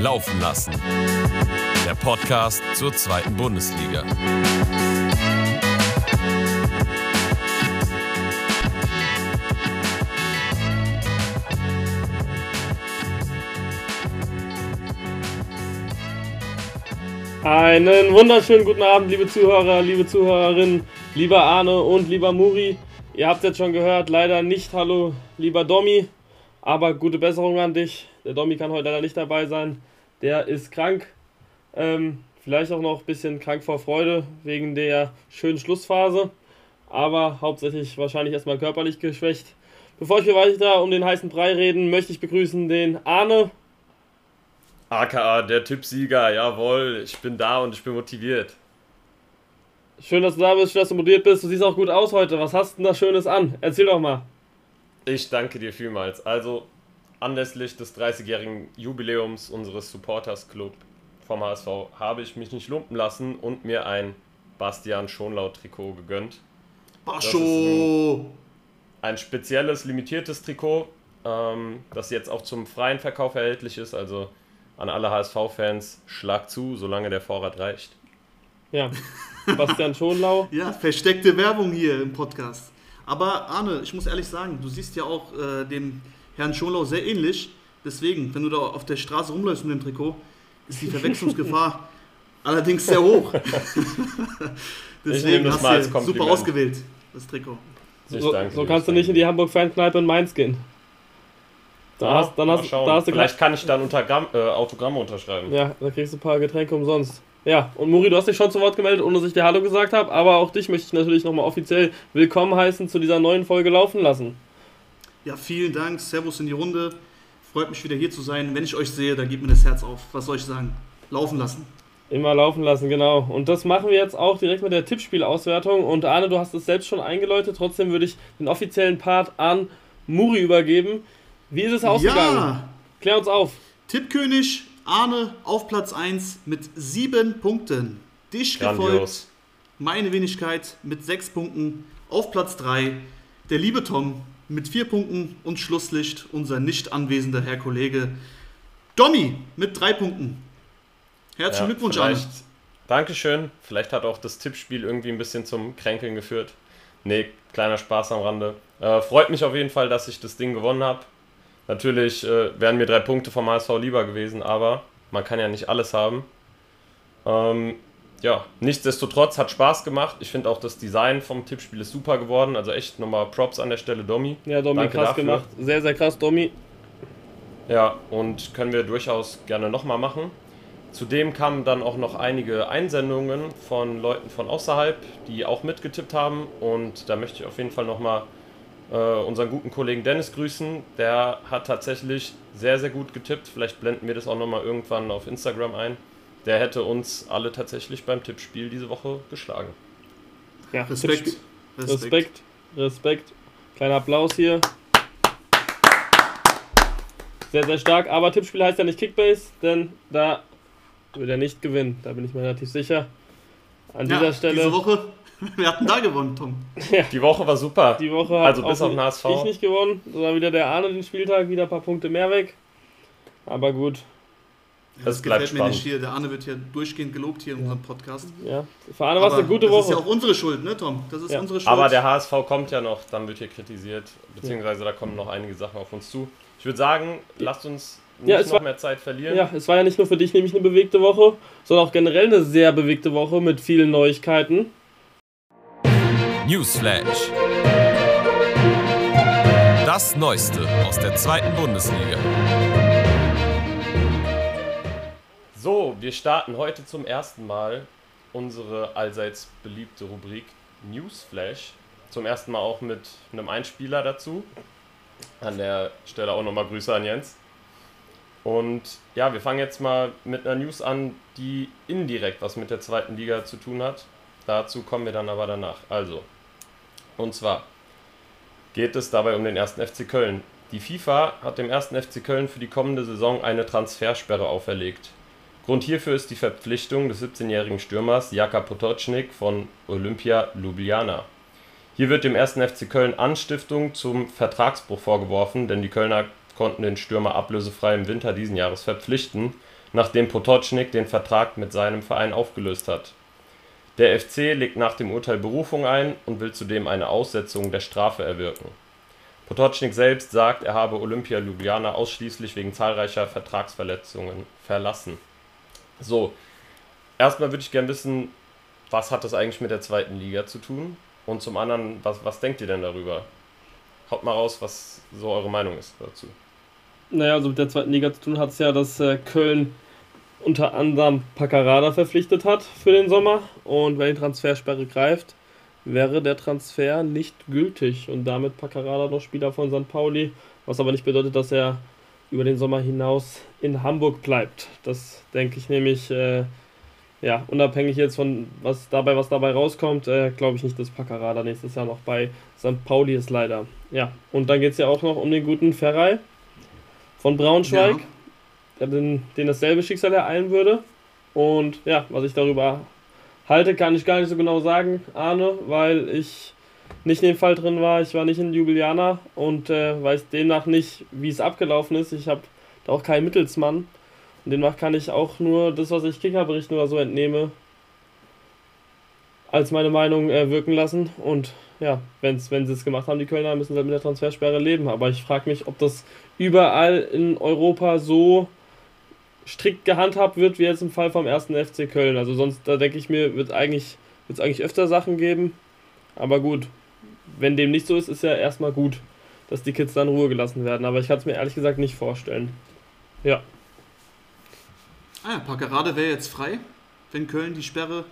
Laufen lassen. Der Podcast zur zweiten Bundesliga. Einen wunderschönen guten Abend, liebe Zuhörer, liebe Zuhörerinnen, lieber Arne und lieber Muri. Ihr habt jetzt schon gehört, leider nicht Hallo, lieber Domi, aber gute Besserung an dich. Der Domi kann heute leider nicht dabei sein. Der ist krank. Ähm, vielleicht auch noch ein bisschen krank vor Freude wegen der schönen Schlussphase, aber hauptsächlich wahrscheinlich erstmal körperlich geschwächt. Bevor wir weiter um den heißen Brei reden, möchte ich begrüßen den Arne. AKA der Tippsieger, jawohl, ich bin da und ich bin motiviert. Schön, dass du da bist, schön, dass du motiviert bist. Du siehst auch gut aus heute. Was hast du denn da Schönes an? Erzähl doch mal. Ich danke dir vielmals. Also, anlässlich des 30-jährigen Jubiläums unseres Supporters Club vom HSV habe ich mich nicht lumpen lassen und mir ein Bastian Schonlaut-Trikot gegönnt. Bascho! Ein, ein spezielles, limitiertes Trikot, ähm, das jetzt auch zum freien Verkauf erhältlich ist. Also an alle HSV-Fans, schlag zu, solange der Vorrat reicht. Ja, Bastian Schonlau. ja, versteckte Werbung hier im Podcast. Aber Arne, ich muss ehrlich sagen, du siehst ja auch äh, dem Herrn Schonlau sehr ähnlich. Deswegen, wenn du da auf der Straße rumläufst mit dem Trikot, ist die Verwechslungsgefahr allerdings sehr hoch. Deswegen hast du super Kompliment. ausgewählt, das Trikot. So, so kannst du ich nicht in die Hamburg-Fankneipe in Mainz gehen. Da Ja, hast, dann hast, da hast du Vielleicht kann ich dann unter Gramm, äh, Autogramme unterschreiben. Ja, da kriegst du ein paar Getränke umsonst. Ja, und Muri, du hast dich schon zu Wort gemeldet, ohne dass ich dir Hallo gesagt habe, aber auch dich möchte ich natürlich nochmal offiziell willkommen heißen zu dieser neuen Folge laufen lassen. Ja, vielen Dank. Servus in die Runde. Freut mich wieder hier zu sein. Wenn ich euch sehe, dann geht mir das Herz auf. Was soll ich sagen? Laufen lassen. Immer laufen lassen, genau. Und das machen wir jetzt auch direkt mit der Tippspielauswertung. Und Arne, du hast es selbst schon eingeläutet, trotzdem würde ich den offiziellen Part an Muri übergeben. Wie ist es ausgegangen? Ja, Klär uns auf. Tippkönig Arne auf Platz 1 mit 7 Punkten. Dich gefolgt, Grandios. meine Wenigkeit mit 6 Punkten. Auf Platz 3 der liebe Tom mit 4 Punkten und Schlusslicht unser nicht anwesender Herr Kollege Domi mit 3 Punkten. Herzlichen Ja, Glückwunsch, vielleicht- Dankeschön. Vielleicht hat auch das Tippspiel irgendwie ein bisschen zum Kränkeln geführt. Nee, kleiner Spaß am Rande. Äh, freut mich auf jeden Fall, dass ich das Ding gewonnen habe. Natürlich äh, wären mir drei Punkte vom HSV lieber gewesen, aber man kann ja nicht alles haben. Ähm, ja, nichtsdestotrotz hat Spaß gemacht. Ich finde auch das Design vom Tippspiel ist super geworden. Also echt nochmal Props an der Stelle, Domi. Ja, Domi, Danke krass dafür. gemacht. Sehr, sehr krass, Domi. Ja, und können wir durchaus gerne nochmal machen. Zudem kamen dann auch noch einige Einsendungen von Leuten von außerhalb, die auch mitgetippt haben. Und da möchte ich auf jeden Fall nochmal äh, unseren guten Kollegen Dennis grüßen. Der hat tatsächlich sehr, sehr gut getippt. Vielleicht blenden wir das auch nochmal irgendwann auf Instagram ein. Der hätte uns alle tatsächlich beim Tippspiel diese Woche geschlagen. Ja, Respekt. Tippspiel- Respekt, Respekt. Kleiner Applaus hier. Sehr, sehr stark. Aber Tippspiel heißt ja nicht Kickbase, denn da wird er nicht gewinnen. Da bin ich mir relativ sicher. An Ja, dieser Stelle. Diese Woche, wir hatten da gewonnen, Tom. Die Woche war super. Die Woche hat Also bis auf den HSV. ich nicht gewonnen. So war wieder der Arne den Spieltag, wieder ein paar Punkte mehr weg. Aber gut, Das gefällt bleibt mir nicht spannend. hier. Der Arne wird hier durchgehend gelobt hier in unserem Podcast. ja. Für Arne war es eine gute das ist ja Woche. auch unsere Schuld, ne, Tom? Das ist Ja. unsere Schuld. Aber der HSV kommt ja noch, dann wird hier kritisiert, beziehungsweise da kommen noch einige Sachen auf uns zu. Ich würde sagen, lasst uns nicht Ja, es noch war- mehr Zeit verlieren. Ja, es war ja nicht nur für dich nämlich eine bewegte Woche, sondern auch generell eine sehr bewegte Woche mit vielen Neuigkeiten. Newsflash. Das Neueste aus der zweiten Bundesliga. So, wir starten heute zum ersten Mal unsere allseits beliebte Rubrik Newsflash. Zum ersten Mal auch mit einem Einspieler dazu. An der Stelle auch nochmal Grüße an Jens. Und ja, wir fangen jetzt mal mit einer News an, die indirekt was mit der zweiten Liga zu tun hat. Dazu kommen wir dann aber danach. Also, und zwar geht es dabei um den ersten FC Köln. Die FIFA hat dem ersten FC Köln für die kommende Saison eine Transfersperre auferlegt. Grund hierfür ist die Verpflichtung des 17-jährigen Stürmers Jaka Potocznik von Olympia Ljubljana. Hier wird dem ersten FC Köln Anstiftung zum Vertragsbruch vorgeworfen, denn die Kölner konnten den Stürmer ablösefrei im Winter diesen Jahres verpflichten. nachdem Potocznik den Vertrag mit seinem Verein aufgelöst hat. Der FC legt nach dem Urteil Berufung ein und will zudem eine Aussetzung der Strafe erwirken. Potocznik selbst sagt, er habe Olympia Ljubljana ausschließlich wegen zahlreicher Vertragsverletzungen verlassen. So, erstmal würde ich gerne wissen, was hat das eigentlich mit der zweiten Liga zu tun? Und zum anderen, was, was denkt ihr denn darüber? Haut mal raus, was so eure Meinung ist dazu. Naja, also mit der zweiten Liga zu tun hat es ja, dass äh, Köln unter anderem Paccarada verpflichtet hat für den Sommer. Und wenn die Transfersperre greift, wäre der Transfer nicht gültig. Und damit Paccarada noch Spieler von St. Pauli, was aber nicht bedeutet, dass er über den Sommer hinaus in Hamburg bleibt. Das denke ich nämlich, äh, ja, unabhängig jetzt von was dabei, was dabei rauskommt, äh, glaube ich nicht, dass Paccarada nächstes Jahr noch bei St. Pauli ist, leider. Ja, und dann geht es ja auch noch um den guten Ferrei von Braunschweig, ja. den, den dasselbe Schicksal ereilen würde. Und ja, was ich darüber halte, kann ich gar nicht so genau sagen, Arne, weil ich nicht in dem Fall drin war. Ich war nicht in Jubiliana und äh, weiß demnach nicht, wie es abgelaufen ist. Ich habe da auch keinen Mittelsmann. Und demnach kann ich auch nur das, was ich Kickerberichten oder so entnehme, als meine Meinung äh, wirken lassen. Und ja, wenn's, wenn sie es gemacht haben, die Kölner, müssen sie mit der Transfersperre leben. Aber ich frage mich, ob das überall in Europa so strikt gehandhabt wird, wie jetzt im Fall vom ersten FC Köln. Also sonst, da denke ich mir, wird eigentlich, es eigentlich öfter Sachen geben. Aber gut, wenn dem nicht so ist, ist ja erstmal gut, dass die Kids dann in Ruhe gelassen werden. Aber ich kann es mir ehrlich gesagt nicht vorstellen. Ja. Ah ja, Packerade wäre jetzt frei, wenn Köln die Sperre,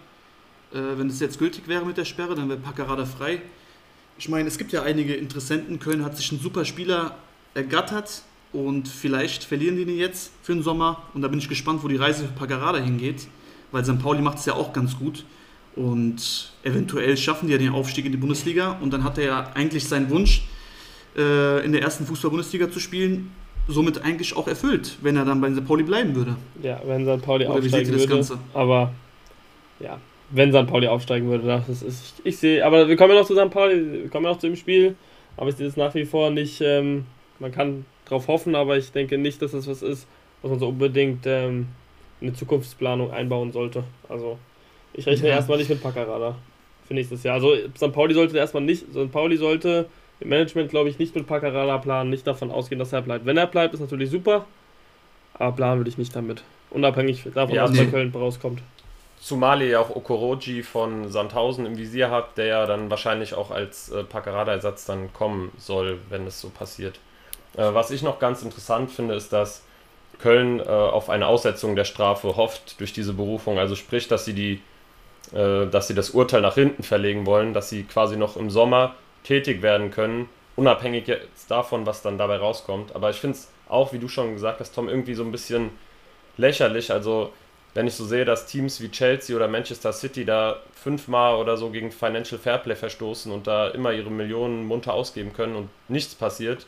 äh, wenn es jetzt gültig wäre mit der Sperre, dann wäre Packerade frei. Ich meine, es gibt ja einige Interessenten. Köln hat sich einen super Spieler ergattert und vielleicht verlieren die ihn jetzt für den Sommer. Und da bin ich gespannt, wo die Reise für Packerada hingeht, weil St. Pauli macht es ja auch ganz gut. Und eventuell schaffen die ja den Aufstieg in die Bundesliga. Und dann hat er ja eigentlich seinen Wunsch, äh, in der ersten Fußball-Bundesliga zu spielen, somit eigentlich auch erfüllt, wenn er dann bei St. Pauli bleiben würde. Ja, wenn St. Pauli Oder aufsteigen würde. Ganze? Aber ja, wenn St. Pauli aufsteigen würde, das ist, ich, ich sehe, aber wir kommen ja noch zu St. Pauli, wir kommen ja noch zu dem Spiel, aber ich sehe es nach wie vor nicht, ähm, man kann darauf hoffen, aber ich denke nicht, dass das was ist, was man so unbedingt ähm, in eine Zukunftsplanung einbauen sollte. Also ich rechne ja. erstmal nicht mit Packerada für nächstes Jahr. Also St. Pauli sollte erstmal nicht, St. Pauli sollte im Management, glaube ich, nicht mit Packerada planen, nicht davon ausgehen, dass er bleibt. Wenn er bleibt, ist natürlich super, aber planen würde ich nicht damit. Unabhängig davon, ja, was nee. bei Köln rauskommt. Zumal ihr ja auch Okoroji von Sandhausen im Visier habt, der ja dann wahrscheinlich auch als äh, Packerada-Ersatz dann kommen soll, wenn es so passiert. Äh, was ich noch ganz interessant finde, ist, dass Köln äh, auf eine Aussetzung der Strafe hofft durch diese Berufung. Also sprich, dass sie die äh, dass sie das Urteil nach hinten verlegen wollen, dass sie quasi noch im Sommer tätig werden können, unabhängig jetzt davon, was dann dabei rauskommt. Aber ich finde es auch, wie du schon gesagt hast, Tom, irgendwie so ein bisschen lächerlich. Also, wenn ich so sehe, dass Teams wie Chelsea oder Manchester City da fünfmal oder so gegen Financial Fairplay verstoßen und da immer ihre Millionen munter ausgeben können und nichts passiert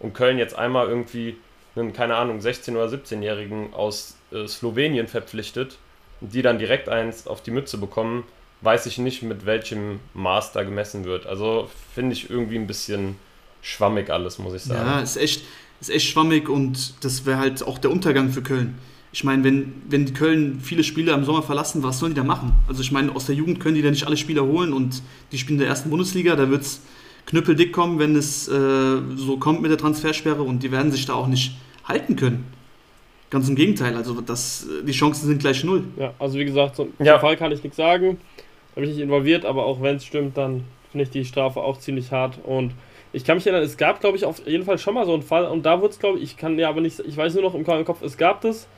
und Köln jetzt einmal irgendwie einen, keine Ahnung, 16- oder 17-Jährigen aus äh, Slowenien verpflichtet, die dann direkt eins auf die Mütze bekommen, weiß ich nicht, mit welchem Maß da gemessen wird. Also finde ich irgendwie ein bisschen schwammig alles, muss ich sagen. Ja, ist echt, ist echt schwammig und das wäre halt auch der Untergang für Köln. Ich meine, wenn, wenn Köln viele Spieler im Sommer verlassen, was sollen die da machen? Also ich meine, aus der Jugend können die da nicht alle Spieler holen und die spielen in der ersten Bundesliga, da wird es knüppeldick kommen, wenn es äh, so kommt mit der Transfersperre und die werden sich da auch nicht halten können. Ganz im Gegenteil, also das, die Chancen sind gleich null. Ja, also wie gesagt, zum ja. Fall kann ich nichts sagen. Da bin ich nicht involviert, aber auch wenn es stimmt, dann finde ich die Strafe auch ziemlich hart. Und ich kann mich erinnern, es gab, glaube ich, auf jeden Fall schon mal so einen Fall und da wurde es, glaube ich, ich kann ja aber nicht, ich weiß nur noch im Kopf, es gab das.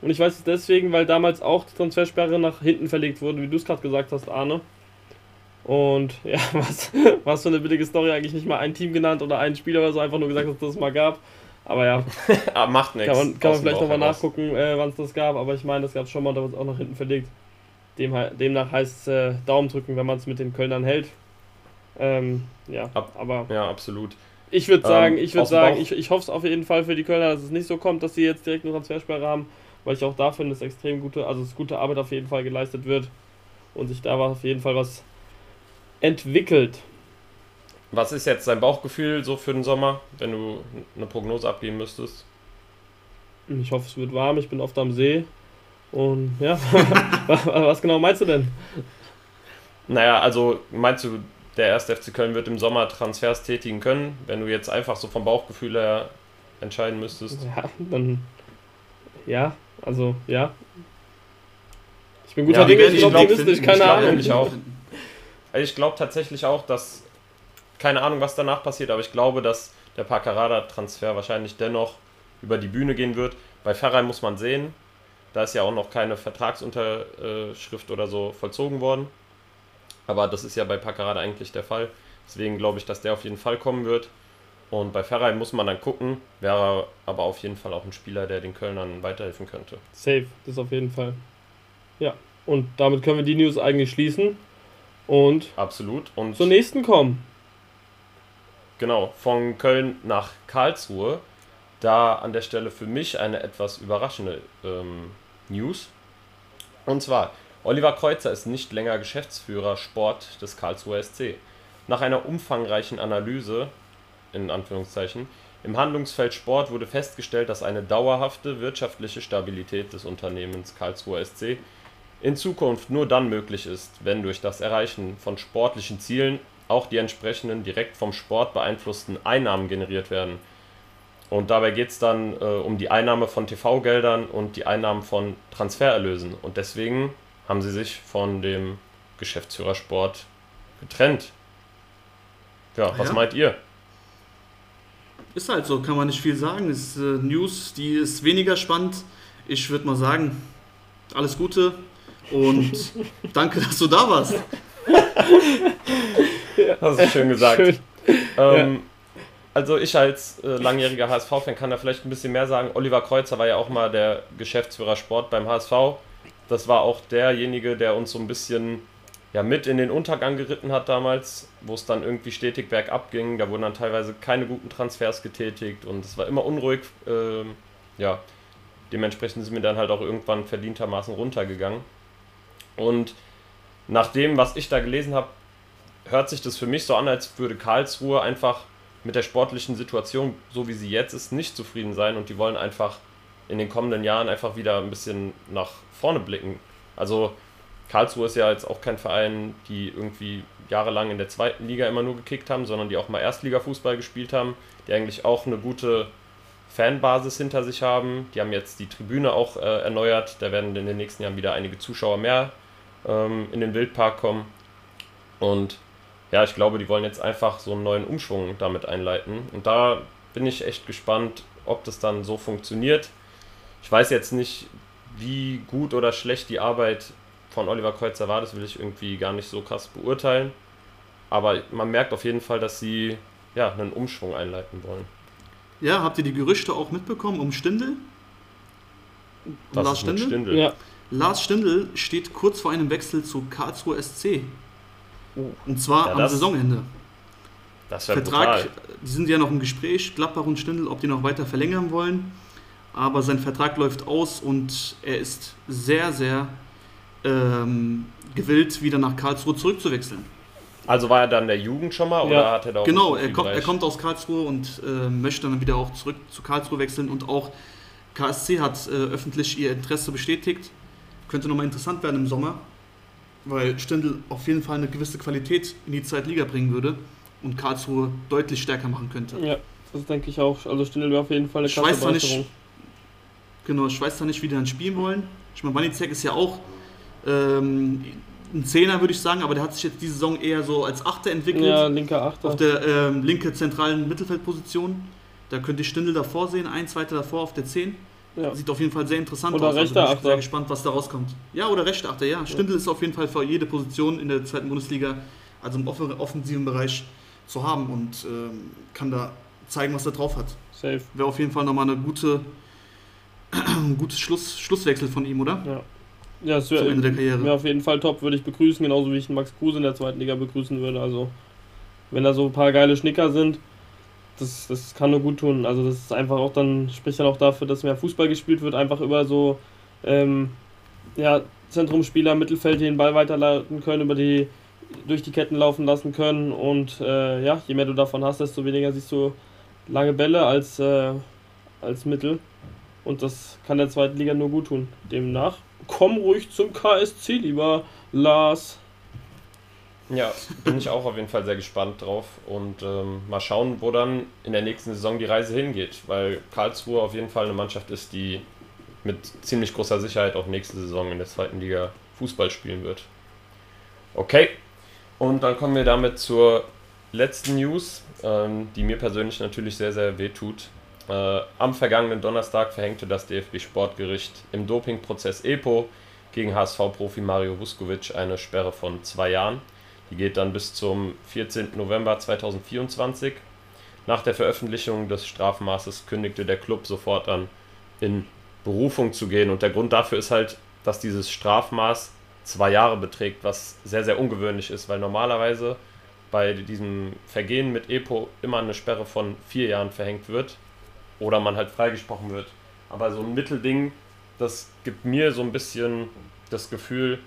Und ich weiß es deswegen, weil damals auch die Transfersperre nach hinten verlegt wurde, wie du es gerade gesagt hast, Arne. Und ja, was, was für eine billige Story, eigentlich nicht mal ein Team genannt oder ein Spieler oder so, einfach nur gesagt, dass es das mal gab. Aber ja. Ah, macht nichts. Kann man, kann man vielleicht nochmal nachgucken, äh, wann es das gab. Aber ich meine, das gab es schon mal, da wird es auch nach hinten verlegt. Dem, demnach heißt es äh, Daumen drücken, wenn man es mit den Kölnern hält. Ähm, ja, Ab, aber. Ja, absolut. Ich würde sagen, ähm, ich würde sagen, ich, ich hoffe es auf jeden Fall für die Kölner, dass es nicht so kommt, dass sie jetzt direkt eine Transfersperre haben, weil ich auch da finde, dass extrem gute, also dass gute Arbeit auf jeden Fall geleistet wird und sich da auf jeden Fall was entwickelt. Was ist jetzt dein Bauchgefühl so für den Sommer, wenn du eine Prognose abgeben müsstest? Ich hoffe, es wird warm. Ich bin oft am See. Und ja, was genau meinst du denn? Naja, also meinst du, der 1. FC Köln wird im Sommer Transfers tätigen können, wenn du jetzt einfach so vom Bauchgefühl her entscheiden müsstest? Ja, dann. Ja, also ja. Ich bin guter Ja, Dinge, ich ich bin optimistisch, ich keine glaub, Ahnung. ich auch. Also ich glaube tatsächlich auch, dass. Keine Ahnung, was danach passiert, aber ich glaube, dass der Pacarada-Transfer wahrscheinlich dennoch über die Bühne gehen wird. Bei Ferrari muss man sehen, da ist ja auch noch keine Vertragsunterschrift oder so vollzogen worden. Aber das ist ja bei Pacarada eigentlich der Fall. Deswegen glaube ich, dass der auf jeden Fall kommen wird. Und bei Ferrari muss man dann gucken, wäre aber auf jeden Fall auch ein Spieler, der den Kölnern weiterhelfen könnte. Safe, das auf jeden Fall. Ja, und damit können wir die News eigentlich schließen und Absolut. Und zur nächsten kommen. Genau, von Köln nach Karlsruhe. Da an der Stelle für mich eine etwas überraschende ähm, News. Und zwar, Oliver Kreuzer ist nicht länger Geschäftsführer Sport des Karlsruher SC. Nach einer umfangreichen Analyse, in Anführungszeichen, im Handlungsfeld Sport wurde festgestellt, dass eine dauerhafte wirtschaftliche Stabilität des Unternehmens Karlsruher SC in Zukunft nur dann möglich ist, wenn durch das Erreichen von sportlichen Zielen auch die entsprechenden direkt vom Sport beeinflussten Einnahmen generiert werden. Und dabei geht es dann äh, um die Einnahme von TV-Geldern und die Einnahmen von Transfererlösen. Und deswegen haben sie sich von dem Geschäftsführersport getrennt. Ja, was Ja. meint ihr? Ist halt so, kann man nicht viel sagen. Ist äh, News, die ist weniger spannend. Ich würde mal sagen, alles Gute und danke, dass du da warst. Das ist schön gesagt. Schön. Ähm, Also ich als äh, langjähriger HSV-Fan kann da vielleicht ein bisschen mehr sagen. Oliver Kreuzer war ja auch mal der Geschäftsführer Sport beim HSV. Das war auch derjenige, der uns so ein bisschen ja, mit in den Untergang geritten hat damals, wo es dann irgendwie stetig bergab ging. Da wurden dann teilweise keine guten Transfers getätigt und es war immer unruhig. Ähm, ja, dementsprechend sind wir dann halt auch irgendwann verdientermaßen runtergegangen. Und nach dem, was ich da gelesen habe, hört sich das für mich so an, als würde Karlsruhe einfach mit der sportlichen Situation, so wie sie jetzt ist, nicht zufrieden sein und die wollen einfach in den kommenden Jahren einfach wieder ein bisschen nach vorne blicken. Also Karlsruhe ist ja jetzt auch kein Verein, die irgendwie jahrelang in der zweiten Liga immer nur gekickt haben, sondern die auch mal Erstliga-Fußball gespielt haben, die eigentlich auch eine gute Fanbasis hinter sich haben. Die haben jetzt die Tribüne auch äh, erneuert. Da werden in den nächsten Jahren wieder einige Zuschauer mehr ähm, in den Wildpark kommen. Und ja, ich glaube, die wollen jetzt einfach so einen neuen Umschwung damit einleiten. Und da bin ich echt gespannt, ob das dann so funktioniert. Ich weiß jetzt nicht, wie gut oder schlecht die Arbeit von Oliver Kreuzer war, das will ich irgendwie gar nicht so krass beurteilen. Aber man merkt auf jeden Fall, dass sie ja, einen Umschwung einleiten wollen. Ja, habt ihr die Gerüchte auch mitbekommen um Stindl? Um Was Lars Stindl? Stindl? Ja, Lars Stindl steht kurz vor einem Wechsel zu Karlsruhe SC. Und zwar Ja, am das- Saisonende. Das wäre Vertrag, brutal. die sind ja noch im Gespräch, Gladbach und Stindl, ob die noch weiter verlängern wollen. Aber sein Vertrag läuft aus und er ist sehr, sehr ähm, gewillt, wieder nach Karlsruhe zurückzuwechseln. Also war er dann der Jugend schon mal oder Ja. hat er da auch Genau, er kommt, er kommt aus Karlsruhe und äh, möchte dann wieder auch zurück zu Karlsruhe wechseln und auch KSC hat äh, öffentlich ihr Interesse bestätigt. Könnte nochmal interessant werden im Sommer, weil Stindl auf jeden Fall eine gewisse Qualität in die zweite Liga bringen würde und Karlsruhe deutlich stärker machen könnte. ja, das denke ich auch. Also Stindl wäre auf jeden Fall eine weiß zwar nicht. Genau, ich weiß da nicht, wie die dann spielen wollen. Ich meine, Wanizek ist ja auch ähm, ein Zehner, würde ich sagen, aber der hat sich jetzt diese Saison eher so als Achter entwickelt. Ja, linker Achter. auf der ähm, linke zentralen Mittelfeldposition. Da könnte ich Stindl davor sehen, ein, zweiter davor auf der 10. ja. Sieht auf jeden Fall sehr interessant Oder aus. rechter bin ich Achter. sehr gespannt, was da rauskommt. Ja, oder rechter Achter, ja. Stindl ist auf jeden Fall für jede Position in der zweiten Bundesliga, also im offen- offensiven Bereich, zu haben und ähm, kann da zeigen, was er drauf hat. Safe. Wäre auf jeden Fall nochmal eine gute, ein gutes Schluss, Schlusswechsel von ihm, oder? Ja. Ja, Zum wäre Ende der Karriere. wär auf jeden Fall top, würde ich begrüßen, genauso wie ich Max Kruse in der zweiten Liga begrüßen würde. Also, wenn da so ein paar geile Schnicker sind, das, das kann nur gut tun. Also, das ist einfach auch dann, spricht dann auch dafür, dass mehr Fußball gespielt wird, einfach über so, ähm, ja, Zentrumspieler, Mittelfeld, die den Ball weiterleiten können, über die, durch die Ketten laufen lassen können und äh, ja, je mehr du davon hast, desto weniger siehst du lange Bälle als, äh, als Mittel. Und das kann der zweiten Liga nur gut tun. Demnach, komm ruhig zum KSC, lieber Lars. Ja, bin ich auch auf jeden Fall sehr gespannt drauf und ähm, mal schauen, wo dann in der nächsten Saison die Reise hingeht, weil Karlsruhe auf jeden Fall eine Mannschaft ist, die mit ziemlich großer Sicherheit auch nächste Saison in der zweiten Liga Fußball spielen wird. Okay, und dann kommen wir damit zur letzten News, ähm, die mir persönlich natürlich sehr, sehr weh tut. Äh, am vergangenen Donnerstag verhängte das DFB Sportgericht im Dopingprozess EPO gegen HSV-Profi Mario Vuskovic eine Sperre von zwei Jahren. Die geht dann bis zum 14. November 2024. Nach der Veröffentlichung des Strafmaßes kündigte der Club sofort an, in Berufung zu gehen. Und der Grund dafür ist halt, dass dieses Strafmaß zwei Jahre beträgt, was sehr, sehr ungewöhnlich ist, weil normalerweise bei diesem Vergehen mit EPO immer eine Sperre von vier Jahren verhängt wird oder man halt freigesprochen wird. Aber so ein Mittelding, das gibt mir so ein bisschen das Gefühl,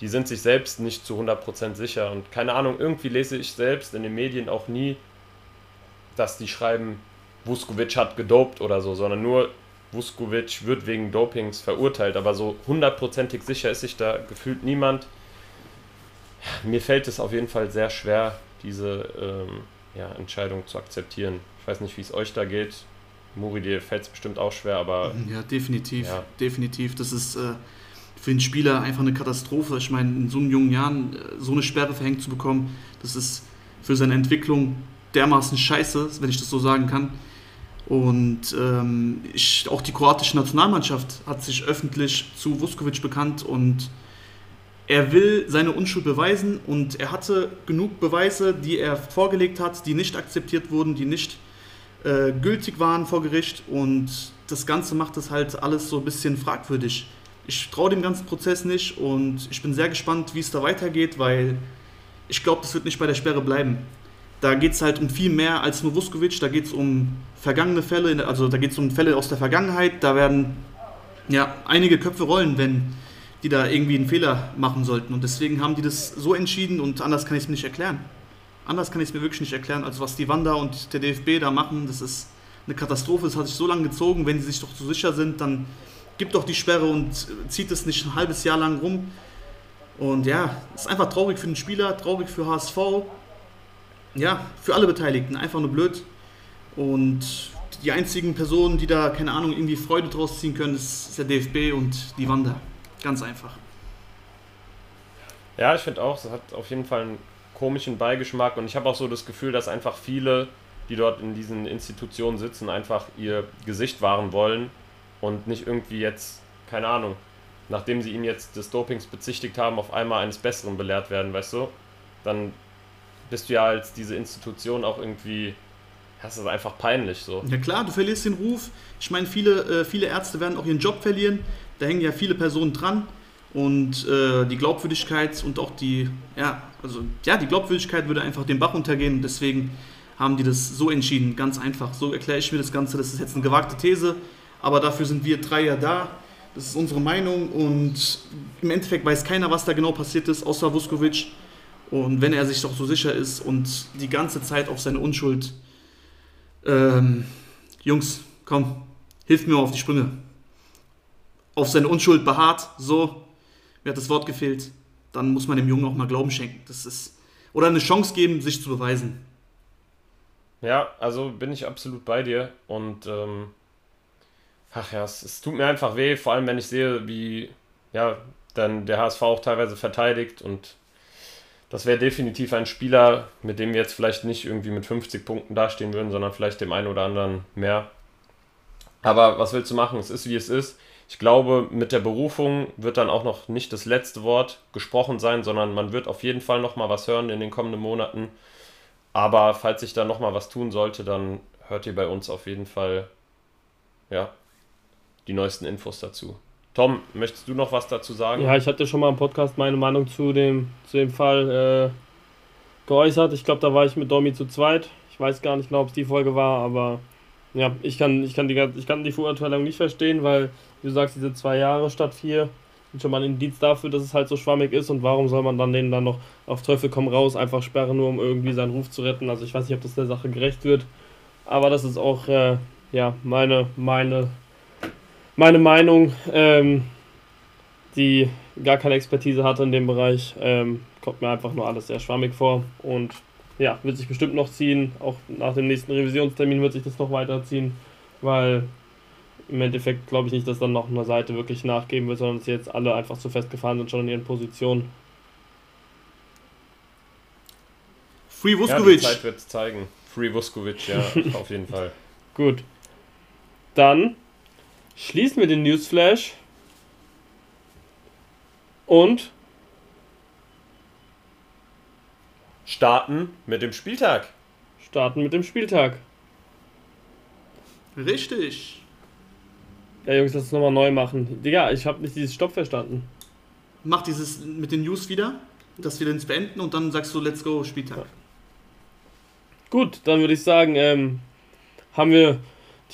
die sind sich selbst nicht zu 100% sicher. Und keine Ahnung, irgendwie lese ich selbst in den Medien auch nie, dass die schreiben, Vuskovic hat gedopt oder so, sondern nur Vuskovic wird wegen Dopings verurteilt. Aber so hundertprozentig sicher ist sich da gefühlt niemand. Mir fällt es auf jeden Fall sehr schwer, diese ähm, ja, Entscheidung zu akzeptieren. Ich weiß nicht, wie es euch da geht. Muri, dir fällt es bestimmt auch schwer, aber. Ja, definitiv. Ja. Definitiv. Das ist. Äh für einen Spieler einfach eine Katastrophe. Ich meine, in so jungen Jahren äh, so eine Sperre verhängt zu bekommen, das ist für seine Entwicklung dermaßen scheiße, wenn ich das so sagen kann. Und ähm, ich, auch die kroatische Nationalmannschaft hat sich öffentlich zu Vuskovic bekannt und er will seine Unschuld beweisen und er hatte genug Beweise, die er vorgelegt hat, die nicht akzeptiert wurden, die nicht äh, gültig waren vor Gericht und das Ganze macht das halt alles so ein bisschen fragwürdig ich traue dem ganzen Prozess nicht und ich bin sehr gespannt, wie es da weitergeht, weil ich glaube, das wird nicht bei der Sperre bleiben. Da geht es halt um viel mehr als nur Vuskovic, da geht es um vergangene Fälle, also da geht es um Fälle aus der Vergangenheit, da werden ja einige Köpfe rollen, wenn die da irgendwie einen Fehler machen sollten. Und deswegen haben die das so entschieden und anders kann ich es mir nicht erklären. Anders kann ich es mir wirklich nicht erklären. Also was die Wanda und der DFB da machen, das ist eine Katastrophe. Das hat sich so lange gezogen. Wenn die sich doch so sicher sind, dann gibt doch die Sperre und zieht es nicht ein halbes Jahr lang rum. Und ja, ist einfach traurig für den Spieler, traurig für HSV. Ja, für alle Beteiligten, einfach nur blöd. Und die einzigen Personen, die da, keine Ahnung, irgendwie Freude draus ziehen können, ist der DFB und die Wanda. Ganz einfach. Ja, ich finde auch, es hat auf jeden Fall einen komischen Beigeschmack und ich habe auch so das Gefühl, dass einfach viele, die dort in diesen Institutionen sitzen, einfach ihr Gesicht wahren wollen und nicht irgendwie jetzt, keine Ahnung, nachdem sie ihn jetzt des Dopings bezichtigt haben, auf einmal eines Besseren belehrt werden, weißt du? Dann bist du ja als diese Institution auch irgendwie, das ist einfach peinlich so. Ja klar, du verlierst den Ruf. Ich meine, viele, äh, viele Ärzte werden auch ihren Job verlieren. Da hängen ja viele Personen dran. Und äh, die Glaubwürdigkeit und auch die, ja, also ja, die Glaubwürdigkeit würde einfach den Bach untergehen. Deswegen haben die das so entschieden, ganz einfach. So erkläre ich mir das Ganze. Das ist jetzt eine gewagte These aber dafür sind wir drei ja da. Das ist unsere Meinung und im Endeffekt weiß keiner, was da genau passiert ist, außer Vuskovic. Und wenn er sich doch so sicher ist und die ganze Zeit auf seine Unschuld, ähm, Jungs, komm, hilft mir auf die Sprünge. Auf seine Unschuld beharrt, so, mir hat das Wort gefehlt, dann muss man dem Jungen auch mal Glauben schenken. Das ist, oder eine Chance geben, sich zu beweisen. Ja, also bin ich absolut bei dir und ähm, Ach ja, es, es, tut mir einfach weh, vor allem wenn ich sehe, wie ja, dann der HSV auch teilweise verteidigt und das wäre definitiv ein Spieler, mit dem wir jetzt vielleicht nicht irgendwie mit 50 Punkten dastehen würden, sondern vielleicht dem einen oder anderen mehr. Aber was willst du machen? Es ist wie es ist. Ich glaube, mit der Berufung wird dann auch noch nicht das letzte Wort gesprochen sein, sondern man wird auf jeden Fall noch mal was hören in den kommenden Monaten. Aber falls sich da noch mal was tun sollte, dann hört ihr bei uns auf jeden Fall ja, die neuesten Infos dazu. Tom, möchtest du noch was dazu sagen? Ja, ich hatte schon mal im Podcast meine Meinung zu dem, zu dem Fall äh, geäußert. Ich glaube, da war ich mit Domi zu zweit. Ich weiß gar nicht genau, ob es die Folge war, aber ja, ich kann, ich, kann die, ich kann die Verurteilung nicht verstehen, weil, wie du sagst, diese zwei Jahre statt vier sind schon mal ein Indiz dafür, dass es halt so schwammig ist und warum soll man dann denen dann noch auf Teufel komm raus einfach sperren, nur um irgendwie seinen Ruf zu retten. Also ich weiß nicht, ob das der Sache gerecht wird, aber das ist auch äh, ja, meine, meine meine Meinung, ähm, die gar keine Expertise hatte in dem Bereich. Ähm, kommt mir einfach nur alles sehr schwammig vor und ja, wird sich bestimmt noch ziehen. Auch nach dem nächsten Revisionstermin wird sich das noch weiterziehen, weil im Endeffekt glaube ich nicht, dass dann noch eine Seite wirklich nachgeben wird, sondern dass jetzt alle einfach zu festgefahren sind schon in ihren Positionen. Free Vuskovic. Ja, die Zeit wird es zeigen. Free Vuskovic, ja, auf jeden Fall. Gut. Dann schließen wir den Newsflash und starten mit dem Spieltag. Starten mit dem Spieltag. Richtig. Ja, Jungs, lass es nochmal neu machen. Digga, ich habe nicht dieses Stopp verstanden. Mach dieses mit den News wieder, dass wir den beenden und dann sagst du Let's go Spieltag. Ja. Gut, dann würde ich sagen, ähm, haben wir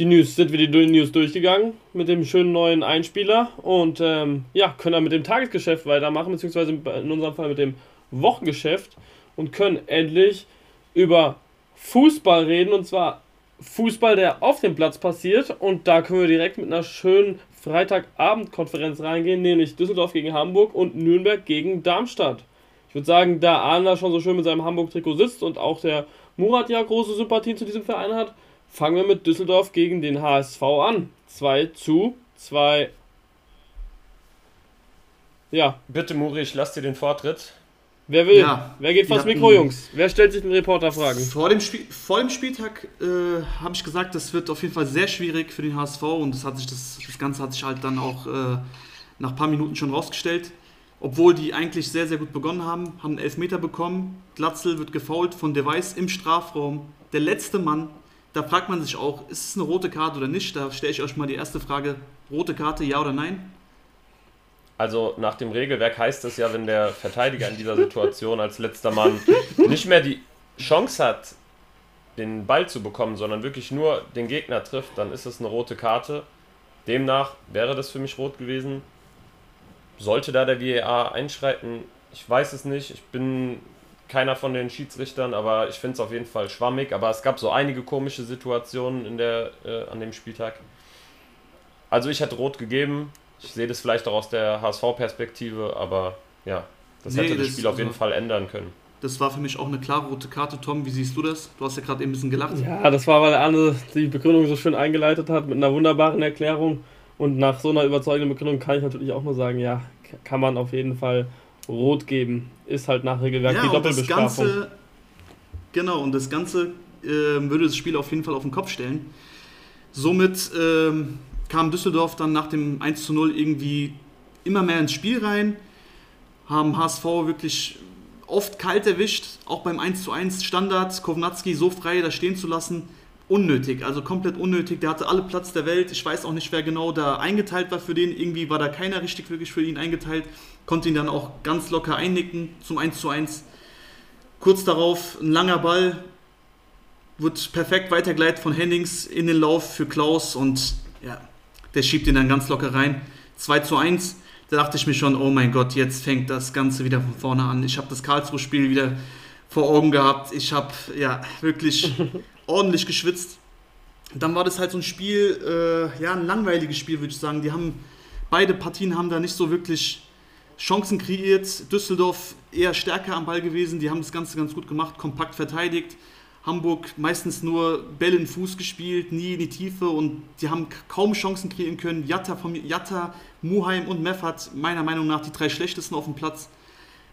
die News, sind wir die News durchgegangen mit dem schönen neuen Einspieler und ähm, ja, können dann mit dem Tagesgeschäft weitermachen, beziehungsweise in unserem Fall mit dem Wochengeschäft und können endlich über Fußball reden und zwar Fußball, der auf dem Platz passiert und da können wir direkt mit einer schönen Freitagabendkonferenz reingehen, nämlich Düsseldorf gegen Hamburg und Nürnberg gegen Darmstadt. Ich würde sagen, da Arna schon so schön mit seinem Hamburg-Trikot sitzt und auch der Murat ja große Sympathien zu diesem Verein hat, fangen wir mit Düsseldorf gegen den HSV an. 2 zu 2. Ja. Bitte, Muri, ich lass dir den Vortritt. Wer will? Ja, Wer geht vors Mikro, Jungs? Wer stellt sich den Reporter-Fragen? Vor dem, Spiel, vor dem Spieltag äh, habe ich gesagt, das wird auf jeden Fall sehr schwierig für den HSV und das, hat sich das, das Ganze hat sich halt dann auch äh, nach ein paar Minuten schon rausgestellt. Obwohl die eigentlich sehr, sehr gut begonnen haben, haben einen Elfmeter bekommen. Glatzel wird gefault von Device im Strafraum. Der letzte Mann, da fragt man sich auch, ist es eine rote Karte oder nicht? Da stelle ich euch mal die erste Frage: rote Karte, ja oder nein? Also nach dem Regelwerk heißt es ja, wenn der Verteidiger in dieser Situation als letzter Mann nicht mehr die Chance hat, den Ball zu bekommen, sondern wirklich nur den Gegner trifft, dann ist es eine rote Karte. Demnach wäre das für mich rot gewesen. Sollte da der VAR einschreiten? Ich weiß es nicht. Ich bin keiner von den Schiedsrichtern, aber ich finde es auf jeden Fall schwammig. Aber es gab so einige komische Situationen in der, äh, an dem Spieltag. Also ich hätte rot gegeben. Ich sehe das vielleicht auch aus der HSV-Perspektive, aber ja, das nee, hätte das, das Spiel auf jeden also, Fall ändern können. Das war für mich auch eine klare rote Karte. Tom, wie siehst du das? Du hast ja gerade eben ein bisschen gelacht. Ja, das war, weil Arne die Begründung so schön eingeleitet hat mit einer wunderbaren Erklärung. Und nach so einer überzeugenden Begründung kann ich natürlich auch nur sagen, ja, kann man auf jeden Fall rot geben. Ist halt nach Regelwerk ja, die Doppelbestrafung. Das Ganze, genau, und das Ganze äh, würde das Spiel auf jeden Fall auf den Kopf stellen. Somit ähm, kam Düsseldorf dann nach dem 1 zu 0 irgendwie immer mehr ins Spiel rein, haben HSV wirklich oft kalt erwischt, auch beim 1 zu 1 Standard, Kovnatski so frei da stehen zu lassen unnötig, also komplett unnötig. Der hatte alle Platz der Welt. Ich weiß auch nicht, wer genau da eingeteilt war für den. Irgendwie war da keiner richtig wirklich für ihn eingeteilt. Konnte ihn dann auch ganz locker einnicken zum 1 zu 1. Kurz darauf ein langer Ball, wird perfekt weitergeleitet von Hennings in den Lauf für Klaus und ja, der schiebt ihn dann ganz locker rein. 2 zu 1. Da dachte ich mir schon, oh mein Gott, jetzt fängt das Ganze wieder von vorne an. Ich habe das Karlsruhe-Spiel wieder vor Augen gehabt. Ich habe ja wirklich ordentlich geschwitzt. Dann war das halt so ein Spiel, äh, ja, ein langweiliges Spiel, würde ich sagen. Die haben, beide Partien haben da nicht so wirklich Chancen kreiert. Düsseldorf eher stärker am Ball gewesen. Die haben das Ganze ganz gut gemacht, kompakt verteidigt. Hamburg meistens nur Bälle in Fuß gespielt, nie in die Tiefe und die haben kaum Chancen kreieren können. Jatta, Jatta Muheim und Meffert, meiner Meinung nach die drei schlechtesten auf dem Platz.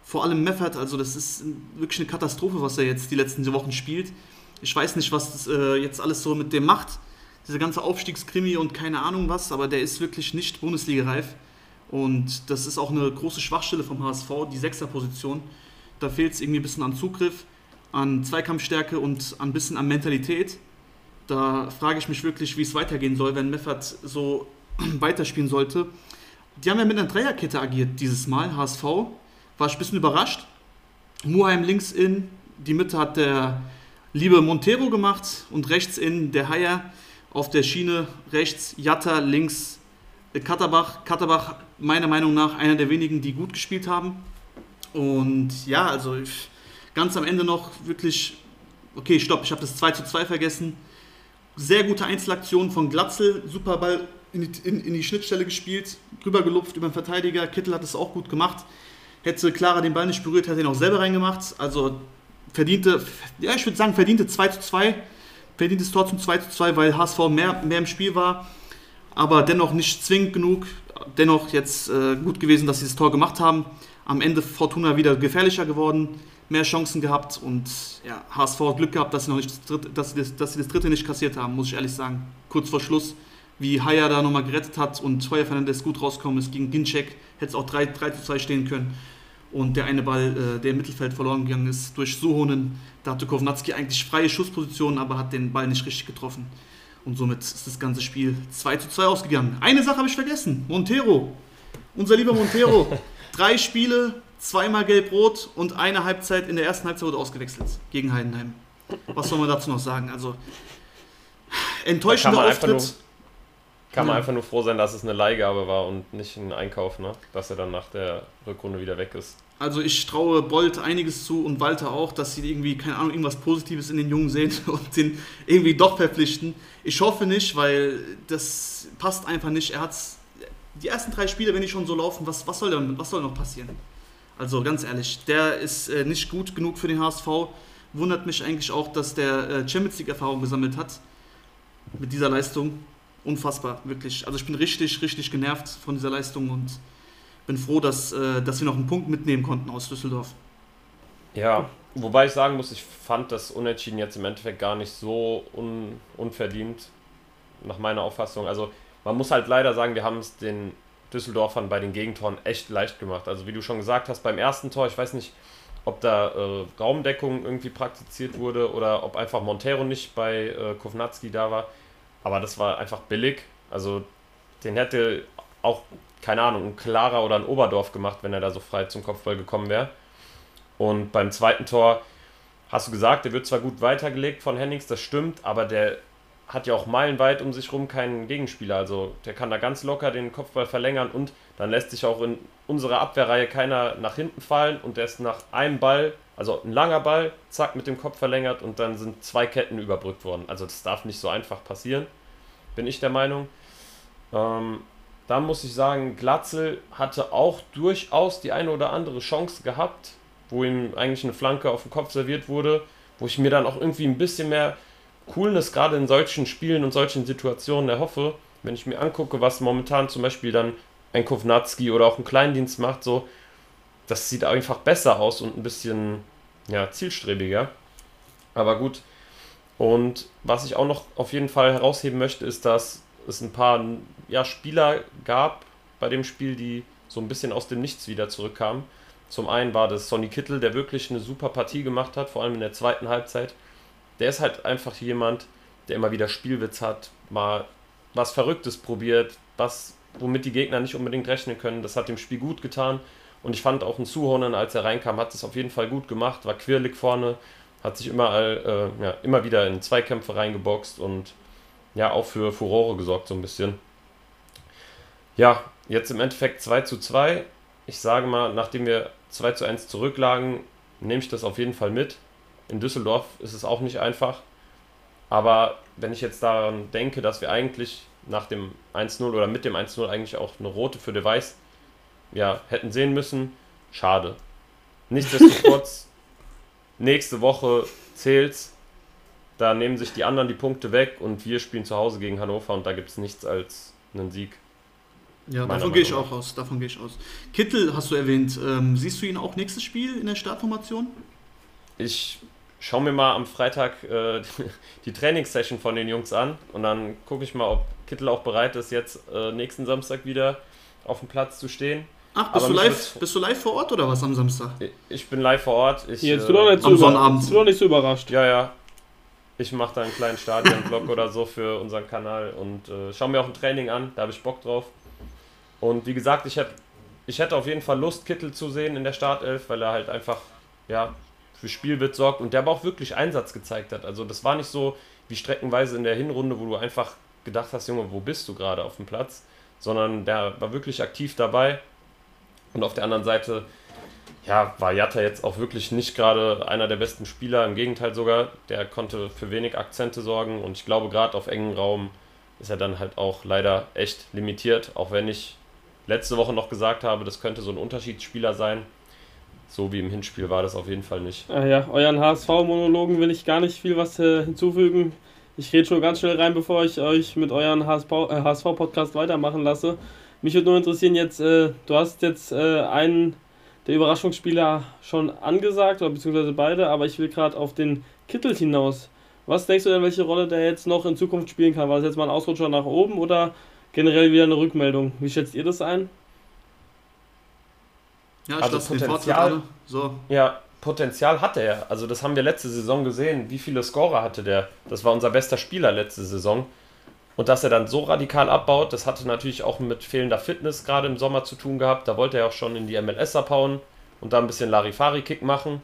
Vor allem Meffert, also das ist wirklich eine Katastrophe, was er jetzt die letzten Wochen spielt. Ich weiß nicht, was das äh, jetzt alles so mit dem macht. Dieser ganze Aufstiegskrimi und keine Ahnung was, aber der ist wirklich nicht Bundesliga-reif. Und das ist auch eine große Schwachstelle vom HSV, die Sechserposition. Da fehlt es irgendwie ein bisschen an Zugriff, an Zweikampfstärke und ein bisschen an Mentalität. Da frage ich mich wirklich, wie es weitergehen soll, wenn Meffert so weiterspielen sollte. Die haben ja mit einer Dreierkette agiert dieses Mal, HSV. War ich ein bisschen überrascht. Muheim links in, die Mitte hat der Liebe Montero gemacht und rechts in der Haier auf der Schiene rechts Jatta, links Katterbach. Katterbach meiner Meinung nach einer der wenigen, die gut gespielt haben. Und ja, also ganz am Ende noch wirklich, okay, stopp, ich habe das 2 zu 2 vergessen. Sehr gute Einzelaktion von Glatzel, super Ball in die, in, in die Schnittstelle gespielt, rübergelupft über den Verteidiger. Kittel hat es auch gut gemacht. Hätte Clara den Ball nicht berührt, hätte er ihn auch selber reingemacht. Also verdiente, ja, ich würde sagen, verdiente 2 zu 2. Verdientes Tor zum 2 zu 2, weil HSV mehr, mehr im Spiel war. Aber dennoch nicht zwingend genug. Dennoch jetzt äh, gut gewesen, dass sie das Tor gemacht haben. Am Ende Fortuna wieder gefährlicher geworden, mehr Chancen gehabt und ja, HSV hat Glück gehabt, dass sie, noch nicht das dritte, dass, sie das, dass sie das dritte nicht kassiert haben, muss ich ehrlich sagen. Kurz vor Schluss, wie Haya da nochmal gerettet hat und Feuer Fernandes gut rausgekommen ist gegen Ginczek, hätte es auch 3, 3 zu 2 stehen können. Und der eine Ball, äh, der im Mittelfeld verloren gegangen ist, durch Suhonen, da hatte Kovnatski eigentlich freie Schusspositionen, aber hat den Ball nicht richtig getroffen. Und somit ist das ganze Spiel 2 zu 2 ausgegangen. Eine Sache habe ich vergessen. Montero. Unser lieber Montero. Drei Spiele, zweimal gelb-rot und eine Halbzeit in der ersten Halbzeit wurde ausgewechselt gegen Heidenheim. Was soll man dazu noch sagen? Also enttäuschender Auftritt. Kann man einfach nur froh sein, dass es eine Leihgabe war und nicht ein Einkauf, ne? dass er dann nach der Rückrunde wieder weg ist. Also ich traue Bolt einiges zu und Walter auch, dass sie irgendwie, keine Ahnung, irgendwas Positives in den Jungen sehen und den irgendwie doch verpflichten. Ich hoffe nicht, weil das passt einfach nicht. Er hat die ersten drei Spiele, wenn die schon so laufen, was, was, soll, denn, was soll noch passieren? Also ganz ehrlich, der ist äh, nicht gut genug für den HSV. Wundert mich eigentlich auch, dass der äh, Champions League Erfahrung gesammelt hat mit dieser Leistung. Unfassbar, wirklich. Also ich bin richtig, richtig genervt von dieser Leistung und bin froh, dass, äh, dass wir noch einen Punkt mitnehmen konnten aus Düsseldorf. Ja, wobei ich sagen muss, ich fand das Unentschieden jetzt im Endeffekt gar nicht so un unverdient, nach meiner Auffassung. Also man muss halt leider sagen, wir haben es den Düsseldorfern bei den Gegentoren echt leicht gemacht. Also wie du schon gesagt hast, beim ersten Tor, ich weiß nicht, ob da äh, Raumdeckung irgendwie praktiziert wurde oder ob einfach Montero nicht bei äh, Kovnatski da war. Aber das war einfach billig. Also den hätte auch keine Ahnung, ein Klarer oder ein Oberdorf gemacht, wenn er da so frei zum Kopfball gekommen wäre. Und beim zweiten Tor hast du gesagt, der wird zwar gut weitergelegt von Hennings, das stimmt, aber der hat ja auch meilenweit um sich rum keinen Gegenspieler. Also der kann da ganz locker den Kopfball verlängern und dann lässt sich auch in unserer Abwehrreihe keiner nach hinten fallen und der ist nach einem Ball, also ein langer Ball, zack, mit dem Kopf verlängert und dann sind zwei Ketten überbrückt worden. Also das darf nicht so einfach passieren, bin ich der Meinung. Ähm, da muss ich sagen, Glatzel hatte auch durchaus die eine oder andere Chance gehabt, wo ihm eigentlich eine Flanke auf den Kopf serviert wurde, wo ich mir dann auch irgendwie ein bisschen mehr Coolness gerade in solchen Spielen und solchen Situationen erhoffe, wenn ich mir angucke, was momentan zum Beispiel dann ein Kovnatski oder auch ein Kleindienst macht, so, das sieht einfach besser aus und ein bisschen ja, zielstrebiger. Aber gut. Und was ich auch noch auf jeden Fall herausheben möchte, ist, dass es ein paar ja, Spieler gab bei dem Spiel, die so ein bisschen aus dem Nichts wieder zurückkamen. Zum einen war das Sonny Kittel, der wirklich eine super Partie gemacht hat, vor allem in der zweiten Halbzeit. Der ist halt einfach jemand, der immer wieder Spielwitz hat, mal was Verrücktes probiert, was, womit die Gegner nicht unbedingt rechnen können. Das hat dem Spiel gut getan. Und ich fand auch ein Zuhonen, als er reinkam, hat es auf jeden Fall gut gemacht, war quirlig vorne, hat sich immer, äh, ja, immer wieder in Zweikämpfe reingeboxt und ja auch für Furore gesorgt, so ein bisschen. Ja, jetzt im Endeffekt 2 zu 2. Ich sage mal, nachdem wir 2 zu 1 zurücklagen, nehme ich das auf jeden Fall mit. In Düsseldorf ist es auch nicht einfach. Aber wenn ich jetzt daran denke, dass wir eigentlich nach dem 1-0 oder mit dem 1-0 eigentlich auch eine rote für Device ja, hätten sehen müssen, schade. Nichtsdestotrotz, nächste Woche zählt's. Da nehmen sich die anderen die Punkte weg und wir spielen zu Hause gegen Hannover und da gibt es nichts als einen Sieg. Ja, davon gehe ich auch aus. Davon gehe ich aus. Kittel hast du erwähnt. Ähm, siehst du ihn auch nächstes Spiel in der Startformation? Ich schaue mir mal am Freitag äh, die Trainingssession von den Jungs an und dann gucke ich mal, ob Kittel auch bereit ist, jetzt äh, nächsten Samstag wieder auf dem Platz zu stehen. Ach, bist, du live, bist du live vor Ort oder was am Samstag? Ich bin live vor Ort. Ich, jetzt äh, du doch nicht so, über, bist du doch nicht so überrascht. Ja, ja. Ich mache da einen kleinen Stadionblock oder so für unseren Kanal und äh, schaue mir auch ein Training an, da habe ich Bock drauf. Und wie gesagt, ich hätte ich hätte auf jeden Fall Lust, Kittel zu sehen in der Startelf, weil er halt einfach ja, für Spielwitz sorgt und der aber auch wirklich Einsatz gezeigt hat. Also das war nicht so wie streckenweise in der Hinrunde, wo du einfach gedacht hast, Junge, wo bist du gerade auf dem Platz? Sondern der war wirklich aktiv dabei. Und auf der anderen Seite ja, war Jatta jetzt auch wirklich nicht gerade einer der besten Spieler, im Gegenteil sogar. Der konnte für wenig Akzente sorgen und ich glaube, gerade auf engen Raum ist er dann halt auch leider echt limitiert, auch wenn ich letzte Woche noch gesagt habe, das könnte so ein Unterschiedsspieler sein. So wie im Hinspiel war das auf jeden Fall nicht. Ah ja, euren HSV-Monologen will ich gar nicht viel was äh, hinzufügen. Ich rede schon ganz schnell rein, bevor ich euch mit euren HSV-Podcast äh, weitermachen lasse. Mich würde nur interessieren, jetzt, äh, du hast jetzt äh, einen der Überraschungsspieler schon angesagt, oder beziehungsweise beide, aber ich will gerade auf den Kittel hinaus. Was denkst du denn, welche Rolle der jetzt noch in Zukunft spielen kann? War das jetzt mal ein Ausrutscher nach oben oder generell wieder eine Rückmeldung? Wie schätzt ihr das ein? Ja, also Potenzial, so. Ja, Potenzial hatte er. Also das haben wir letzte Saison gesehen. Wie viele Scorer hatte der? Das war unser bester Spieler letzte Saison. Und dass er dann so radikal abbaut, das hatte natürlich auch mit fehlender Fitness gerade im Sommer zu tun gehabt. Da wollte er auch schon in die MLS abhauen und da ein bisschen Larifari-Kick machen.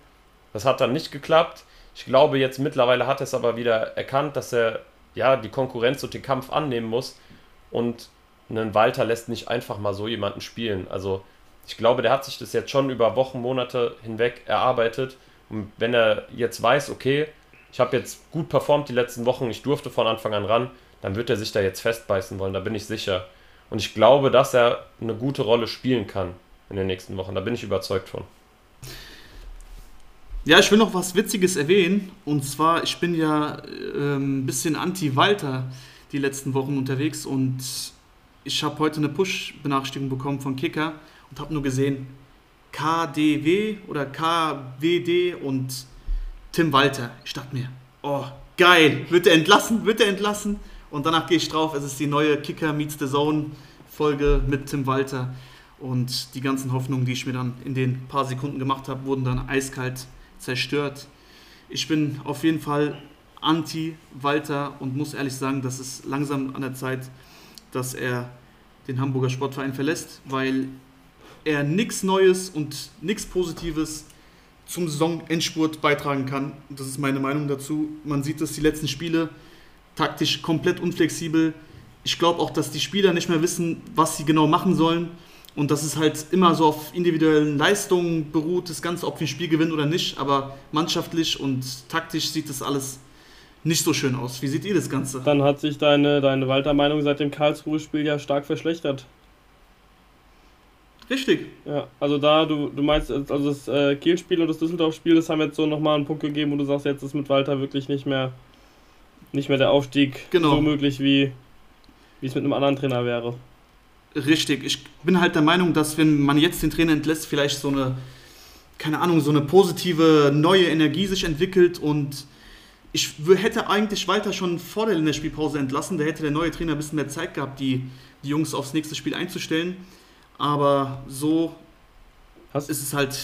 Das hat dann nicht geklappt. Ich glaube, jetzt mittlerweile hat er es aber wieder erkannt, dass er ja die Konkurrenz und den Kampf annehmen muss. Und einen Walter lässt nicht einfach mal so jemanden spielen. Also ich glaube, der hat sich das jetzt schon über Wochen, Monate hinweg erarbeitet. Und wenn er jetzt weiß, okay, ich habe jetzt gut performt die letzten Wochen, ich durfte von Anfang an ran, dann wird er sich da jetzt festbeißen wollen, da bin ich sicher. Und ich glaube, dass er eine gute Rolle spielen kann in den nächsten Wochen. Da bin ich überzeugt von. Ja, ich will noch was Witziges erwähnen. Und zwar, ich bin ja äh, ein bisschen anti-Walter die letzten Wochen unterwegs und ich habe heute eine Push-Benachrichtigung bekommen von Kicker und habe nur gesehen KDW oder KWD und Tim Walter. Ich dachte mir, oh, geil, wird er entlassen, wird er entlassen? Und danach gehe ich drauf, es ist die neue Kicker Meets the Zone Folge mit Tim Walter. Und die ganzen Hoffnungen, die ich mir dann in den paar Sekunden gemacht habe, wurden dann eiskalt zerstört. Ich bin auf jeden Fall anti-Walter und muss ehrlich sagen, dass es langsam an der Zeit, dass er den Hamburger Sportverein verlässt, weil er nichts Neues und nichts Positives zum Saisonendspurt beitragen kann. Das ist meine Meinung dazu. Man sieht dass die letzten Spiele, taktisch komplett unflexibel. Ich glaube auch, dass die Spieler nicht mehr wissen, was sie genau machen sollen. Und dass es halt immer so auf individuellen Leistungen beruht, das Ganze, ob wir ein Spiel gewinnen oder nicht. Aber mannschaftlich und taktisch sieht das alles nicht so schön aus. Wie seht ihr das Ganze? Dann hat sich deine, deine Walter-Meinung seit dem Karlsruhe-Spiel ja stark verschlechtert. Richtig. Ja, also da, du, du meinst, also das äh, Kiel-Spiel und das Düsseldorf-Spiel, das haben jetzt so nochmal einen Punkt gegeben, wo du sagst, jetzt ist mit Walter wirklich nicht mehr, nicht mehr der Aufstieg genau. so möglich, wie, wie es mit einem anderen Trainer wäre. Richtig. Ich bin halt der Meinung, dass wenn man jetzt den Trainer entlässt, vielleicht so eine, keine Ahnung, so eine positive neue Energie sich entwickelt und ich hätte eigentlich Walter schon vor der Länderspielpause entlassen. Da hätte der neue Trainer ein bisschen mehr Zeit gehabt, die, die Jungs aufs nächste Spiel einzustellen. Aber so Hast ist es halt,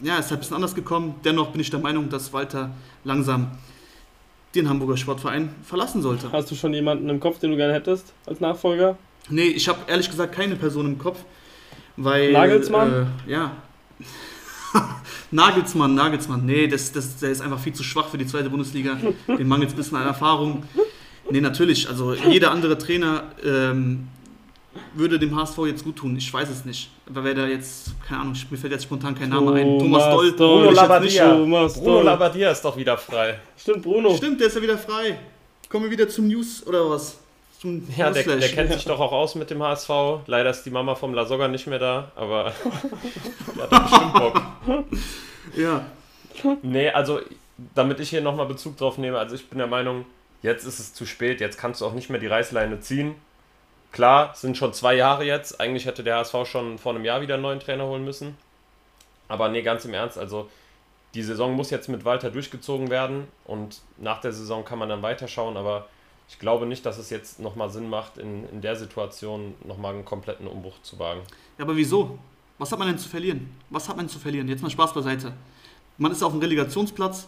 ja, ist halt ein bisschen anders gekommen. Dennoch bin ich der Meinung, dass Walter langsam den Hamburger Sportverein verlassen sollte. Hast du schon jemanden im Kopf, den du gerne hättest als Nachfolger? Nee, ich habe ehrlich gesagt keine Person im Kopf, weil. Nagelsmann? Äh, ja. Nagelsmann, Nagelsmann. Nee, das, das, der ist einfach viel zu schwach für die zweite Bundesliga. Den mangelt es ein bisschen an Erfahrung. Nee, natürlich. Also jeder andere Trainer ähm, würde dem HSV jetzt gut tun? Ich weiß es nicht. Aber wer da jetzt, keine Ahnung, mir fällt jetzt spontan kein Name ein. Thomas Doll. Bruno Labbadia. Bruno Labbadia ist doch wieder frei. Stimmt, Bruno. Stimmt, der ist ja wieder frei. Kommen wir wieder zum News oder was? Zum ja, der, der, kennt sich doch auch aus mit dem HSV. Leider ist die Mama vom Lasogga nicht mehr da, aber der hat bestimmt Bock. Ja. Nee, also damit ich hier nochmal Bezug drauf nehme, also ich bin der Meinung, jetzt ist es zu spät, jetzt kannst du auch nicht mehr die Reißleine ziehen. Klar, sind schon zwei Jahre jetzt. Eigentlich hätte der HSV schon vor einem Jahr wieder einen neuen Trainer holen müssen. Aber nee, ganz im Ernst, also die Saison muss jetzt mit Walter durchgezogen werden und nach der Saison kann man dann weiterschauen, aber ich glaube nicht, dass es jetzt nochmal Sinn macht, in, in der Situation nochmal einen kompletten Umbruch zu wagen. Ja, aber wieso? Was hat man denn zu verlieren? Was hat man zu verlieren? Jetzt mal Spaß beiseite. Man ist auf dem Relegationsplatz,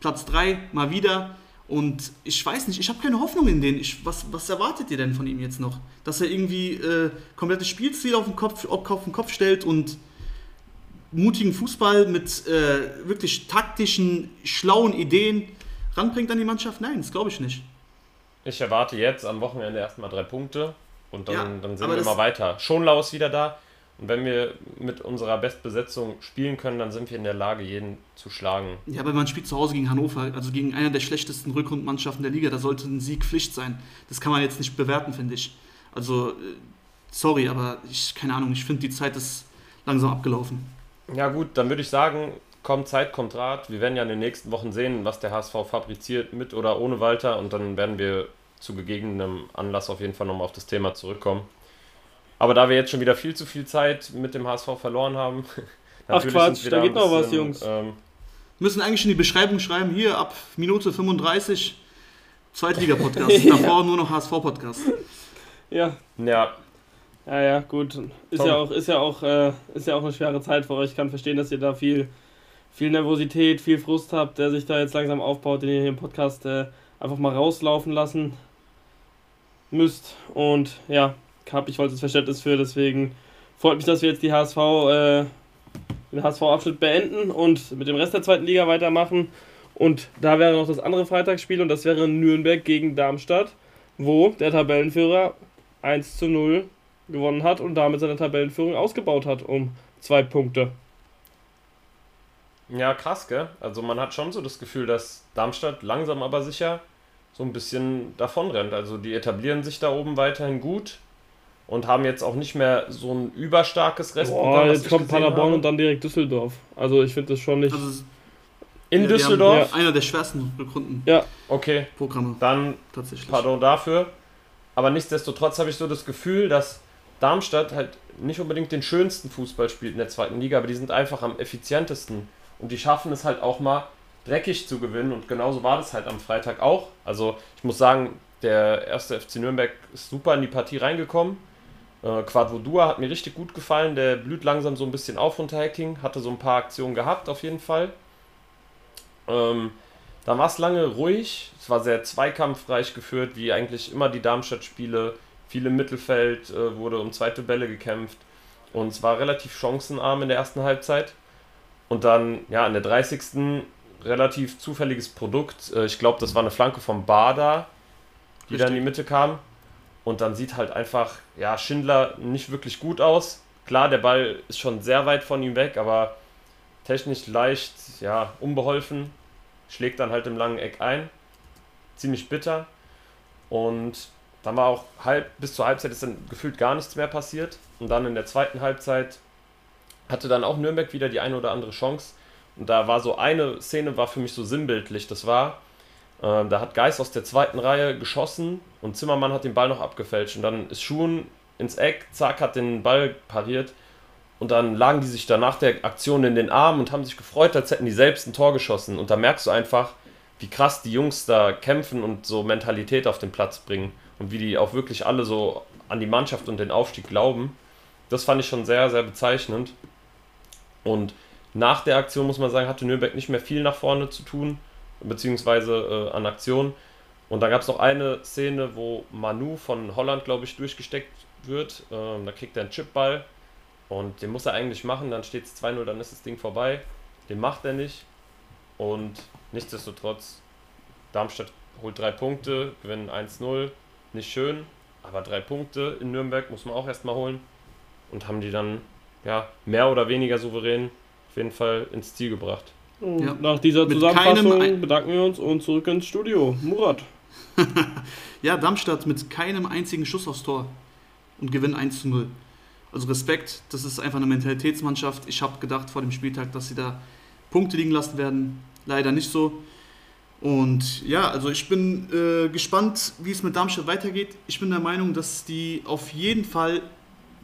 Platz 3, mal wieder. Und ich weiß nicht, ich habe keine Hoffnung in den. Ich, was, was erwartet ihr denn von ihm jetzt noch? Dass er irgendwie äh, komplettes Spielziel auf den, Kopf, auf den Kopf stellt und mutigen Fußball mit äh, wirklich taktischen, schlauen Ideen ranbringt an die Mannschaft? Nein, das glaube ich nicht. Ich erwarte jetzt am Wochenende erstmal drei Punkte und dann, ja, dann sehen wir mal weiter. Schonlau ist wieder da Und wenn wir mit unserer Bestbesetzung spielen können, dann sind wir in der Lage, jeden zu schlagen. Ja, aber man spielt zu Hause gegen Hannover, also gegen eine der schlechtesten Rückrundmannschaften der Liga. Da sollte ein Sieg Pflicht sein. Das kann man jetzt nicht bewerten, finde ich. Also, äh, sorry, aber ich, keine Ahnung, ich finde, die Zeit ist langsam abgelaufen. Ja, gut, dann würde ich sagen, kommt Zeit, kommt Rat. Wir werden ja in den nächsten Wochen sehen, was der HSV fabriziert, mit oder ohne Walter. Und dann werden wir zu gegebenem Anlass auf jeden Fall nochmal auf das Thema zurückkommen. Aber da wir jetzt schon wieder viel zu viel Zeit mit dem HSV verloren haben, Ach Quatsch, da geht noch was, Jungs. Ähm, müssen eigentlich in die Beschreibung schreiben, hier ab Minute 35 Zweitliga-Podcast, ja. davor nur noch HSV-Podcast. Ja. Ja. Ja, ja, gut. Ist ja auch, ist ja auch, äh, ist ja auch eine schwere Zeit für euch. Ich kann verstehen, dass ihr da viel, viel Nervosität, viel Frust habt, der sich da jetzt langsam aufbaut, den ihr hier im Podcast äh, einfach mal rauslaufen lassen müsst. Und ja, habe ich volles Verständnis für. Deswegen freut mich, dass wir jetzt die HSV, äh, den HSV-Abschnitt beenden und mit dem Rest der zweiten Liga weitermachen. Und da wäre noch das andere Freitagsspiel und das wäre Nürnberg gegen Darmstadt, wo der Tabellenführer 1 zu 0 gewonnen hat und damit seine Tabellenführung ausgebaut hat um zwei Punkte. Ja, krass, gell? Also man hat schon so das Gefühl, dass Darmstadt langsam aber sicher so ein bisschen davonrennt. Also die etablieren sich da oben weiterhin gut und haben jetzt auch nicht mehr so ein überstarkes Restprogramm. Boah, jetzt kommt Paderborn habe. und dann direkt Düsseldorf. Also ich finde das schon nicht. Also in ja, Düsseldorf? Ja. Einer der schwersten Rückrunden. Ja. Okay. Programme. Dann tatsächlich. Pardon dafür. Aber nichtsdestotrotz habe ich so das Gefühl, dass Darmstadt halt nicht unbedingt den schönsten Fußball spielt in der zweiten Liga, aber die sind einfach am effizientesten. Und die schaffen es halt auch mal dreckig zu gewinnen. Und genauso war das halt am Freitag auch. Also ich muss sagen, der erste FC Nürnberg ist super in die Partie reingekommen. Äh, Quadvodua hat mir richtig gut gefallen. Der blüht langsam so ein bisschen auf unter Hacking. Hatte so ein paar Aktionen gehabt auf jeden Fall. Ähm, da war es lange ruhig. Es war sehr zweikampfreich geführt, wie eigentlich immer die Darmstadt-Spiele. Viel im Mittelfeld äh, wurde um zweite Bälle gekämpft. Und es war relativ chancenarm in der ersten Halbzeit. Und dann, ja, in der 30. relativ zufälliges Produkt. Äh, ich glaube, das war eine Flanke vom Bader, die Richtig. dann in die Mitte kam. Und dann sieht halt einfach, ja, Schindler nicht wirklich gut aus. Klar, der Ball ist schon sehr weit von ihm weg, aber technisch leicht, ja, unbeholfen. Schlägt dann halt im langen Eck ein. Ziemlich bitter. Und dann war auch halb, bis zur Halbzeit ist dann gefühlt gar nichts mehr passiert. Und dann in der zweiten Halbzeit hatte dann auch Nürnberg wieder die eine oder andere Chance. Und da war so eine Szene, war für mich so sinnbildlich. Das war, da hat Geist aus der zweiten Reihe geschossen und Zimmermann hat den Ball noch abgefälscht. Und dann ist Schuhen ins Eck, zack, hat den Ball pariert. Und dann lagen die sich da nach der Aktion in den Armen und haben sich gefreut, als hätten die selbst ein Tor geschossen. Und da merkst du einfach, wie krass die Jungs da kämpfen und so Mentalität auf den Platz bringen. Und wie die auch wirklich alle so an die Mannschaft und den Aufstieg glauben. Das fand ich schon sehr, sehr bezeichnend. Und nach der Aktion muss man sagen, hatte Nürnberg nicht mehr viel nach vorne zu tun, beziehungsweise äh, an Aktion. Und da gab es noch eine Szene, wo Manu von Holland, glaube ich, durchgesteckt wird. Ähm, da kriegt er einen Chipball und den muss er eigentlich machen. Dann steht es 2-0, dann ist das Ding vorbei. Den macht er nicht. Und nichtsdestotrotz, Darmstadt holt drei Punkte, gewinnen 1-0. Nicht schön, aber drei Punkte in Nürnberg muss man auch erstmal holen. Und haben die dann ja, mehr oder weniger souverän auf jeden Fall ins Ziel gebracht. Ja. Nach dieser Zusammenfassung bedanken wir uns und zurück ins Studio. Murat. ja, Darmstadt mit keinem einzigen Schuss aufs Tor und gewinnen 1 zu 0. Also Respekt, das ist einfach eine Mentalitätsmannschaft. Ich habe gedacht vor dem Spieltag, dass sie da Punkte liegen lassen werden. Leider nicht so. Und ja, also ich bin äh, gespannt, wie es mit Darmstadt weitergeht. Ich bin der Meinung, dass die auf jeden Fall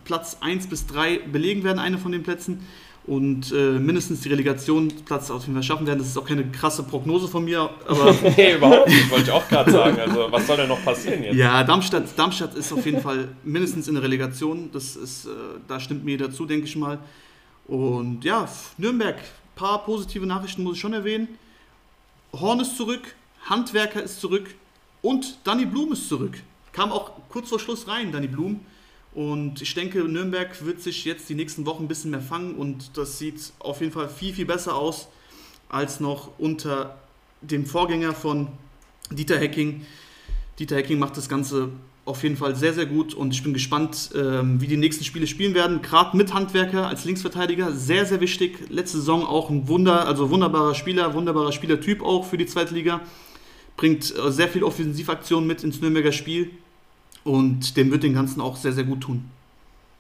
Platz 1 bis 3 belegen werden, eine von den Plätzen. Und äh, mindestens die Relegationsplatz auf jeden Fall schaffen werden. Das ist auch keine krasse Prognose von mir. Aber nee, überhaupt nicht, wollte ich auch gerade sagen. Also, was soll denn noch passieren jetzt? Ja, Darmstadt, Darmstadt ist auf jeden Fall mindestens in der Relegation. Das ist, äh, da stimmt mir dazu, denke ich mal. Und ja, Nürnberg, ein paar positive Nachrichten muss ich schon erwähnen. Horn ist zurück, Handwerker ist zurück und Danny Blum ist zurück. Kam auch kurz vor Schluss rein, Danny Blum. Und ich denke, Nürnberg wird sich jetzt die nächsten Wochen ein bisschen mehr fangen und das sieht auf jeden Fall viel, viel besser aus als noch unter dem Vorgänger von Dieter Hecking. Dieter Hecking macht das Ganze auf jeden Fall sehr, sehr gut und ich bin gespannt, ähm, wie die nächsten Spiele spielen werden. Gerade mit Handwerker als Linksverteidiger, sehr, sehr wichtig. Letzte Saison auch ein Wunder, also wunderbarer Spieler, wunderbarer Spielertyp auch für die zweite Liga. Bringt äh, sehr viel Offensivaktion mit ins Nürnberger Spiel und dem wird den Ganzen auch sehr, sehr gut tun.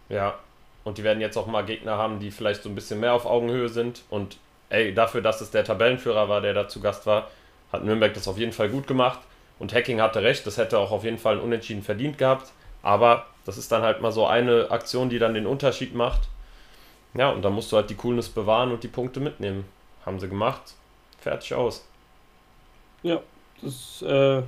Ja, und die werden jetzt auch mal Gegner haben, die vielleicht so ein bisschen mehr auf Augenhöhe sind. Und ey, dafür, dass es der Tabellenführer war, der da zu Gast war, hat Nürnberg das auf jeden Fall gut gemacht. Und Hacking hatte recht, das hätte auch auf jeden Fall ein Unentschieden verdient gehabt. Aber das ist dann halt mal so eine Aktion, die dann den Unterschied macht. Ja, und da musst du halt die Coolness bewahren und die Punkte mitnehmen. Haben sie gemacht. Fertig aus. Ja, das äh,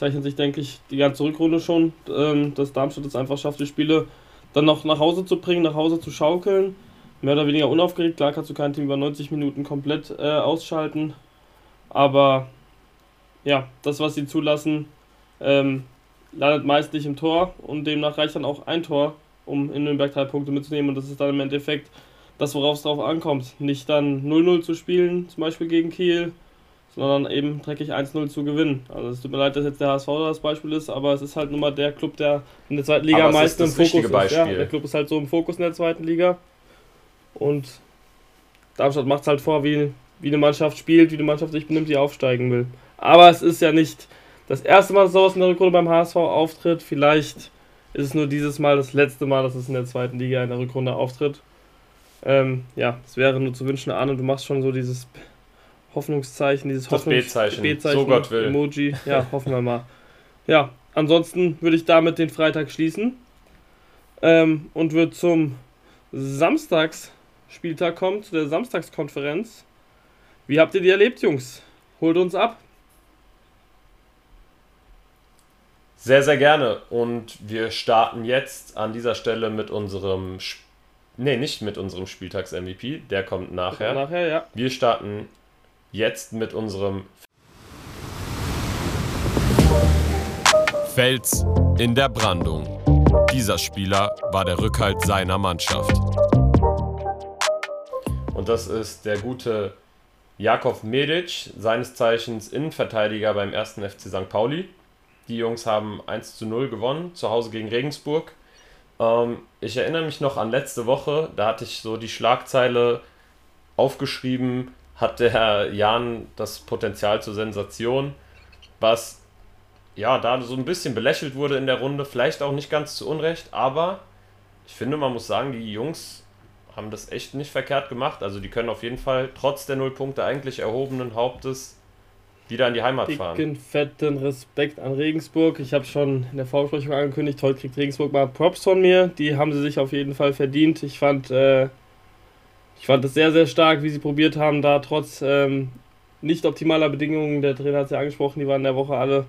zeichnet sich, denke ich, die ganze Rückrunde schon, ähm, dass Darmstadt es einfach schafft, die Spiele dann noch nach Hause zu bringen, nach Hause zu schaukeln. Mehr oder weniger unaufgeregt. Klar kannst du kein Team über 90 Minuten komplett äh, ausschalten. Aber ja, das, was sie zulassen, ähm, landet meist nicht im Tor und demnach reicht dann auch ein Tor, um in Nürnberg drei Punkte mitzunehmen und das ist dann im Endeffekt das, worauf es drauf ankommt. Nicht dann 0-0 zu spielen, zum Beispiel gegen Kiel, sondern eben dreckig 1-0 zu gewinnen. Also es tut mir leid, dass jetzt der HSV das Beispiel ist, aber es ist halt nun mal der Club, der in der zweiten Liga am meisten im Fokus ist. Ja, der Club ist halt so im Fokus in der zweiten Liga und Darmstadt macht es halt vor, wie, wie eine Mannschaft spielt, wie eine Mannschaft sich benimmt, die aufsteigen will. Aber es ist ja nicht das erste Mal, dass sowas in der Rückrunde beim HSV auftritt. Vielleicht ist es nur dieses Mal das letzte Mal, dass es in der zweiten Liga in der Rückrunde auftritt. Ähm, ja, es wäre nur zu wünschen, Arne, du machst schon so dieses Hoffnungszeichen, dieses Hoffnungszeichen, B-Zeichen, so Gott will. Emoji. Ja, hoffen wir mal. Ja, ansonsten würde ich damit den Freitag schließen ähm, und würde zum Samstagsspieltag kommen, zu der Samstagskonferenz. Wie habt ihr die erlebt, Jungs? Holt uns ab. Sehr, sehr gerne. Und wir starten jetzt an dieser Stelle mit unserem. Sp nee, nicht mit unserem Spieltags-MVP. Der kommt nachher. Nachher, ja. Wir starten jetzt mit unserem. Fels in der Brandung. Dieser Spieler war der Rückhalt seiner Mannschaft. Und das ist der gute Jakov Medic, seines Zeichens Innenverteidiger beim 1. FC St. Pauli. Die Jungs haben 1 zu 0 gewonnen, zu Hause gegen Regensburg. Ähm, ich erinnere mich noch an letzte Woche, da hatte ich so die Schlagzeile aufgeschrieben, hat der Herr Jan das Potenzial zur Sensation, was ja da so ein bisschen belächelt wurde in der Runde, vielleicht auch nicht ganz zu Unrecht, aber ich finde, man muss sagen, die Jungs haben das echt nicht verkehrt gemacht. Also die können auf jeden Fall trotz der Nullpunkte eigentlich erhobenen Hauptes wieder in die Heimat Dicken, fahren. fetten Respekt an Regensburg. Ich habe schon in der Vorbesprechung angekündigt, heute kriegt Regensburg mal Props von mir. Die haben sie sich auf jeden Fall verdient. Ich fand, äh, ich fand es sehr, sehr stark, wie sie probiert haben, da trotz ähm, nicht optimaler Bedingungen, der Trainer hat es ja angesprochen, die waren in der Woche alle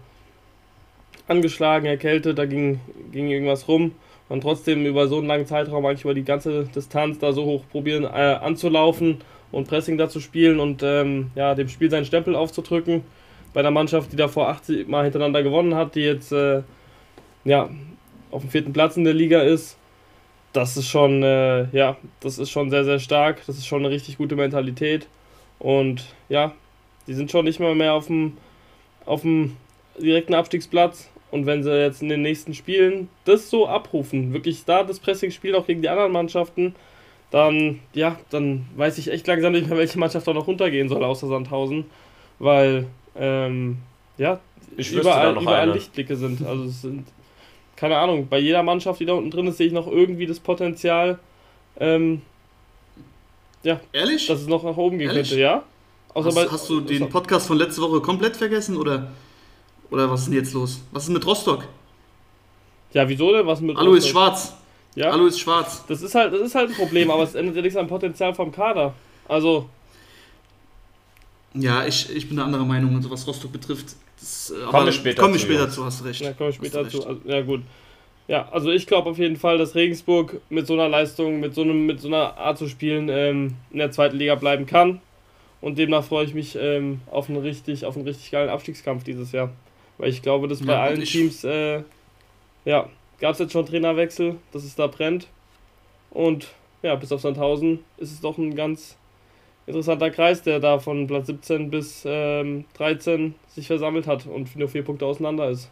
angeschlagen, erkältet, da ging, ging irgendwas rum und trotzdem über so einen langen Zeitraum, eigentlich über die ganze Distanz da so hoch probieren äh, anzulaufen und Pressing da zu spielen und ähm, ja, dem Spiel seinen Stempel aufzudrücken. Bei einer Mannschaft, die davor 80 Mal hintereinander gewonnen hat, die jetzt äh, ja, auf dem vierten Platz in der Liga ist. Das ist schon, äh, ja, das ist schon sehr, sehr stark. Das ist schon eine richtig gute Mentalität. Und ja, die sind schon nicht mehr mehr auf dem, auf dem direkten Abstiegsplatz. Und wenn sie jetzt in den nächsten Spielen das so abrufen, wirklich da das Pressing-Spiel auch gegen die anderen Mannschaften, dann, ja, dann weiß ich echt langsam nicht mehr, welche Mannschaft da noch runtergehen soll außer Sandhausen, weil, ähm, ja, Ich überall, noch überall eine. Lichtblicke sind. Also es sind, keine Ahnung, bei jeder Mannschaft, die da unten drin ist, sehe ich noch irgendwie das Potenzial, ähm, Ehrlich? dass es noch nach oben gehen Ehrlich? könnte, ja? Außer bei- hast, hast du den Podcast von letzter Woche komplett vergessen oder, oder was ist denn jetzt los? Was ist mit Rostock? Ja, wieso denn? Was mit Alu ist Rostock? schwarz. Ja, Alu ist schwarz. das ist halt, das ist halt ein Problem, aber es ändert ja nichts am Potenzial vom Kader. Also, Ja, ich, ich bin eine andere Meinung, also was Rostock betrifft. Das, äh, Kommen wir später zu, später Jungs. zu, hast du recht. Ja, kommen wir Hast später du zu. recht. Also, ja, gut. Ja, also ich glaube auf jeden Fall, dass Regensburg mit so einer Leistung, mit so, einem, mit so einer Art zu spielen ähm, in der zweiten Liga bleiben kann. Und demnach freue ich mich ähm, auf, einen richtig, auf einen richtig geilen Abstiegskampf dieses Jahr. Weil ich glaube, dass bei Ja, allen ich- Teams, äh, ja, gab es jetzt schon Trainerwechsel, dass es da brennt. Und ja, bis auf Sandhausen ist es doch ein ganz interessanter Kreis, der da von Platz 17 bis ähm, 13 sich versammelt hat und nur vier Punkte auseinander ist.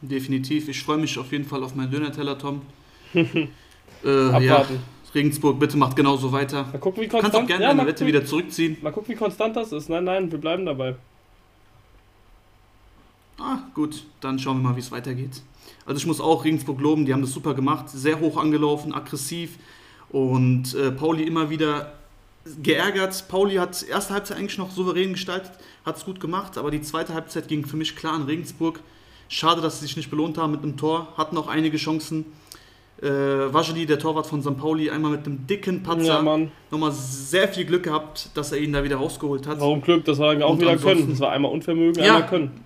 Definitiv. Ich freue mich auf jeden Fall auf meinen Döner-Teller, Tom. äh, ja. Regensburg, bitte macht genauso weiter. Mal gucken, wie Du kannst konstant. auch gerne ja, deine Wette wieder zurückziehen. mal gucken, wie konstant das ist. Nein, nein, wir bleiben dabei. Ah, gut, dann schauen wir mal, wie es weitergeht. Also ich muss auch Regensburg loben, die haben das super gemacht, sehr hoch angelaufen, aggressiv und äh, Pauli immer wieder geärgert. Pauli hat erste Halbzeit eigentlich noch souverän gestaltet, hat es gut gemacht, aber die zweite Halbzeit ging für mich klar an Regensburg. Schade, dass sie sich nicht belohnt haben mit einem Tor, hatten auch einige Chancen. Äh, Vajeli, der Torwart von St. Pauli, einmal mit einem dicken Patzer, Ja, nochmal sehr viel Glück gehabt, dass er ihn da wieder rausgeholt hat. Warum Glück? Das war auch Und wieder Können. Das war einmal Unvermögen, Ja. einmal Können.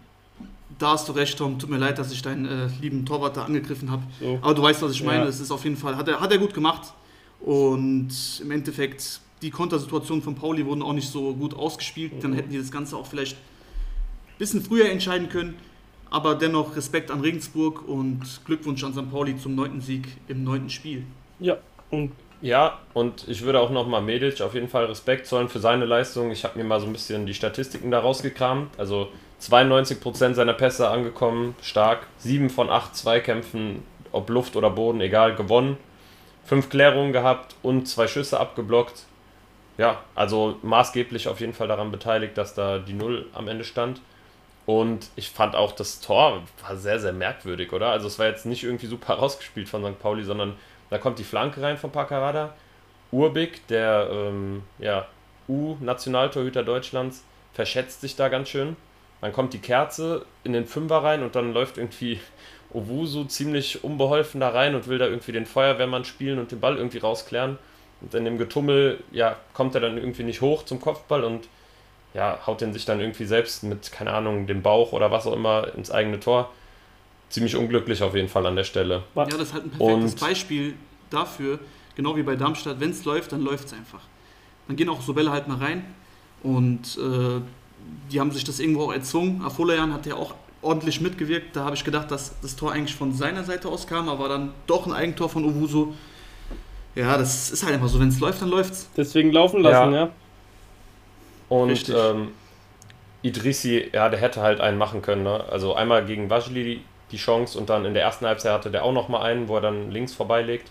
Da hast du recht, Tom. Tut mir leid, dass ich deinen äh, lieben Torwart da angegriffen habe. So. Aber du weißt, was ich meine. Ja. Es ist auf jeden Fall, hat er, hat er gut gemacht. Und im Endeffekt, die Kontersituationen von Pauli wurden auch nicht so gut ausgespielt. Dann hätten die das Ganze auch vielleicht ein bisschen früher entscheiden können. Aber dennoch Respekt an Regensburg und Glückwunsch an St. Pauli zum neunten Sieg im neunten Spiel. Ja, und Ja, und ich würde auch nochmal Medic auf jeden Fall Respekt zollen für seine Leistung. Ich habe mir mal so ein bisschen die Statistiken da rausgekramt. Also 92% seiner Pässe angekommen, stark. 7 von 8 Zweikämpfen, ob Luft oder Boden, egal, gewonnen. 5 Klärungen gehabt und 2 Schüsse abgeblockt. Ja, also maßgeblich auf jeden Fall daran beteiligt, dass da die Null am Ende stand. Und ich fand auch das Tor war sehr, sehr merkwürdig, oder? Also es war jetzt nicht irgendwie super rausgespielt von St. Pauli, sondern da kommt die Flanke rein von Paccarada. Urbik, der ähm, ja, U-Nationaltorhüter Deutschlands, verschätzt sich da ganz schön. Dann kommt die Kerze in den Fünfer rein und dann läuft irgendwie Owusu ziemlich unbeholfen da rein und will da irgendwie den Feuerwehrmann spielen und den Ball irgendwie rausklären. Und in dem Getummel, ja, kommt er dann irgendwie nicht hoch zum Kopfball und ja, haut den sich dann irgendwie selbst mit, keine Ahnung, dem Bauch oder was auch immer ins eigene Tor. Ziemlich unglücklich auf jeden Fall an der Stelle. Ja, das ist halt ein perfektes Und- Beispiel dafür, genau wie bei Darmstadt, wenn es läuft, dann läuft es einfach. Dann gehen auch so Bälle halt mal rein und äh, die haben sich das irgendwo auch erzwungen. Afolayan hat ja auch ordentlich mitgewirkt. Da habe ich gedacht, dass das Tor eigentlich von seiner Seite aus kam, aber dann doch ein Eigentor von Owusu. Ja, das ist halt einfach so, wenn es läuft, dann läuft's. deswegen laufen lassen, Ja. ja. Und ähm, Idrissi, ja, der hätte halt einen machen können. Ne? Also einmal gegen Vajli die Chance und dann in der ersten Halbzeit hatte der auch nochmal einen, wo er dann links vorbeilegt.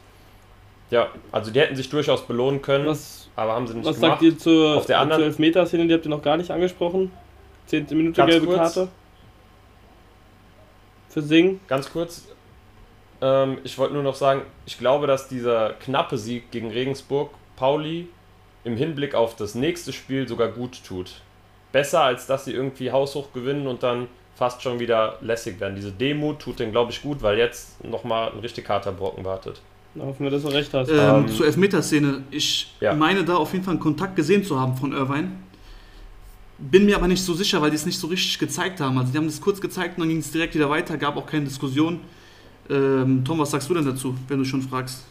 Ja, also die hätten sich durchaus belohnen können, Was, aber haben sie nicht was gemacht. sagt ihr zur, Auf der anderen- zur Elfmeterszene? Die habt ihr noch gar nicht angesprochen. Zehnte Minute gelbe kurz. Karte. Für Sing. Ganz kurz, ähm, ich wollte nur noch sagen, ich glaube, dass dieser knappe Sieg gegen Regensburg Pauli im Hinblick auf das nächste Spiel sogar gut tut. Besser, als dass sie irgendwie haushoch gewinnen und dann fast schon wieder lässig werden. Diese Demut tut denen, glaube ich, gut, weil jetzt nochmal ein richtig harter Brocken wartet. Da hoffen wir, dass du recht hast. Ähm, Ähm, zur Elfmeterszene. Ich ja. meine da auf jeden Fall einen Kontakt gesehen zu haben von Irvine. Bin mir aber nicht so sicher, weil die es nicht so richtig gezeigt haben. Also die haben das kurz gezeigt und dann ging es direkt wieder weiter, gab auch keine Diskussion. Ähm, Tom, was sagst du denn dazu, wenn du schon fragst?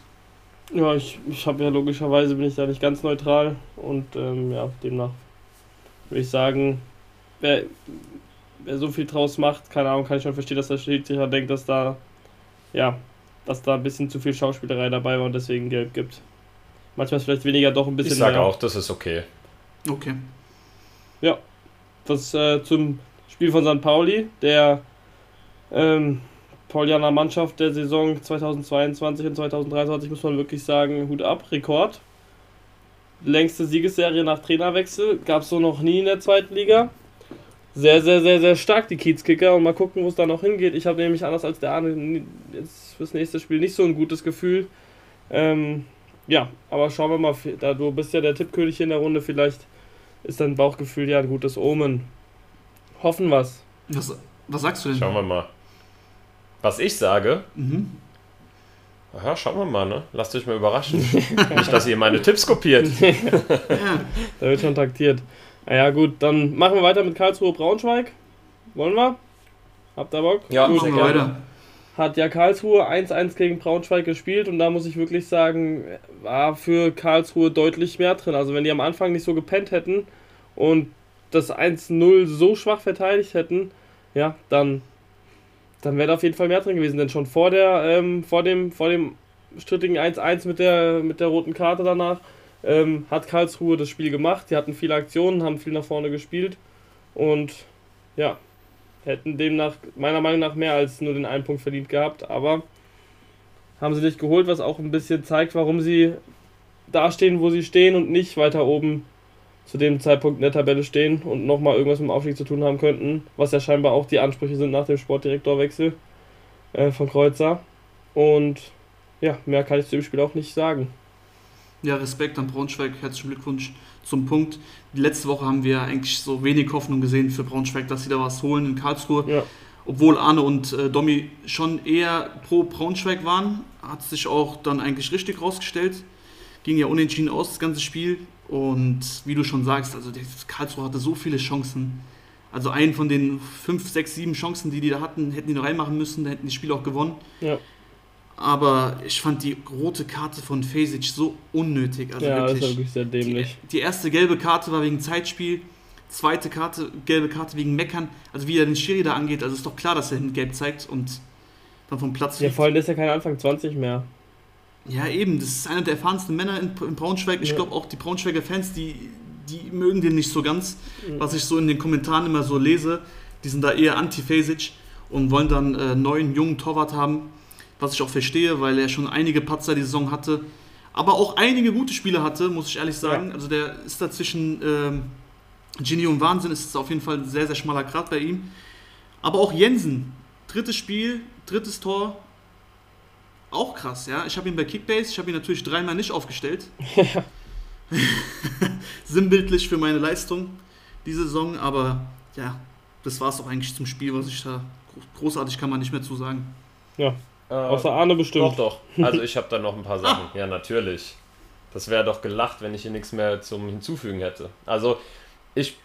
Ja, ich, ich habe ja logischerweise bin ich da nicht ganz neutral und ähm, ja, demnach würde ich sagen, wer, wer so viel draus macht, keine Ahnung, kann ich schon verstehen, dass der Schiedsrichter denkt, dass da ja, dass da ein bisschen zu viel Schauspielerei dabei war und deswegen gelb gibt. Manchmal ist vielleicht weniger doch ein bisschen Ich sage auch, das ist okay. Okay. Das äh, zum Spiel von St. Pauli, der ähm, Paulianer Mannschaft der Saison 2022 und 2023, muss man wirklich sagen, Hut ab, Rekord. Längste Siegesserie nach Trainerwechsel, gab es so noch nie in der zweiten Liga. Sehr, sehr, sehr, sehr stark, die Kiezkicker. Und mal gucken, wo es da noch hingeht. Ich habe nämlich anders als der Arne jetzt fürs nächste Spiel nicht so ein gutes Gefühl. Ähm, ja, aber schauen wir mal, da du bist ja der Tippkönig in der Runde, vielleicht ist dein Bauchgefühl ja ein gutes Omen. Hoffen wir's. Was, was sagst du denn? Schauen wir mal. Was ich sage, Mhm. aha, schauen wir mal, ne? Lasst euch mal überraschen. Nicht, dass ihr meine Tipps kopiert. Da wird schon taktiert. Naja, gut, dann machen wir weiter mit Karlsruhe Braunschweig. Wollen wir? Habt ihr Bock? Ja, Gut. machen wir weiter. Hat ja Karlsruhe 1-1 gegen Braunschweig gespielt und da muss ich wirklich sagen, war für Karlsruhe deutlich mehr drin. Also wenn die am Anfang nicht so gepennt hätten und das 1-0 so schwach verteidigt hätten, ja, dann, dann wäre da auf jeden Fall mehr drin gewesen. Denn schon vor der, ähm, vor dem, vor dem strittigen 1-1 mit der, mit der roten Karte danach, ähm, hat Karlsruhe das Spiel gemacht. Die hatten viele Aktionen, haben viel nach vorne gespielt und ja, hätten demnach meiner Meinung nach mehr als nur den einen Punkt verdient gehabt, aber haben sie nicht geholt, was auch ein bisschen zeigt, warum sie dastehen, wo sie stehen und nicht weiter oben zu dem Zeitpunkt in der Tabelle stehen und nochmal irgendwas mit dem Aufstieg zu tun haben könnten, was ja scheinbar auch die Ansprüche sind nach dem Sportdirektorwechsel äh, von Kreuzer. Und ja, mehr kann ich zu dem Spiel auch nicht sagen. Ja, Respekt an Braunschweig, herzlichen Glückwunsch zum Punkt. Die letzte Woche haben wir eigentlich so wenig Hoffnung gesehen für Braunschweig, dass sie da was holen in Karlsruhe. Ja. Obwohl Arne und äh, Domi schon eher pro Braunschweig waren, hat sich auch dann eigentlich richtig rausgestellt. Ging ja unentschieden aus, das ganze Spiel. Und wie du schon sagst, also Karlsruhe hatte so viele Chancen. Also einen von den fünf, sechs, sieben Chancen, die die da hatten, hätten die noch reinmachen müssen, da hätten die Spiel auch gewonnen. Ja. Aber ich fand die rote Karte von Fesic so unnötig. Also ja, wirklich, das war wirklich sehr dämlich. Die, die, erste gelbe Karte war wegen Zeitspiel, zweite Karte, gelbe Karte wegen Meckern. Also wie er den Schiri da angeht, also ist doch klar, dass er hinten gelb zeigt und dann vom Platz fliegt. Ja, vor allem ist ja kein Anfang 20 mehr. Ja, eben, das ist einer der erfahrensten Männer in, in Braunschweig. Ich ja. glaube auch die Braunschweiger Fans, die, die mögen den nicht so ganz, mhm. was ich so in den Kommentaren immer so lese. Die sind da eher anti-Fesic und wollen dann äh, neuen, jungen Torwart haben was ich auch verstehe, weil er schon einige Patzer die Saison hatte, aber auch einige gute Spiele hatte, muss ich ehrlich sagen. Ja. Also der ist da zwischen ähm, Genie und Wahnsinn, ist es auf jeden Fall ein sehr, sehr schmaler Grad bei ihm. Aber auch Jensen, drittes Spiel, drittes Tor, auch krass, ja. Ich habe ihn bei Kickbase, ich habe ihn natürlich dreimal nicht aufgestellt. Sinnbildlich für meine Leistung diese Saison, aber ja, das war es auch eigentlich zum Spiel, was ich da großartig kann man nicht mehr zu sagen. Ja, äh, Außer Arne bestimmt. Doch, doch. Also ich habe da noch ein paar Sachen. Ja, natürlich. Das wäre doch gelacht, wenn ich hier nichts mehr zum Hinzufügen hätte. Also ich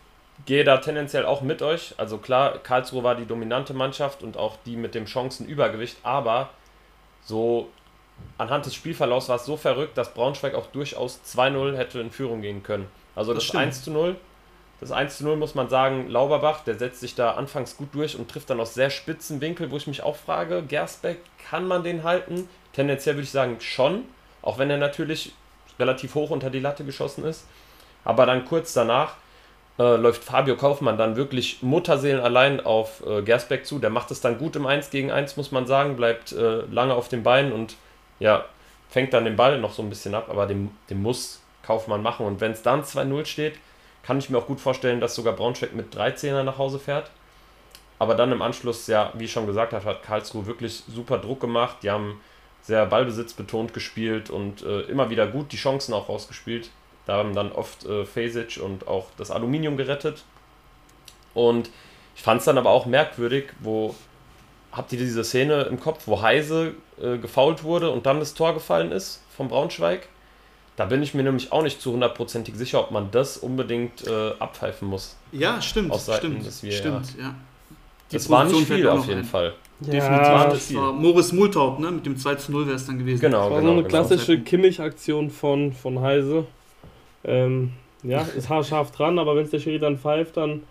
gehe da tendenziell auch mit euch. Also klar, Karlsruhe war die dominante Mannschaft und auch die mit dem Chancenübergewicht, aber so anhand des Spielverlaufs war es so verrückt, dass Braunschweig auch durchaus 2-0 hätte in Führung gehen können. Also das, das 1 0 das 1 zu 0 muss man sagen, Lauberbach, der setzt sich da anfangs gut durch und trifft dann aus sehr spitzen Winkel, wo ich mich auch frage, Gersbeck, kann man den halten? Tendenziell würde ich sagen schon, auch wenn er natürlich relativ hoch unter die Latte geschossen ist. Aber dann kurz danach äh, läuft Fabio Kaufmann dann wirklich Mutterseelen allein auf äh, Gersbeck zu. Der macht es dann gut im 1 gegen 1, muss man sagen, bleibt äh, lange auf den Beinen und ja, fängt dann den Ball noch so ein bisschen ab, aber den, den muss Kaufmann machen. Und wenn es dann 2-0 steht, kann ich mir auch gut vorstellen, dass sogar Braunschweig mit 13er nach Hause fährt. Aber dann im Anschluss, ja, wie ich schon gesagt habe, hat Karlsruhe wirklich super Druck gemacht. Die haben sehr ballbesitzbetont gespielt und äh, immer wieder gut die Chancen auch rausgespielt. Da haben dann oft äh, Fesic und auch das Aluminium gerettet. Und ich fand es dann aber auch merkwürdig, wo habt ihr diese Szene im Kopf, wo Heise äh, gefault wurde und dann das Tor gefallen ist vom Braunschweig? Da bin ich mir nämlich auch nicht zu hundertprozentig sicher, ob man das unbedingt äh, abpfeifen muss. Ja, stimmt. Aus Seiten stimmt, des stimmt, ja. Das war nicht viel auf jeden ein. Fall. Ja, Definitiv. Das war Moritz Multaub, ne? Mit dem 2 zu 0 wäre es dann gewesen. Genau, das war genau, so eine genau. klassische Kimmich-Aktion von, von Heise. Ähm, ja, ist haarscharf dran, aber wenn es der Schiri dann pfeift, dann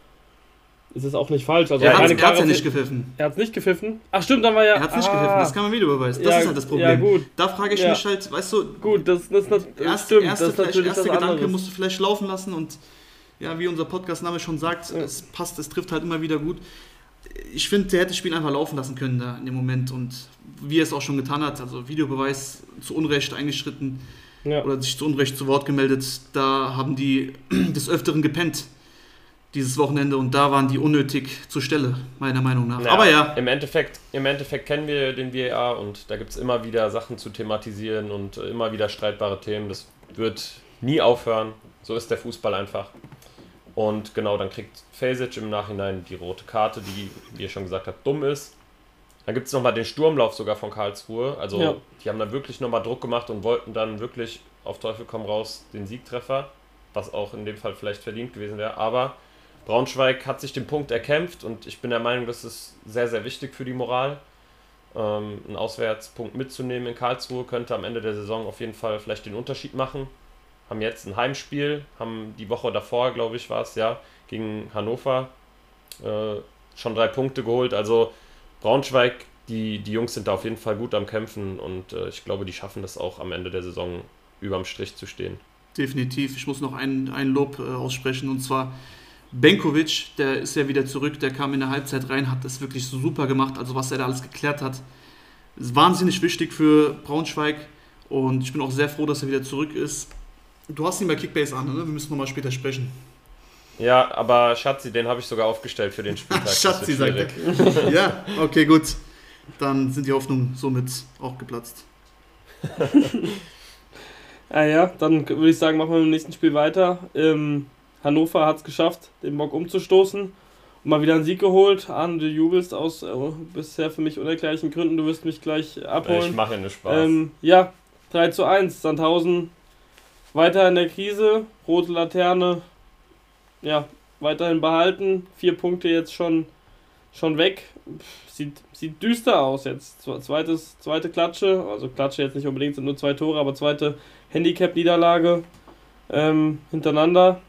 ist es auch nicht falsch. Also er hat es ja nicht gepfiffen. Er hat es nicht gepfiffen? Ach stimmt, dann war ja... Er hat es nicht ah, gepfiffen, das kann man wieder beweisen. Das ja, ist halt das Problem. Ja, gut. Da frage ich ja. mich halt, weißt du... Gut, das, das, das, erst, stimmt. Erste, das ist erste Gedanke anderes. musst du vielleicht laufen lassen und ja, wie unser Podcastname schon sagt, ja. es passt, es trifft halt immer wieder gut. Ich finde, der hätte das Spiel einfach laufen lassen können da in dem Moment und wie er es auch schon getan hat, also Videobeweis zu Unrecht eingeschritten ja. oder sich zu Unrecht zu Wort gemeldet, da haben die des Öfteren gepennt dieses Wochenende und da waren die unnötig zur Stelle, meiner Meinung nach. Ja, Aber ja. Im Endeffekt, Im Endeffekt kennen wir den VAR und da gibt es immer wieder Sachen zu thematisieren und immer wieder streitbare Themen. Das wird nie aufhören. So ist der Fußball einfach. Und genau, dann kriegt Fesic im Nachhinein die rote Karte, die, wie ihr schon gesagt habt, dumm ist. Dann gibt es nochmal den Sturmlauf sogar von Karlsruhe. Also ja. die haben da wirklich nochmal Druck gemacht und wollten dann wirklich auf Teufel komm raus den Siegtreffer, was auch in dem Fall vielleicht verdient gewesen wäre. Aber Braunschweig hat sich den Punkt erkämpft und ich bin der Meinung, das ist sehr, sehr wichtig für die Moral. Ähm, einen Auswärtspunkt mitzunehmen in Karlsruhe könnte am Ende der Saison auf jeden Fall vielleicht den Unterschied machen. Haben jetzt ein Heimspiel, haben die Woche davor, glaube ich, war es ja, gegen Hannover äh, schon drei Punkte geholt. Also Braunschweig, die, die Jungs sind da auf jeden Fall gut am Kämpfen und äh, ich glaube, die schaffen das auch am Ende der Saison überm Strich zu stehen. Definitiv. Ich muss noch ein, ein Lob äh, aussprechen und zwar Benkovic, der ist ja wieder zurück, der kam in der Halbzeit rein, hat das wirklich super gemacht, also was er da alles geklärt hat. Ist wahnsinnig wichtig für Braunschweig und ich bin auch sehr froh, dass er wieder zurück ist. Du hast ihn bei Kickbase an, ne? wir müssen nochmal später sprechen. Ja, aber Schatzi, den habe ich sogar aufgestellt für den Spieltag. Schatzi, sagt er. ja, okay, gut. Dann sind die Hoffnungen somit auch geplatzt. ah ja, dann würde ich sagen, machen wir im nächsten Spiel weiter. Ähm, Hannover hat es geschafft, den Bock umzustoßen und mal wieder einen Sieg geholt. Arne, du jubelst aus äh, bisher für mich unerklärlichen Gründen. Du wirst mich gleich abholen. Ich mache nur Spaß. Ähm, ja, 3 zu 1. Sandhausen weiter in der Krise. Rote Laterne, ja, weiterhin behalten. Vier Punkte jetzt schon, schon weg. Sieht, sieht düster aus jetzt. Zweites, zweite Klatsche, also Klatsche jetzt nicht unbedingt, sind nur zwei Tore, aber zweite Handicap-Niederlage ähm, hintereinander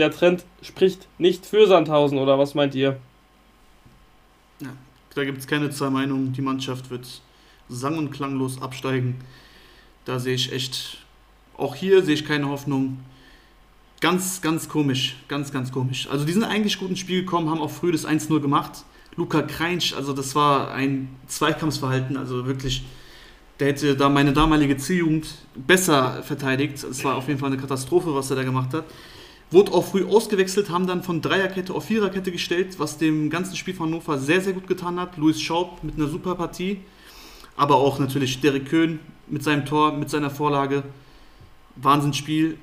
der Trend spricht nicht für Sandhausen, oder was meint ihr? Ja, da gibt es keine zwei Meinungen. Die Mannschaft wird sang- und klanglos absteigen. Da sehe ich echt, auch hier sehe ich keine Hoffnung. Ganz, ganz komisch, ganz, ganz komisch. Also die sind eigentlich gut ins Spiel gekommen, haben auch früh das 1-0 gemacht. Luca Kreinsch, also das war ein Zweikampfsverhalten, also wirklich, der hätte da meine damalige Zieljugend besser verteidigt. Es war auf jeden Fall eine Katastrophe, was er da gemacht hat. Wurde auch früh ausgewechselt, haben dann von Dreierkette auf Viererkette gestellt, was dem ganzen Spiel von Hannover sehr, sehr gut getan hat. Luis Schaub mit einer super Partie, aber auch natürlich Derek Köhn mit seinem Tor, mit seiner Vorlage. Wahnsinnsspiel.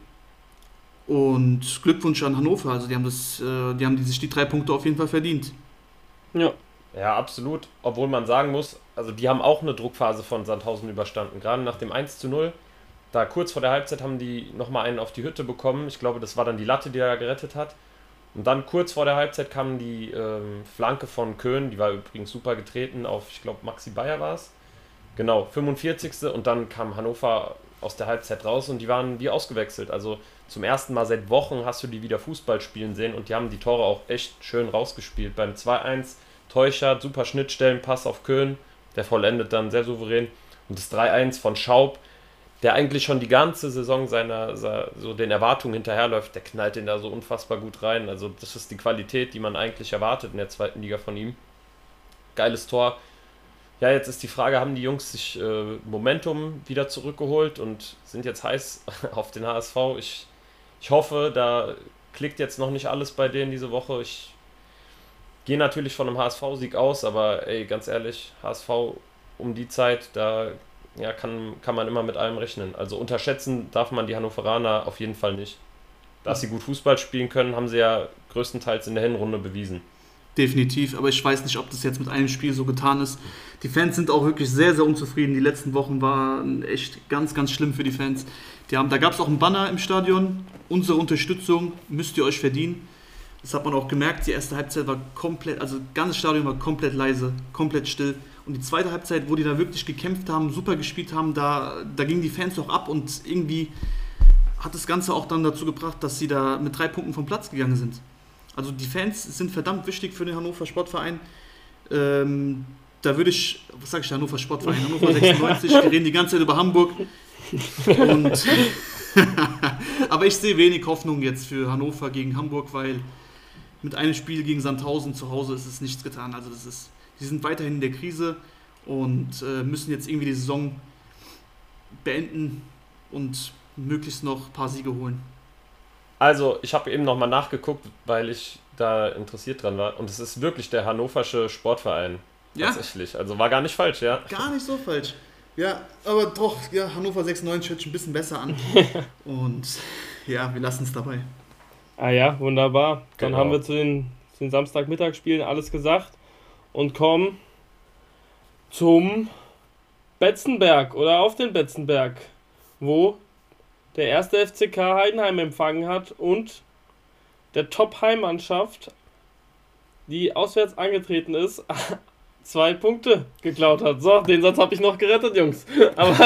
Und Glückwunsch an Hannover. Also die haben das, äh, die haben sich die drei Punkte auf jeden Fall verdient. Ja. Ja, absolut. Obwohl man sagen muss, also die haben auch eine Druckphase von Sandhausen überstanden. Gerade nach dem 1 zu 0 da kurz vor der Halbzeit haben die nochmal einen auf die Hütte bekommen. Ich glaube, das war dann die Latte, die er gerettet hat. Und dann kurz vor der Halbzeit kam die ähm, Flanke von Köhn, die war übrigens super getreten auf, ich glaube, Maxi Bayer war es. Genau, 45. Und dann kam Hannover aus der Halbzeit raus und die waren wie ausgewechselt. Also zum ersten Mal seit Wochen hast du die wieder Fußball spielen sehen und die haben die Tore auch echt schön rausgespielt. Beim 2-1 Teuchert, super Schnittstellen, Pass auf Köhn, der vollendet dann sehr souverän. Und das 3-1 von Schaub, der eigentlich schon die ganze Saison seiner, so den Erwartungen hinterherläuft, der knallt den da so unfassbar gut rein. Also das ist die Qualität, die man eigentlich erwartet in der zweiten Liga von ihm. Geiles Tor. Ja, jetzt ist die Frage, haben die Jungs sich äh, Momentum wieder zurückgeholt und sind jetzt heiß auf den HSV? Ich, ich hoffe, da klickt jetzt noch nicht alles bei denen diese Woche. Ich gehe natürlich von einem HSV-Sieg aus, aber ey, ganz ehrlich, HSV um die Zeit, da ja, kann, kann man immer mit allem rechnen. Also unterschätzen darf man die Hannoveraner auf jeden Fall nicht. Dass sie gut Fußball spielen können, haben sie ja größtenteils in der Hinrunde bewiesen. Definitiv, aber ich weiß nicht, ob das jetzt mit einem Spiel so getan ist. Die Fans sind auch wirklich sehr, sehr unzufrieden. Die letzten Wochen waren echt ganz, ganz schlimm für die Fans. Die haben, da gab es auch einen Banner im Stadion. Unsere Unterstützung müsst ihr euch verdienen. Das hat man auch gemerkt. Die erste Halbzeit war komplett, also das ganze Stadion war komplett leise, komplett still. Und die zweite Halbzeit, wo die da wirklich gekämpft haben, super gespielt haben, da, da gingen die Fans auch ab und irgendwie hat das Ganze auch dann dazu gebracht, dass sie da mit drei Punkten vom Platz gegangen sind. Also die Fans sind verdammt wichtig für den Hannover Sportverein. Ähm, da würde ich, was sage ich, Hannover Sportverein, Hannover 96, wir reden die ganze Zeit über Hamburg. Aber ich sehe wenig Hoffnung jetzt für Hannover gegen Hamburg, weil mit einem Spiel gegen Sandhausen zu Hause ist es nichts getan. Also das ist Sie sind weiterhin in der Krise und äh, müssen jetzt irgendwie die Saison beenden und möglichst noch ein paar Siege holen. Also, ich habe eben nochmal nachgeguckt, weil ich da interessiert dran war. Und es ist wirklich der hannoversche Sportverein. Ja. Tatsächlich. Also war gar nicht falsch, ja. Gar nicht so falsch. Ja, aber doch, ja, Hannover 96 hört sich ein bisschen besser an. und ja, wir lassen es dabei. Ah ja, wunderbar. Dann genau. haben wir zu den, zu den Samstagmittagsspielen alles gesagt und kommen zum Betzenberg oder auf den Betzenberg, wo der erste FCK Heidenheim empfangen hat und der Top-Heimmannschaft, die auswärts angetreten ist, zwei Punkte geklaut hat. So, den Satz habe ich noch gerettet, Jungs. Aber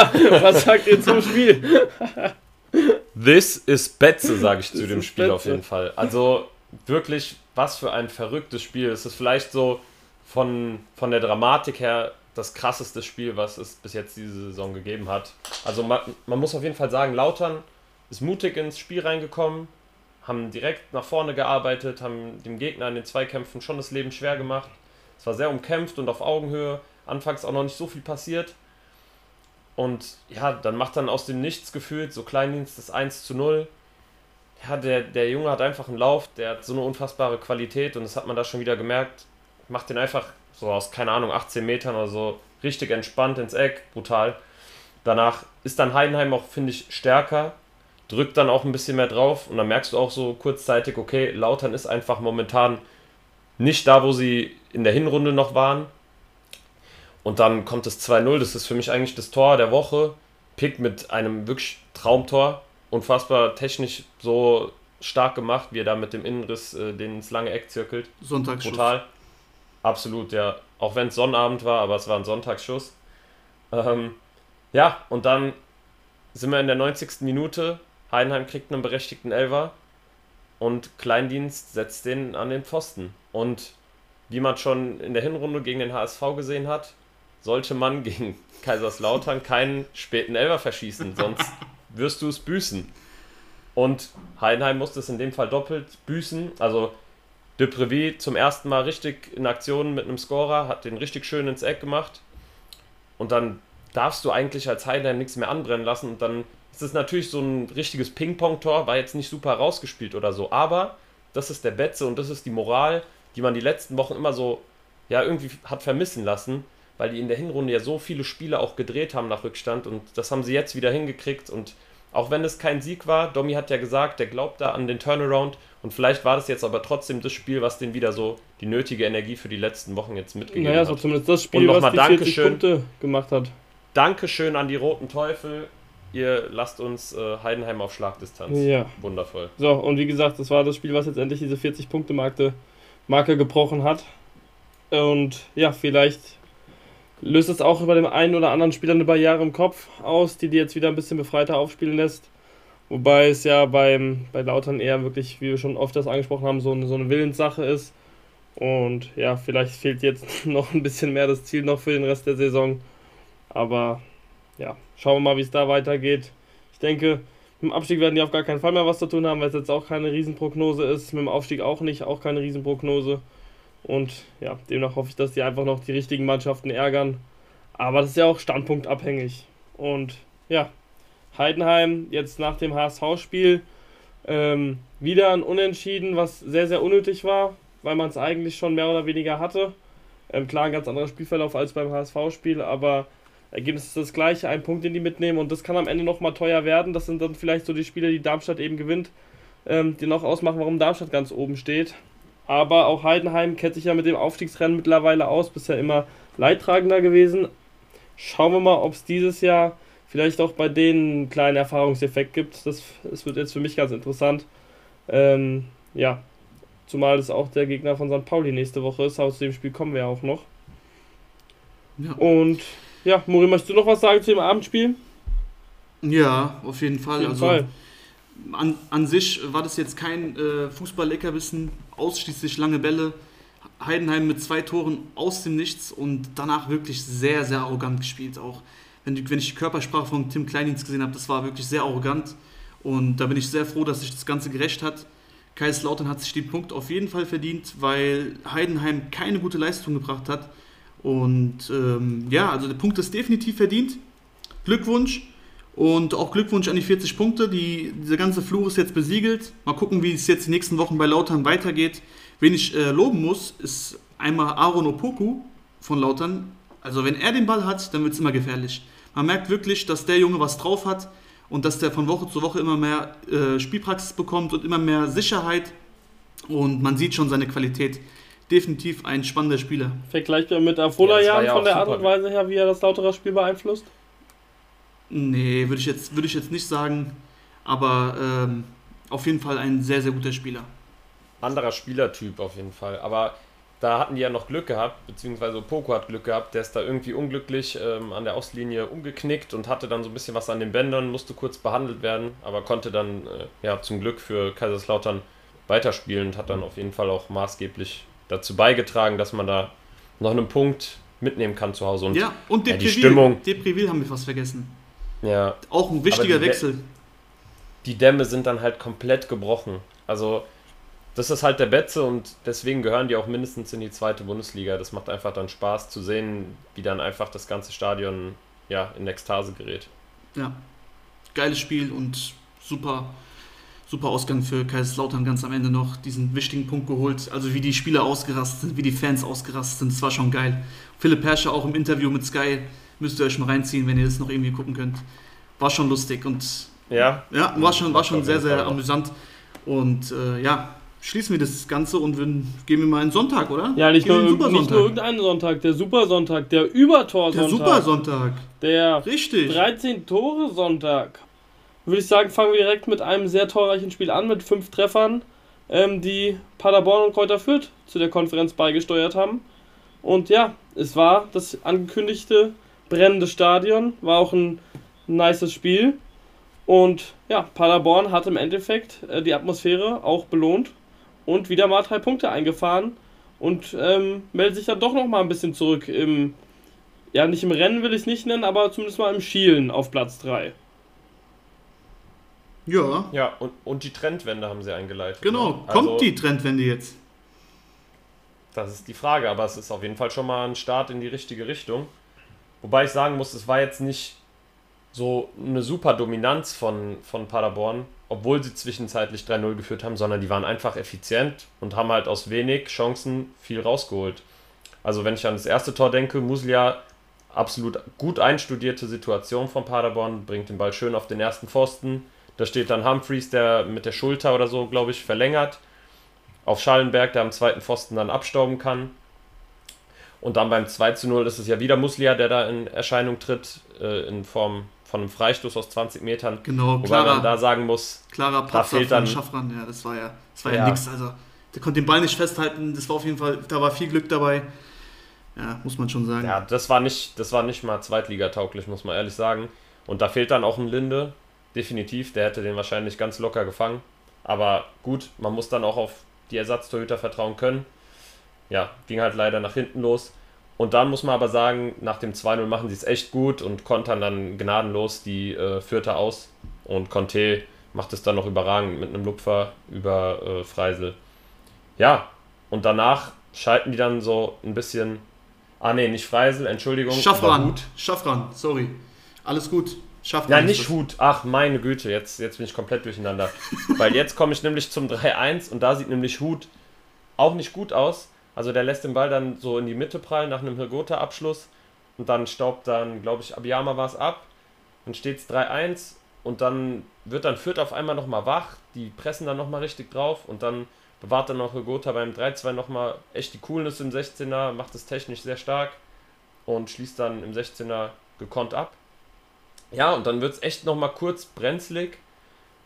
was sagt ihr zum Spiel? This is Betze, sage ich zu dem Spiel Betze. auf jeden Fall. Also wirklich, was für ein verrücktes Spiel. Es ist vielleicht so von, von der Dramatik her das krasseste Spiel, was es bis jetzt diese Saison gegeben hat. Also man, man muss auf jeden Fall sagen, Lautern ist mutig ins Spiel reingekommen, haben direkt nach vorne gearbeitet, haben dem Gegner in den Zweikämpfen schon das Leben schwer gemacht. Es war sehr umkämpft und auf Augenhöhe. Anfangs auch noch nicht so viel passiert. Und ja, dann macht dann aus dem Nichts gefühlt so Kleindienst das 1 zu 0. Ja, der, der Junge hat einfach einen Lauf, der hat so eine unfassbare Qualität und das hat man da schon wieder gemerkt. Macht den einfach so aus, keine Ahnung, 18 Metern oder so richtig entspannt ins Eck, brutal. Danach ist dann Heidenheim auch, finde ich, stärker, drückt dann auch ein bisschen mehr drauf und dann merkst du auch so kurzzeitig, okay, Lautern ist einfach momentan nicht da, wo sie in der Hinrunde noch waren. Und dann kommt das 2-0, das ist für mich eigentlich das Tor der Woche. Pick mit einem wirklich Traumtor, unfassbar technisch so stark gemacht, wie er da mit dem Innenriss äh, den ins lange Eck zirkelt. Sonntagsschuss. Total. Absolut, ja. Auch wenn es Sonnabend war, aber es war ein Sonntagsschuss. Ähm, ja, und dann sind wir in der 90. Minute. Heidenheim kriegt einen berechtigten Elfer und Kleindienst setzt den an den Pfosten. Und wie man schon in der Hinrunde gegen den HSV gesehen hat, sollte man gegen Kaiserslautern keinen späten Elfer verschießen, sonst wirst du es büßen. Und Heidenheim musste es in dem Fall doppelt büßen. Also De Prevy zum ersten Mal richtig in Aktion mit einem Scorer, hat den richtig schön ins Eck gemacht. Und dann darfst du eigentlich als Heidenheim nichts mehr anbrennen lassen. Und dann ist es natürlich so ein richtiges Ping-Pong-Tor, war jetzt nicht super rausgespielt oder so. Aber das ist der Betze und das ist die Moral, die man die letzten Wochen immer so ja, irgendwie hat vermissen lassen, weil die in der Hinrunde ja so viele Spiele auch gedreht haben nach Rückstand und das haben sie jetzt wieder hingekriegt und auch wenn es kein Sieg war, Domi hat ja gesagt, der glaubt da an den Turnaround und vielleicht war das jetzt aber trotzdem das Spiel, was den wieder so die nötige Energie für die letzten Wochen jetzt mitgegeben naja, hat. Naja, so zumindest das Spiel, und was die 40 Dankeschön, Punkte gemacht hat. Dankeschön an die Roten Teufel. Ihr lasst uns äh, Heidenheim auf Schlagdistanz. Ja. Wundervoll. So, und wie gesagt, das war das Spiel, was jetzt endlich diese 40-Punkte-Marke Marke gebrochen hat. Und ja, vielleicht löst es auch bei dem einen oder anderen Spieler eine Barriere im Kopf aus, die die jetzt wieder ein bisschen befreiter aufspielen lässt. Wobei es ja beim, bei Lautern eher wirklich, wie wir schon oft das angesprochen haben, so eine, so eine Willenssache ist. Und ja, vielleicht fehlt jetzt noch ein bisschen mehr das Ziel noch für den Rest der Saison. Aber ja, schauen wir mal, wie es da weitergeht. Ich denke, mit dem Abstieg werden die auf gar keinen Fall mehr was zu tun haben, weil es jetzt auch keine Riesenprognose ist. Mit dem Aufstieg auch nicht, auch keine Riesenprognose. Und ja, demnach hoffe ich, dass die einfach noch die richtigen Mannschaften ärgern. Aber das ist ja auch standpunktabhängig. Und ja, Heidenheim jetzt nach dem HSV-Spiel ähm, wieder ein Unentschieden, was sehr, sehr unnötig war, weil man es eigentlich schon mehr oder weniger hatte. Ähm, klar, ein ganz anderer Spielverlauf als beim HSV-Spiel, aber Ergebnis ist das gleiche, ein Punkt, den die mitnehmen und das kann am Ende nochmal teuer werden. Das sind dann vielleicht so die Spiele, die Darmstadt eben gewinnt, ähm, die noch ausmachen, warum Darmstadt ganz oben steht. Aber auch Heidenheim kennt sich ja mit dem Aufstiegsrennen mittlerweile aus, bisher immer leidtragender gewesen. Schauen wir mal, ob es dieses Jahr vielleicht auch bei denen einen kleinen Erfahrungseffekt gibt. Das, das wird jetzt für mich ganz interessant. Ähm, ja, zumal es auch der Gegner von St. Pauli nächste Woche ist, aber zu dem Spiel kommen wir ja auch noch. Ja. Und ja, Mori, möchtest du noch was sagen zu dem Abendspiel? Ja, auf jeden Fall. Auf jeden also, Fall. An, an sich war das jetzt kein äh, Fußball-Leckerbissen, ausschließlich lange Bälle. Heidenheim mit zwei Toren aus dem Nichts und danach wirklich sehr, sehr arrogant gespielt. Auch wenn, wenn ich die Körpersprache von Tim Kleindienst gesehen habe, das war wirklich sehr arrogant. Und da bin ich sehr froh, dass sich das Ganze gerecht hat. Kaiserslautern hat sich den Punkt auf jeden Fall verdient, weil Heidenheim keine gute Leistung gebracht hat. Und ähm, ja, also der Punkt ist definitiv verdient. Glückwunsch. Und auch Glückwunsch an die 40 Punkte. Die, dieser ganze Fluch ist jetzt besiegelt. Mal gucken, wie es jetzt die nächsten Wochen bei Lautern weitergeht. Wen ich äh, loben muss, ist einmal Aaron Opoku von Lautern. Also wenn er den Ball hat, dann wird es immer gefährlich. Man merkt wirklich, dass der Junge was drauf hat und dass der von Woche zu Woche immer mehr äh, Spielpraxis bekommt und immer mehr Sicherheit. Und man sieht schon seine Qualität. Definitiv ein spannender Spieler. Vergleichbar mit Afola ja, ja von der Art und Weise her, wie er das Lauterer Spiel beeinflusst? Nee, würde ich, jetzt, würd ich jetzt nicht sagen. Aber ähm, auf jeden Fall ein sehr, sehr guter Spieler. Anderer Spielertyp auf jeden Fall. Aber da hatten die ja noch Glück gehabt, beziehungsweise Poco hat Glück gehabt. Der ist da irgendwie unglücklich ähm, an der Ostlinie umgeknickt und hatte dann so ein bisschen was an den Bändern, musste kurz behandelt werden, aber konnte dann äh, ja zum Glück für Kaiserslautern weiterspielen und hat dann auf jeden Fall auch maßgeblich dazu beigetragen, dass man da noch einen Punkt mitnehmen kann zu Hause. Und, ja, und ja, die Stimmung. Deprivil haben wir fast vergessen. Ja. Auch ein wichtiger die Wechsel. die Dämme sind dann halt komplett gebrochen. Also, das ist halt der Betze und deswegen gehören die auch mindestens in die zweite Bundesliga. Das macht einfach dann Spaß zu sehen, wie dann einfach das ganze Stadion ja, in Ekstase gerät. Ja, geiles Spiel und super, super Ausgang für Kaiserslautern ganz am Ende noch diesen wichtigen Punkt geholt. Also wie die Spieler ausgerastet sind, wie die Fans ausgerastet sind, das war schon geil. Philipp Perscher auch im Interview mit Sky, müsst ihr euch mal reinziehen, wenn ihr das noch irgendwie gucken könnt. War schon lustig und ja, ja war schon, war schon sehr, sehr amüsant. Und äh, ja, schließen wir das Ganze und gehen wir mal in Sonntag, oder? Ja, nicht, nur, nicht nur irgendeinen Sonntag, der Supersonntag, der Übertorsonntag. Der Supersonntag. Der Richtig. 13 Tore Sonntag. Würde ich sagen, fangen wir direkt mit einem sehr torreichen Spiel an, mit fünf Treffern, ähm, die Paderborn und Kräuter Fürth zu der Konferenz beigesteuert haben. Und ja, es war das angekündigte brennende Stadion, war auch ein nices Spiel. Und ja, Paderborn hat im Endeffekt äh, die Atmosphäre auch belohnt und wieder mal drei Punkte eingefahren und ähm, meldet sich dann doch noch mal ein bisschen zurück im, ja nicht im Rennen will ich es nicht nennen, aber zumindest mal im Schielen auf Platz 3. Ja. Ja, und, und die Trendwende haben sie eingeleitet. Genau, ne? kommt also, die Trendwende jetzt? Das ist die Frage, aber es ist auf jeden Fall schon mal ein Start in die richtige Richtung. Wobei ich sagen muss, es war jetzt nicht so eine super Dominanz von, von Paderborn, obwohl sie zwischenzeitlich 3-0 geführt haben, sondern die waren einfach effizient und haben halt aus wenig Chancen viel rausgeholt. Also wenn ich an das erste Tor denke, Muslia absolut gut einstudierte Situation von Paderborn, bringt den Ball schön auf den ersten Pfosten. Da steht dann Humphreys, der mit der Schulter oder so, glaube ich, verlängert. Auf Schallenberg, der am zweiten Pfosten dann abstauben kann. Und dann beim 2 0 ist es ja wieder Muslia, der da in Erscheinung tritt, äh, in Form von einem Freistoß aus 20 Metern. Genau, Wobei klarer, man da sagen muss, klarer Patzer da fehlt dann Schaffran, ja, das war ja, das war ja, ja nix. Also der konnte den Ball nicht festhalten, das war auf jeden Fall, da war viel Glück dabei. Ja, muss man schon sagen. Ja, das war nicht, das war nicht mal zweitligatauglich, muss man ehrlich sagen. Und da fehlt dann auch ein Linde, definitiv. Der hätte den wahrscheinlich ganz locker gefangen. Aber gut, man muss dann auch auf die Ersatztorhüter vertrauen können. Ja, ging halt leider nach hinten los. Und dann muss man aber sagen, nach dem 2-0 machen sie es echt gut und kontern dann gnadenlos die äh, Vierter aus. Und Conte macht es dann noch überragend mit einem Lupfer über äh, Freisel. Ja, und danach schalten die dann so ein bisschen. Ah, nee, nicht Freisel, Entschuldigung. Schaffran, Schaffran, sorry. Alles gut. Schaffran. Ja, nicht Hut. Ach, meine Güte, jetzt, jetzt bin ich komplett durcheinander. Weil jetzt komme ich nämlich zum 3-1 und da sieht nämlich Hut auch nicht gut aus. Also der lässt den Ball dann so in die Mitte prallen nach einem Hirgota-Abschluss und dann staubt dann, glaube ich, Abiyama was ab. Dann steht es 3-1 und dann wird dann Fürth auf einmal nochmal wach. Die pressen dann nochmal richtig drauf und dann bewahrt dann noch Hirgota beim 3-2 nochmal echt die Coolness im 16er, macht es technisch sehr stark und schließt dann im 16er gekonnt ab. Ja, und dann wird es echt nochmal kurz brenzlig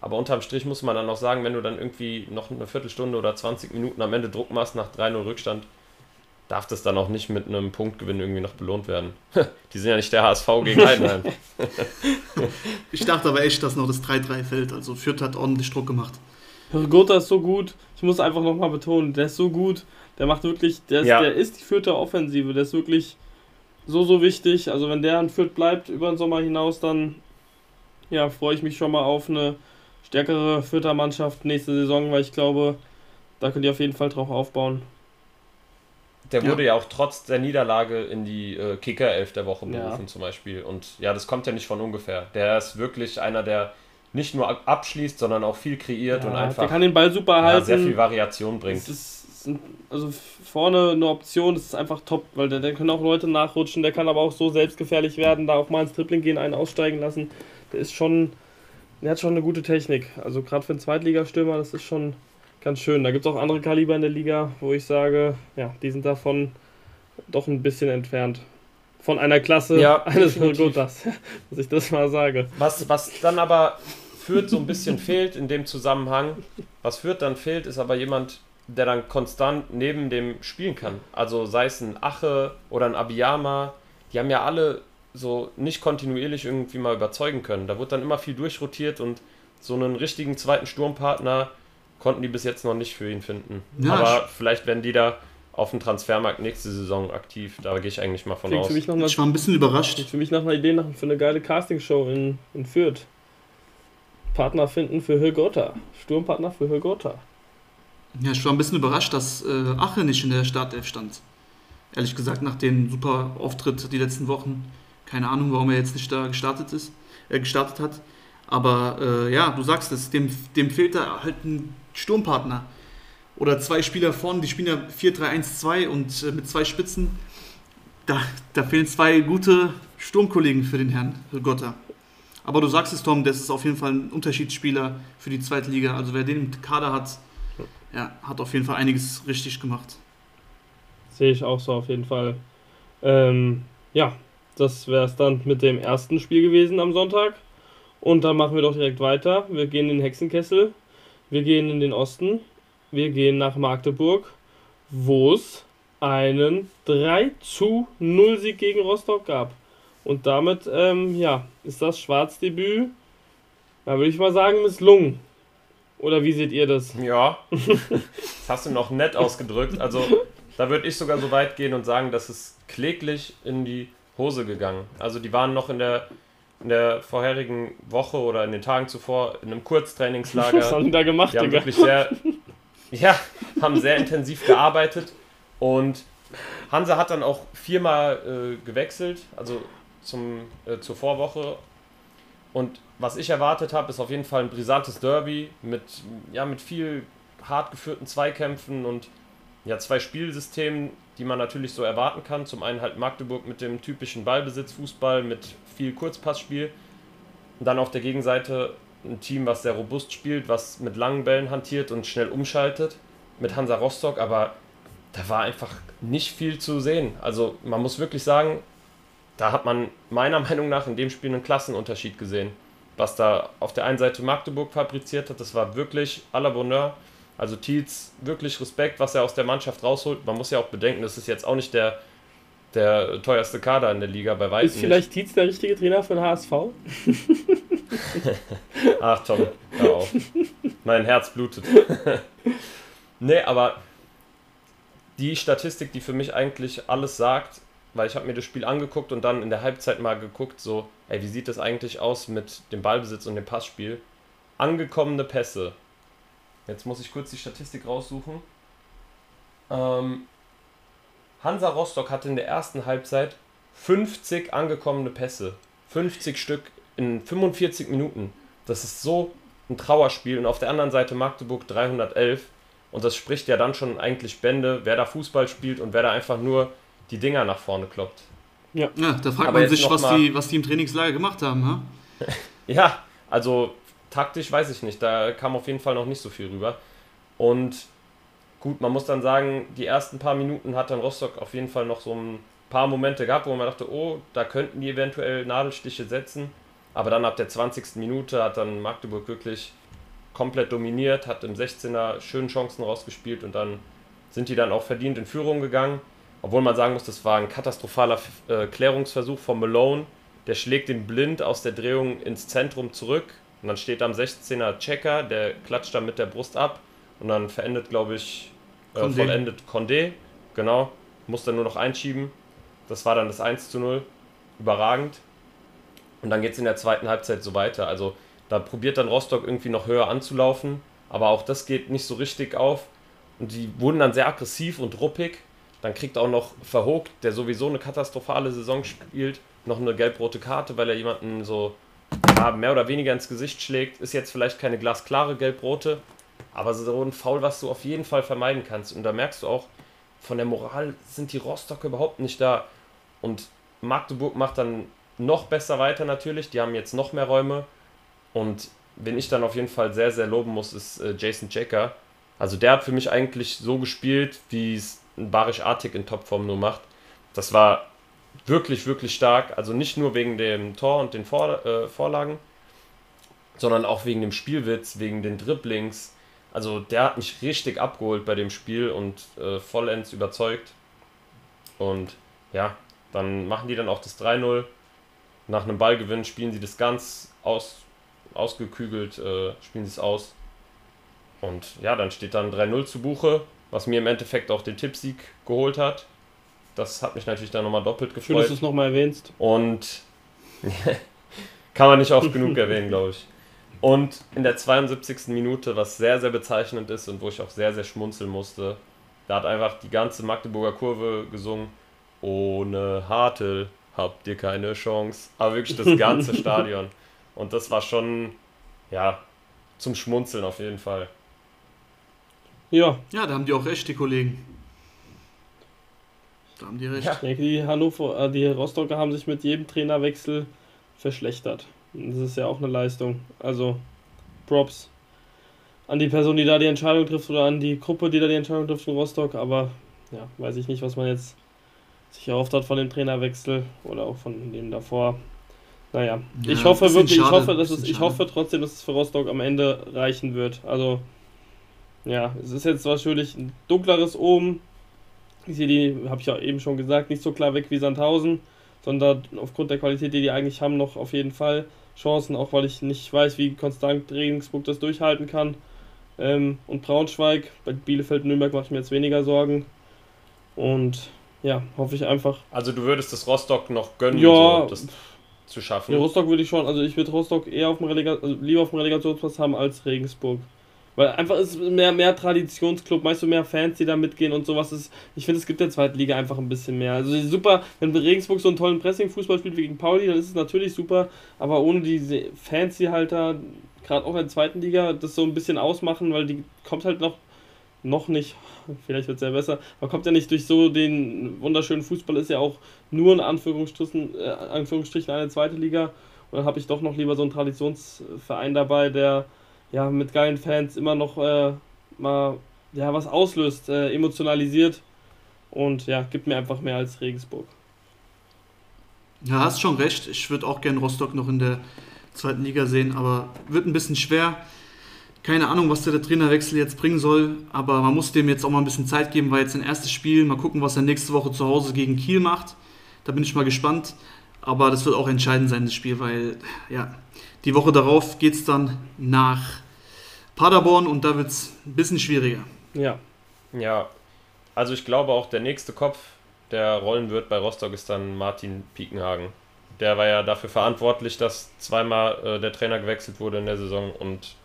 aber unterm Strich muss man dann auch sagen, wenn du dann irgendwie noch eine Viertelstunde oder 20 Minuten am Ende Druck machst nach 3-0 Rückstand, darf das dann auch nicht mit einem Punktgewinn irgendwie noch belohnt werden. Die sind ja nicht der HSV gegen Heidenheim. ich dachte aber echt, dass noch das 3-3 fällt. Also Fürth hat ordentlich Druck gemacht. Gotha ist so gut. Ich muss einfach nochmal betonen, der ist so gut. Der macht wirklich, der ist, ja. der ist die vierte Offensive. Der ist wirklich so, so wichtig. Also wenn der an Fürth bleibt über den Sommer hinaus, dann ja, freue ich mich schon mal auf eine stärkere Vierter Mannschaft nächste Saison, weil ich glaube, da könnt ihr auf jeden Fall drauf aufbauen. Der wurde ja, ja auch trotz der Niederlage in die äh, Kicker-Elf der Woche berufen ja. zum Beispiel. Und ja, das kommt ja nicht von ungefähr. Der ist wirklich einer, der nicht nur abschließt, sondern auch viel kreiert ja, und einfach der kann den Ball super halten. sehr viel Variation bringt. Das ist, also vorne eine Option, das ist einfach top, weil der, der können auch Leute nachrutschen, der kann aber auch so selbstgefährlich werden, da auch mal ins Tripling gehen, einen aussteigen lassen. Der ist schon der hat schon eine gute Technik. Also gerade für einen Zweitligastürmer, das ist schon ganz schön. Da gibt es auch andere Kaliber in der Liga, wo ich sage, ja, die sind davon doch ein bisschen entfernt. Von einer Klasse ja, eines Gotas, dass ich das mal sage. Was, was dann aber führt so ein bisschen fehlt in dem Zusammenhang, was führt dann fehlt, ist aber jemand, der dann konstant neben dem spielen kann. Also sei es ein Ache oder ein Abiyama, die haben ja alle so nicht kontinuierlich irgendwie mal überzeugen können. Da wird dann immer viel durchrotiert und so einen richtigen zweiten Sturmpartner konnten die bis jetzt noch nicht für ihn finden. Ja, Aber vielleicht werden die da auf dem Transfermarkt nächste Saison aktiv. Da gehe ich eigentlich mal von aus. ich war ein bisschen überrascht. Für mich nach einer Idee nach, für eine geile Castingshow in, in Fürth. Partner finden für Hülgota. Sturmpartner für Hülgota. Ja, ich war ein bisschen überrascht, dass äh, Ache nicht in der Startelf stand. Ehrlich gesagt, nach dem super Auftritt die letzten Wochen. Keine Ahnung, warum er jetzt nicht da gestartet ist, äh, gestartet hat. Aber äh, ja, du sagst es, dem, dem fehlt da halt ein Sturmpartner. Oder zwei Spieler vorne, die spielen ja 4-3-1-2 und äh, mit zwei Spitzen. Da, da fehlen zwei gute Sturmkollegen für den Herrn Gotter. Aber du sagst es, Tom, das ist auf jeden Fall ein Unterschiedsspieler für die zweite Liga. Also wer den im Kader hat, ja, hat auf jeden Fall einiges richtig gemacht. Sehe ich auch so auf jeden Fall. Ähm, ja, das wäre es dann mit dem ersten Spiel gewesen am Sonntag. Und dann machen wir doch direkt weiter. Wir gehen in den Hexenkessel. Wir gehen in den Osten. Wir gehen nach Magdeburg, wo es einen 3 zu 0 Sieg gegen Rostock gab. Und damit, ähm, ja, ist das Schwarzdebüt, da würde ich mal sagen, misslungen. Oder wie seht ihr das? Ja, das hast du noch nett ausgedrückt. Also, da würde ich sogar so weit gehen und sagen, dass es kläglich in die Hose gegangen. Also, die waren noch in der, in der vorherigen Woche oder in den Tagen zuvor in einem Kurztrainingslager. Was haben die da gemacht, die haben Digga? wirklich sehr, ja, haben sehr intensiv gearbeitet und Hansa hat dann auch viermal äh, gewechselt, also zum, äh, zur Vorwoche. Und was ich erwartet habe, ist auf jeden Fall ein brisantes Derby mit, ja, mit viel hart geführten Zweikämpfen und ja, zwei Spielsystemen, die man natürlich so erwarten kann. Zum einen halt Magdeburg mit dem typischen Ballbesitz, Fußball mit viel Kurzpassspiel. Und dann auf der Gegenseite ein Team, was sehr robust spielt, was mit langen Bällen hantiert und schnell umschaltet. Mit Hansa Rostock, aber da war einfach nicht viel zu sehen. Also man muss wirklich sagen, da hat man meiner Meinung nach in dem Spiel einen Klassenunterschied gesehen. Was da auf der einen Seite Magdeburg fabriziert hat, das war wirklich à la Bonheur. Also Thiels, wirklich Respekt, was er aus der Mannschaft rausholt. Man muss ja auch bedenken, das ist jetzt auch nicht der, der teuerste Kader in der Liga bei weitem. Ist vielleicht Tietz der richtige Trainer für den HSV? Ach Tom, hör auf. Mein Herz blutet. nee, aber die Statistik, die für mich eigentlich alles sagt, weil ich habe mir das Spiel angeguckt und dann in der Halbzeit mal geguckt, so, ey, wie sieht das eigentlich aus mit dem Ballbesitz und dem Passspiel? Angekommene Pässe. Jetzt muss ich kurz die Statistik raussuchen. Ähm, Hansa Rostock hatte in der ersten Halbzeit 50 angekommene Pässe. 50 Stück in 45 Minuten. Das ist so ein Trauerspiel. Und auf der anderen Seite Magdeburg 311. Und das spricht ja dann schon eigentlich Bände, wer da Fußball spielt und wer da einfach nur die Dinger nach vorne kloppt. Ja, da fragt Aber man sich, was die, was die im Trainingslager gemacht haben. Ha? Ja, also taktisch weiß ich nicht. Da kam auf jeden Fall noch nicht so viel rüber. Und gut, man muss dann sagen, die ersten paar Minuten hat dann Rostock auf jeden Fall noch so ein paar Momente gehabt, wo man dachte, oh, da könnten die eventuell Nadelstiche setzen. Aber dann ab der 20. Minute hat dann Magdeburg wirklich komplett dominiert, hat im 16er schöne Chancen rausgespielt und dann sind die dann auch verdient in Führung gegangen. Obwohl man sagen muss, das war ein katastrophaler äh, Klärungsversuch von Malone. Der schlägt den blind aus der Drehung ins Zentrum zurück. Und dann steht am 16er Checker, der klatscht dann mit der Brust ab. Und dann verendet, glaube ich, äh, Condé. vollendet Condé. Genau. Muss dann nur noch einschieben. Das war dann das 1 zu 0. Überragend. Und dann geht es in der zweiten Halbzeit so weiter. Also da probiert dann Rostock irgendwie noch höher anzulaufen. Aber auch das geht nicht so richtig auf. Und die wurden dann sehr aggressiv und ruppig. Dann kriegt auch noch Verhogt, der sowieso eine katastrophale Saison spielt, noch eine gelb-rote Karte, weil er jemanden so ja, mehr oder weniger ins Gesicht schlägt. Ist jetzt vielleicht keine glasklare gelb-rote, aber so ein Foul, was du auf jeden Fall vermeiden kannst. Und da merkst du auch, von der Moral sind die Rostocker überhaupt nicht da. Und Magdeburg macht dann noch besser weiter natürlich. Die haben jetzt noch mehr Räume. Und wen ich dann auf jeden Fall sehr, sehr loben muss, ist äh, Jason Jacker. Also der hat für mich eigentlich so gespielt, wie es ein Barisch Artig in Topform nur macht. Das war wirklich, wirklich stark. Also nicht nur wegen dem Tor und den Vor äh, Vorlagen, sondern auch wegen dem Spielwitz, wegen den Dribblings. Also der hat mich richtig abgeholt bei dem Spiel und äh, vollends überzeugt. Und ja, dann machen die dann auch das 3-0. Nach einem Ballgewinn spielen sie das ganz aus, ausgekügelt, äh, spielen sie es aus. Und ja, dann steht dann 3-0 zu Buche, was mir im Endeffekt auch den Tippsieg geholt hat. Das hat mich natürlich dann nochmal doppelt Schön, dass gefreut. du es nochmal erwähnst. Und kann man nicht oft genug erwähnen, glaube ich. Und in der 72. Minute, was sehr, sehr bezeichnend ist und wo ich auch sehr, sehr schmunzeln musste, da hat einfach die ganze Magdeburger Kurve gesungen, ohne Hartl habt ihr keine Chance. Aber wirklich das ganze Stadion. Und das war schon, ja, zum Schmunzeln auf jeden Fall. Ja. Ja, da haben die auch recht, die Kollegen. Da haben die recht. Ja. Ich denke, die Hannover, äh, die Rostocker haben sich mit jedem Trainerwechsel verschlechtert. Das ist ja auch eine Leistung. Also Props an die Person, die da die Entscheidung trifft oder an die Gruppe, die da die Entscheidung trifft in Rostock. Aber ja, weiß ich nicht, was man jetzt sich erhofft hat von dem Trainerwechsel oder auch von dem davor. Naja, ja, ich hoffe wirklich, schade, ich hoffe, dass es, ich hoffe trotzdem, dass es für Rostock am Ende reichen wird. Also, ja, es ist jetzt wahrscheinlich ein dunkleres oben. Ich sehe die, habe ich ja eben schon gesagt, nicht so klar weg wie Sandhausen, sondern aufgrund der Qualität, die die eigentlich haben, noch auf jeden Fall Chancen, auch weil ich nicht weiß, wie konstant Regensburg das durchhalten kann. Ähm, und Braunschweig, bei Bielefeld und Nürnberg mache ich mir jetzt weniger Sorgen. Und ja, hoffe ich einfach. Also du würdest das Rostock noch gönnen, ja, so, das zu schaffen? Ja, Rostock würde ich schon, also ich würde Rostock eher auf dem Relega also lieber auf dem Relegationsplatz haben als Regensburg. Weil einfach ist mehr, mehr Traditionsclub, meist so mehr Fans, die da mitgehen und sowas ist. Ich finde, es gibt der zweiten Liga einfach ein bisschen mehr. Also super, wenn Regensburg so einen tollen Pressing-Fußball spielt wie gegen Pauli, dann ist es natürlich super, aber ohne diese Fans, die halt da, gerade auch in der zweiten Liga, das so ein bisschen ausmachen, weil die kommt halt noch, noch nicht, vielleicht wird es ja besser, aber kommt ja nicht durch so den wunderschönen Fußball, ist ja auch nur in Anführungsstrichen, äh, Anführungsstrichen eine zweite Liga. Und dann habe ich doch noch lieber so einen Traditionsverein dabei, der ja, mit geilen Fans immer noch äh, mal ja, was auslöst, äh, emotionalisiert und ja, gibt mir einfach mehr als Regensburg. Ja, hast schon recht. Ich würde auch gerne Rostock noch in der zweiten Liga sehen, aber wird ein bisschen schwer. Keine Ahnung, was der Trainerwechsel jetzt bringen soll, aber man muss dem jetzt auch mal ein bisschen Zeit geben, weil jetzt ein erstes Spiel. Mal gucken, was er nächste Woche zu Hause gegen Kiel macht. Da bin ich mal gespannt. Aber das wird auch entscheidend sein, das Spiel, weil ja, die Woche darauf geht es dann nach Paderborn und da wird es ein bisschen schwieriger. Ja. Ja, also ich glaube auch der nächste Kopf, der rollen wird bei Rostock, ist dann Martin Piekenhagen. Der war ja dafür verantwortlich, dass zweimal äh, der Trainer gewechselt wurde in der Saison. Und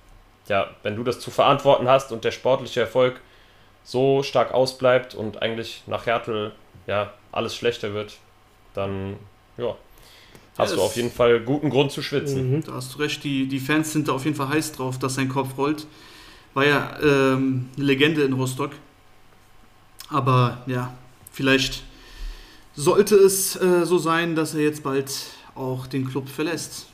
ja, wenn du das zu verantworten hast und der sportliche Erfolg so stark ausbleibt und eigentlich nach Hertel ja alles schlechter wird, dann ja, hast ja, du auf jeden Fall guten Grund zu schwitzen. Mhm. Da hast du recht, die, die Fans sind da auf jeden Fall heiß drauf, dass sein Kopf rollt. War ja ähm, eine Legende in Rostock. Aber ja, vielleicht sollte es äh, so sein, dass er jetzt bald auch den Club verlässt.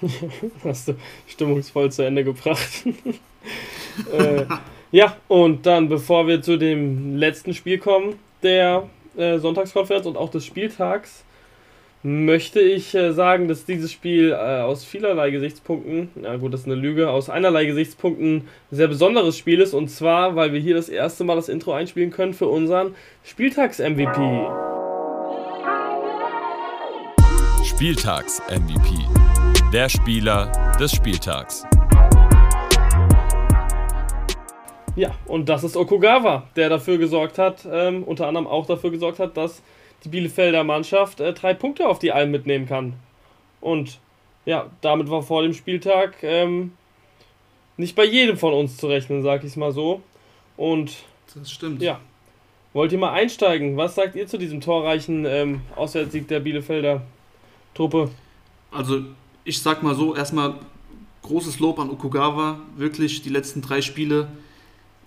Hast du stimmungsvoll zu Ende gebracht. äh, ja, und dann, bevor wir zu dem letzten Spiel kommen, der äh, Sonntagskonferenz und auch des Spieltags, möchte ich äh, sagen, dass dieses Spiel äh, aus vielerlei Gesichtspunkten, ja gut, das ist eine Lüge, aus einerlei Gesichtspunkten ein sehr besonderes Spiel ist. Und zwar, weil wir hier das erste Mal das Intro einspielen können für unseren Spieltags-MVP. Spieltags-MVP. Der Spieler des Spieltags. Ja, und das ist Okugawa, der dafür gesorgt hat, ähm, unter anderem auch dafür gesorgt hat, dass die Bielefelder Mannschaft äh, drei Punkte auf die Alm mitnehmen kann. Und ja, damit war vor dem Spieltag ähm, nicht bei jedem von uns zu rechnen, sag ich mal so. Und das stimmt. Ja. Wollt ihr mal einsteigen? Was sagt ihr zu diesem torreichen ähm, Auswärtssieg der Bielefelder Truppe? Also, ich sag mal so, erstmal großes Lob an Okugawa. Wirklich die letzten drei Spiele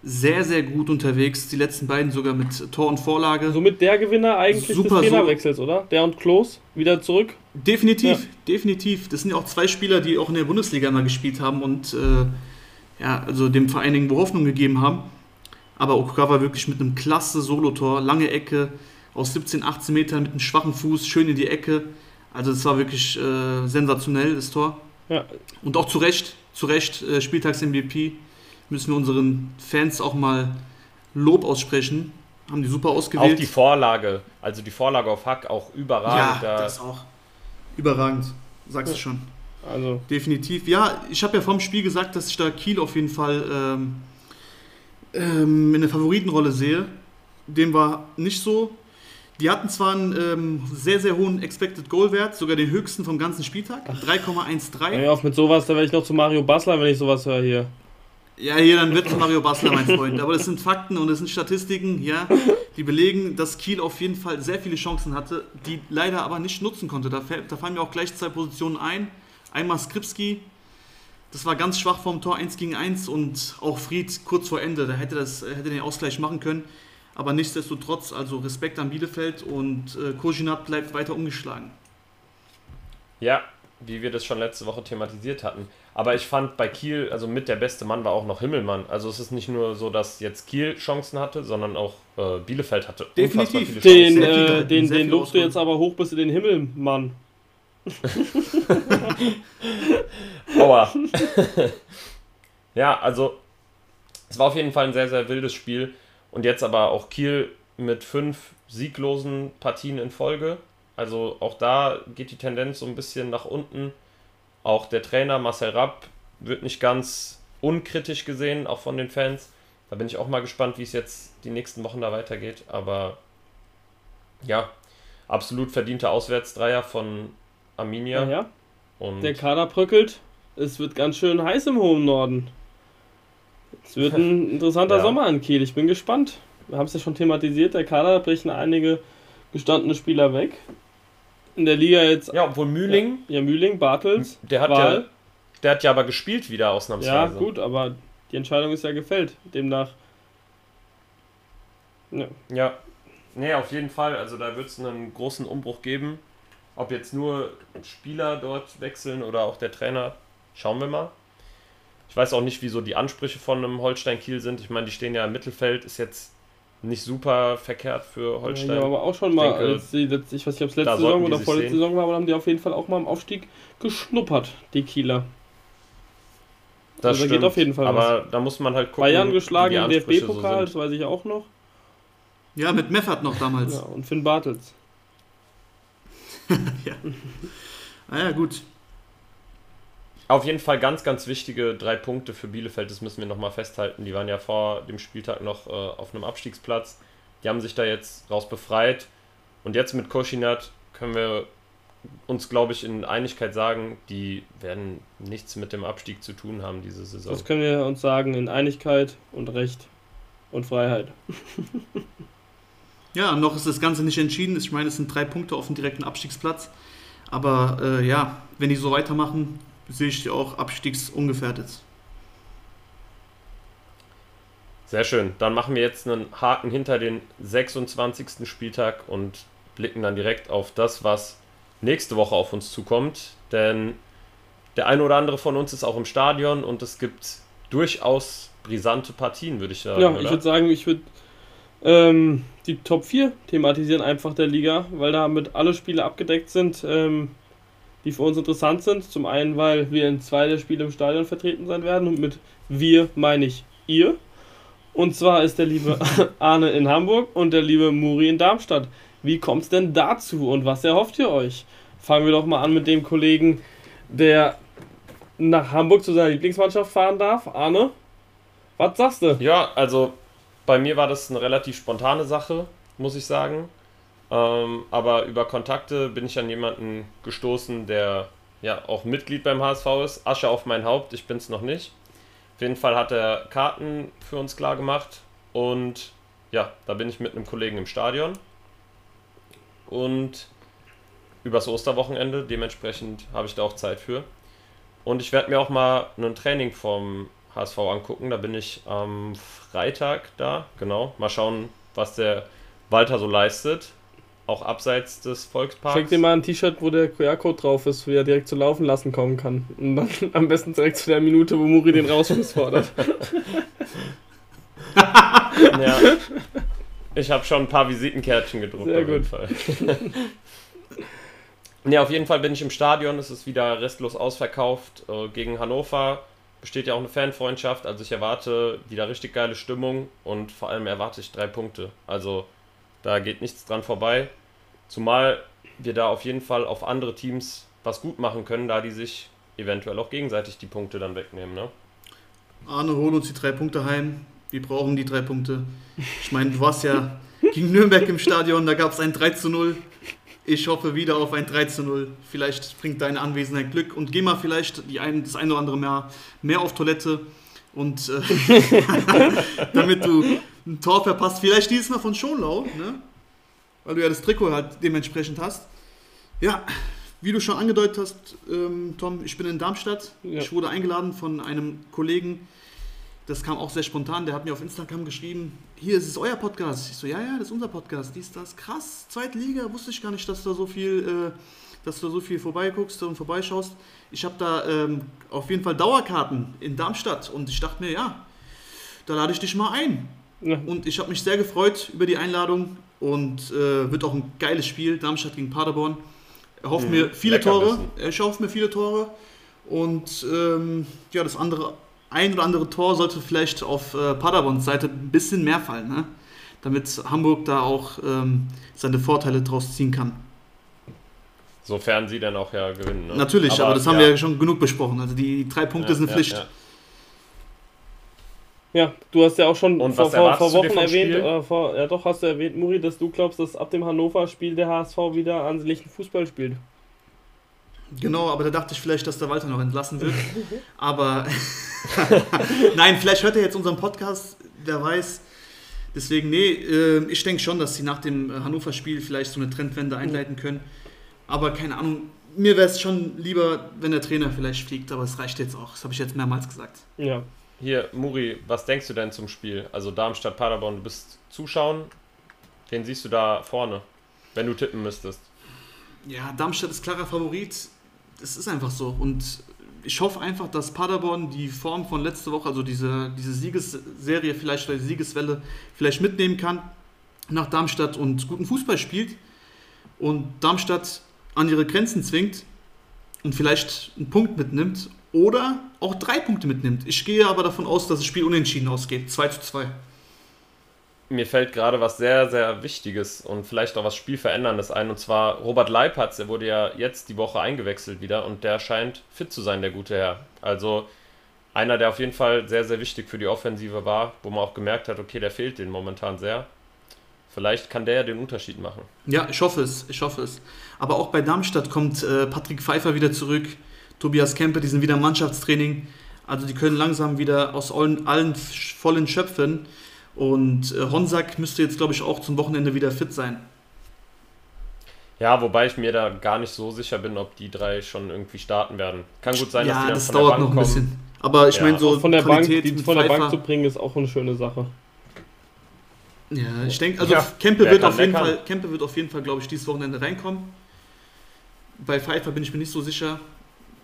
sehr, sehr gut unterwegs. Die letzten beiden sogar mit Tor und Vorlage. Somit der Gewinner eigentlich Super des Trainerwechsels, oder? Der und Klos wieder zurück? Definitiv, ja. definitiv. Das sind ja auch zwei Spieler, die auch in der Bundesliga mal gespielt haben und äh, ja, also dem Verein irgendwo Hoffnung gegeben haben. Aber Okugawa wirklich mit einem klasse Solotor, lange Ecke, aus 17, 18 Metern mit einem schwachen Fuß, schön in die Ecke. Also das war wirklich äh, sensationell, das Tor. Ja. Und auch zu Recht, zu Recht äh, Spieltags-MVP müssen wir unseren Fans auch mal Lob aussprechen. Haben die super ausgewählt. Auch die Vorlage, also die Vorlage auf Hack auch überragend. Ja, das auch überragend, sagst du schon. Also definitiv. Ja, ich habe ja vom Spiel gesagt, dass ich da Kiel auf jeden Fall ähm, ähm, in der Favoritenrolle sehe. Dem war nicht so. Die hatten zwar einen ähm, sehr, sehr hohen Expected Goal Wert, sogar den höchsten vom ganzen Spieltag, 3,13. Hör auf mit sowas, da werde ich noch zu Mario Basler, wenn ich sowas höre hier. Ja, hier, dann wird Mario Basler, mein Freund. Aber das sind Fakten und das sind Statistiken, ja, die belegen, dass Kiel auf jeden Fall sehr viele Chancen hatte, die leider aber nicht nutzen konnte. Da, da fallen mir auch gleich zwei Positionen ein. Einmal Skripski, das war ganz schwach vom Tor 1 gegen 1 und auch Fried kurz vor Ende, da hätte das hätte den Ausgleich machen können. Aber nichtsdestotrotz, also Respekt an Bielefeld und äh, Kozinat bleibt weiter ungeschlagen. Ja, wie wir das schon letzte Woche thematisiert hatten. Aber ich fand bei Kiel, also mit der beste Mann war auch noch Himmelmann. Also es ist nicht nur so, dass jetzt Kiel Chancen hatte, sondern auch äh, Bielefeld hatte Definitiv. unfassbar viele Den, äh, den, den lobst du jetzt aber hoch bis in den Himmel, Mann. Aua. ja, also es war auf jeden Fall ein sehr, sehr wildes Spiel. Und jetzt aber auch Kiel mit fünf sieglosen Partien in Folge. Also auch da geht die Tendenz so ein bisschen nach unten. Auch der Trainer Marcel Rapp wird nicht ganz unkritisch gesehen, auch von den Fans. Da bin ich auch mal gespannt, wie es jetzt die nächsten Wochen da weitergeht. Aber ja, absolut verdienter Auswärtsdreier von Arminia. Ja, ja. Der Kader bröckelt. Es wird ganz schön heiß im hohen Norden. Es wird ein interessanter Ja. Sommer in Kiel. Ich bin gespannt. Wir haben es ja schon thematisiert. Der Kader brechen einige gestandene Spieler weg. In der Liga jetzt ja, obwohl Mühling, ja, Mühling, Bartels, der hat Wahl. ja, der hat ja aber gespielt wieder Ja, ausnahmsweise. gut, aber die Entscheidung ist ja gefällt. Demnach. Ja. Ja. Nee, auf jeden Fall. Also da wird es einen großen Umbruch geben. Ob jetzt nur Spieler dort wechseln oder auch der Trainer, schauen wir mal. Ich weiß auch nicht, wieso die Ansprüche von einem Holstein Kiel sind. Ich meine, die stehen ja im Mittelfeld, ist jetzt nicht super verkehrt für Holstein. Ja, aber auch schon mal, denke, als die letzte, ich weiß nicht, ob es letzte Saison oder vorletzte sehen. Saison war, aber haben die auf jeden Fall auch mal im Aufstieg geschnuppert, die Kieler. das also da stimmt. geht auf jeden Fall aber da muss man halt gucken. Bayern geschlagen im so DFB-Pokal, sind. das weiß ich auch noch. Ja, mit Meffert noch damals. Ja, und Finn Bartels. Ah ja, gut. Auf jeden Fall ganz, ganz wichtige drei Punkte für Bielefeld, das müssen wir nochmal festhalten. Die waren ja vor dem Spieltag noch äh, auf einem Abstiegsplatz. Die haben sich da jetzt raus befreit. Und jetzt mit Koschinat können wir uns, glaube ich, in Einigkeit sagen, die werden nichts mit dem Abstieg zu tun haben diese Saison. Das können wir uns sagen in Einigkeit und Recht und Freiheit. Ja, noch ist das Ganze nicht entschieden. Ich meine, es sind drei Punkte auf dem direkten Abstiegsplatz. Aber äh, ja, wenn die so weitermachen, sehe ich die auch abstiegsungefährdet. Sehr schön. Dann machen wir jetzt einen Haken hinter den 26. Spieltag und blicken dann direkt auf das, was nächste Woche auf uns zukommt. Denn der eine oder andere von uns ist auch im Stadion und es gibt durchaus brisante Partien, würde ich sagen. Ja, oder? ich würde sagen, ich würde ähm, die Top 4 thematisieren einfach der Liga, weil damit alle Spiele abgedeckt sind, ähm, die für uns interessant sind. Zum einen, weil wir in zwei der Spiele im Stadion vertreten sein werden und mit wir meine ich ihr. Und zwar ist der liebe Arne in Hamburg und der liebe Muri in Darmstadt. Wie kommt es denn dazu und was erhofft ihr euch? Fangen wir doch mal an mit dem Kollegen, der nach Hamburg zu seiner Lieblingsmannschaft fahren darf. Arne, was sagst du? Ja, also bei mir war das eine relativ spontane Sache, muss ich sagen. Ähm, aber über Kontakte bin ich an jemanden gestoßen, der ja auch Mitglied beim HSV ist. Asche auf mein Haupt, ich bin es noch nicht. Auf jeden Fall hat er Karten für uns klar gemacht und ja, da bin ich mit einem Kollegen im Stadion. Und übers Osterwochenende, dementsprechend habe ich da auch Zeit für. Und ich werde mir auch mal ein Training vom HSV angucken. Da bin ich am Freitag da, genau. Mal schauen, was der Walter so leistet. Auch abseits des Volksparks. Schenk dir mal ein T-Shirt, wo der QR-Code drauf ist, wie er direkt zu laufen lassen kommen kann. Und dann am besten direkt zu der Minute, wo Muri den Rausschluss fordert. Ja. Ich habe schon ein paar Visitenkärtchen gedruckt. Sehr auf jeden gut. Fall. ja, auf jeden Fall bin ich im Stadion. Es ist wieder restlos ausverkauft. Äh, Gegen Hannover besteht ja auch eine Fanfreundschaft. Also ich erwarte wieder richtig geile Stimmung und vor allem erwarte ich drei Punkte. Also da geht nichts dran vorbei. Zumal wir da auf jeden Fall auf andere Teams was gut machen können, da die sich eventuell auch gegenseitig die Punkte dann wegnehmen. Ne? Arne, hol uns die drei Punkte heim. Wir brauchen die drei Punkte. Ich meine, du warst ja gegen Nürnberg im Stadion, da gab es ein 3 zu 0. Ich hoffe wieder auf ein 3 zu 0. Vielleicht bringt deine Anwesenheit Glück und geh mal vielleicht die ein, das eine oder andere mehr, mehr auf Toilette und äh, damit du ein Tor verpasst. Vielleicht dieses Mal von Schonlau, ne? weil du ja das Trikot halt dementsprechend hast. Ja, wie du schon angedeutet hast, ähm, Tom, ich bin in Darmstadt. Ja. Ich wurde eingeladen von einem Kollegen, das kam auch sehr spontan, der hat mir auf Instagram geschrieben, hier ist es euer Podcast. Ich so, ja, ja, das ist unser Podcast. Dies, das, krass, zweite Liga, wusste ich gar nicht, dass du da so viel, äh, dass du so viel vorbeiguckst und vorbeischaust. Ich habe da ähm, auf jeden Fall Dauerkarten in Darmstadt und ich dachte mir, ja, da lade ich dich mal ein. Ja. Und ich habe mich sehr gefreut über die Einladung und äh, wird auch ein geiles Spiel, Darmstadt gegen Paderborn. Er hofft mhm, mir viele Tore. Ich hoffe mir viele Tore. Und ähm, ja, das andere, ein oder andere Tor sollte vielleicht auf äh, Paderborns Seite ein bisschen mehr fallen, ne? damit Hamburg da auch ähm, seine Vorteile draus ziehen kann. Sofern sie dann auch ja gewinnen. Ne? Natürlich, aber, aber das ja. haben wir ja schon genug besprochen. Also die drei Punkte ja, sind Pflicht. Ja, du hast ja auch schon Und vor, vor, vor Wochen erwähnt, äh, vor, ja doch hast du erwähnt, Muri, dass du glaubst, dass ab dem Hannover-Spiel der HSV wieder ansehnlichen Fußball spielt. Genau, aber da dachte ich vielleicht, dass der Walter noch entlassen wird. aber nein, vielleicht hört er jetzt unseren Podcast, der weiß. Deswegen, nee, äh, ich denke schon, dass sie nach dem Hannover-Spiel vielleicht so eine Trendwende einleiten können. Aber keine Ahnung, mir wäre es schon lieber, wenn der Trainer vielleicht fliegt, aber es reicht jetzt auch. Das habe ich jetzt mehrmals gesagt. Ja, hier, Muri, was denkst du denn zum Spiel? Also Darmstadt, Paderborn, du bist Zuschauen. Wen siehst du da vorne, wenn du tippen müsstest? Ja, Darmstadt ist klarer Favorit. Das ist einfach so. Und ich hoffe einfach, dass Paderborn die Form von letzter Woche, also diese, diese Siegesserie vielleicht oder die Siegeswelle vielleicht mitnehmen kann nach Darmstadt und guten Fußball spielt und Darmstadt an ihre Grenzen zwingt und vielleicht einen Punkt mitnimmt oder auch drei Punkte mitnimmt. Ich gehe aber davon aus, dass das Spiel unentschieden ausgeht. 2 zu 2. Mir fällt gerade was sehr, sehr Wichtiges und vielleicht auch was Spielveränderndes ein. Und zwar Robert Leipatz, der wurde ja jetzt die Woche eingewechselt wieder und der scheint fit zu sein, der gute Herr. Also einer, der auf jeden Fall sehr, sehr wichtig für die Offensive war, wo man auch gemerkt hat, okay, der fehlt den momentan sehr. Vielleicht kann der ja den Unterschied machen. Ja, ich hoffe es, ich hoffe es. Aber auch bei Darmstadt kommt äh, Patrick Pfeiffer wieder zurück. Tobias Kempe, die sind wieder im Mannschaftstraining. Also die können langsam wieder aus allen, allen vollen schöpfen. Und äh, Honsack müsste jetzt, glaube ich, auch zum Wochenende wieder fit sein. Ja, wobei ich mir da gar nicht so sicher bin, ob die drei schon irgendwie starten werden. Kann gut sein, ja, dass die dann das von dauert der Bank noch ein kommen. bisschen. Aber ich ja. meine, so von der, Bank, die von der Bank zu bringen, ist auch eine schöne Sache. Ja, ich denke, also ja, Kempe, wird auf jeden Fall, Kempe wird auf jeden Fall, glaube ich, dieses Wochenende reinkommen. Bei Pfeiffer bin ich mir nicht so sicher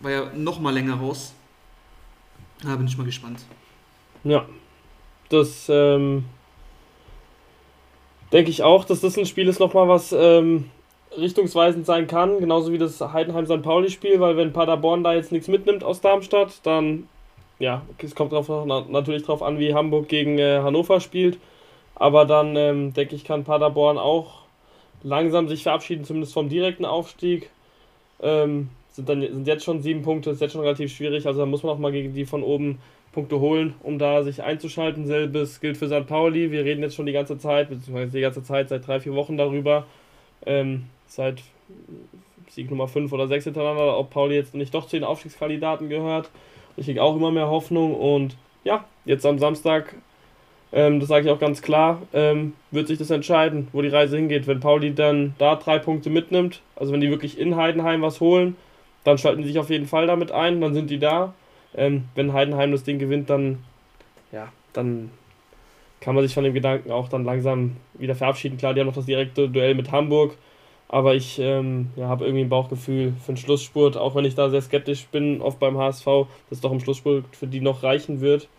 war ja noch mal länger raus. Da bin ich mal gespannt. Ja, das ähm, denke ich auch, dass das ein Spiel ist, noch mal was ähm, richtungsweisend sein kann, genauso wie das Heidenheim-St. Pauli-Spiel, weil wenn Paderborn da jetzt nichts mitnimmt aus Darmstadt, dann, ja, es kommt drauf, natürlich darauf an, wie Hamburg gegen äh, Hannover spielt, aber dann, ähm, denke ich, kann Paderborn auch langsam sich verabschieden, zumindest vom direkten Aufstieg. Ähm, sind dann sind jetzt schon sieben Punkte, ist jetzt schon relativ schwierig. Also da muss man auch mal gegen die von oben Punkte holen, um da sich einzuschalten. Selbes gilt für St. Pauli. Wir reden jetzt schon die ganze Zeit, beziehungsweise die ganze Zeit seit drei, vier Wochen darüber. Ähm, seit Sieg Nummer 5 oder 6 hintereinander, ob Pauli jetzt nicht doch zu den Aufstiegskandidaten gehört. Ich kriege auch immer mehr Hoffnung und ja, jetzt am Samstag, ähm, das sage ich auch ganz klar, ähm, wird sich das entscheiden, wo die Reise hingeht. Wenn Pauli dann da drei Punkte mitnimmt, also wenn die wirklich in Heidenheim was holen, dann schalten die sich auf jeden Fall damit ein, dann sind die da. Ähm, wenn Heidenheim das Ding gewinnt, dann, ja, dann kann man sich von dem Gedanken auch dann langsam wieder verabschieden. Klar, die haben noch das direkte Duell mit Hamburg, aber ich ähm, ja, habe irgendwie ein Bauchgefühl für den Schlussspurt, auch wenn ich da sehr skeptisch bin, oft beim HSV, dass doch im Schlussspurt für die noch reichen wird.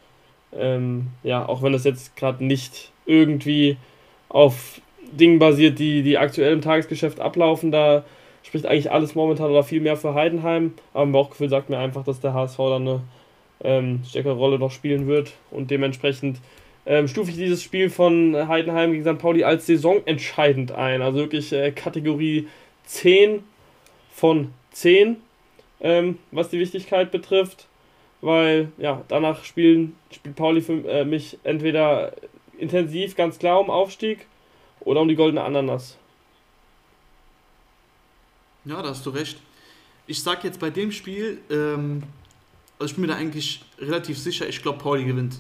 Ähm, ja, auch wenn das jetzt gerade nicht irgendwie auf Dingen basiert, die, die aktuell im Tagesgeschäft ablaufen, da spricht eigentlich alles momentan oder viel mehr für Heidenheim. Aber mein Bauchgefühl sagt mir einfach, dass der HSV dann eine ähm, stärkere Rolle noch spielen wird. Und dementsprechend ähm, stufe ich dieses Spiel von Heidenheim gegen St. Pauli als saisonentscheidend ein. Also wirklich äh, Kategorie 10 von 10, ähm, was die Wichtigkeit betrifft. Weil ja, danach spielen, spielt Pauli für äh, mich entweder intensiv, ganz klar um Aufstieg oder um die goldene Ananas. Ja, da hast du recht. Ich sag jetzt bei dem Spiel, ähm, also ich bin mir da eigentlich relativ sicher, ich glaube, Pauli gewinnt.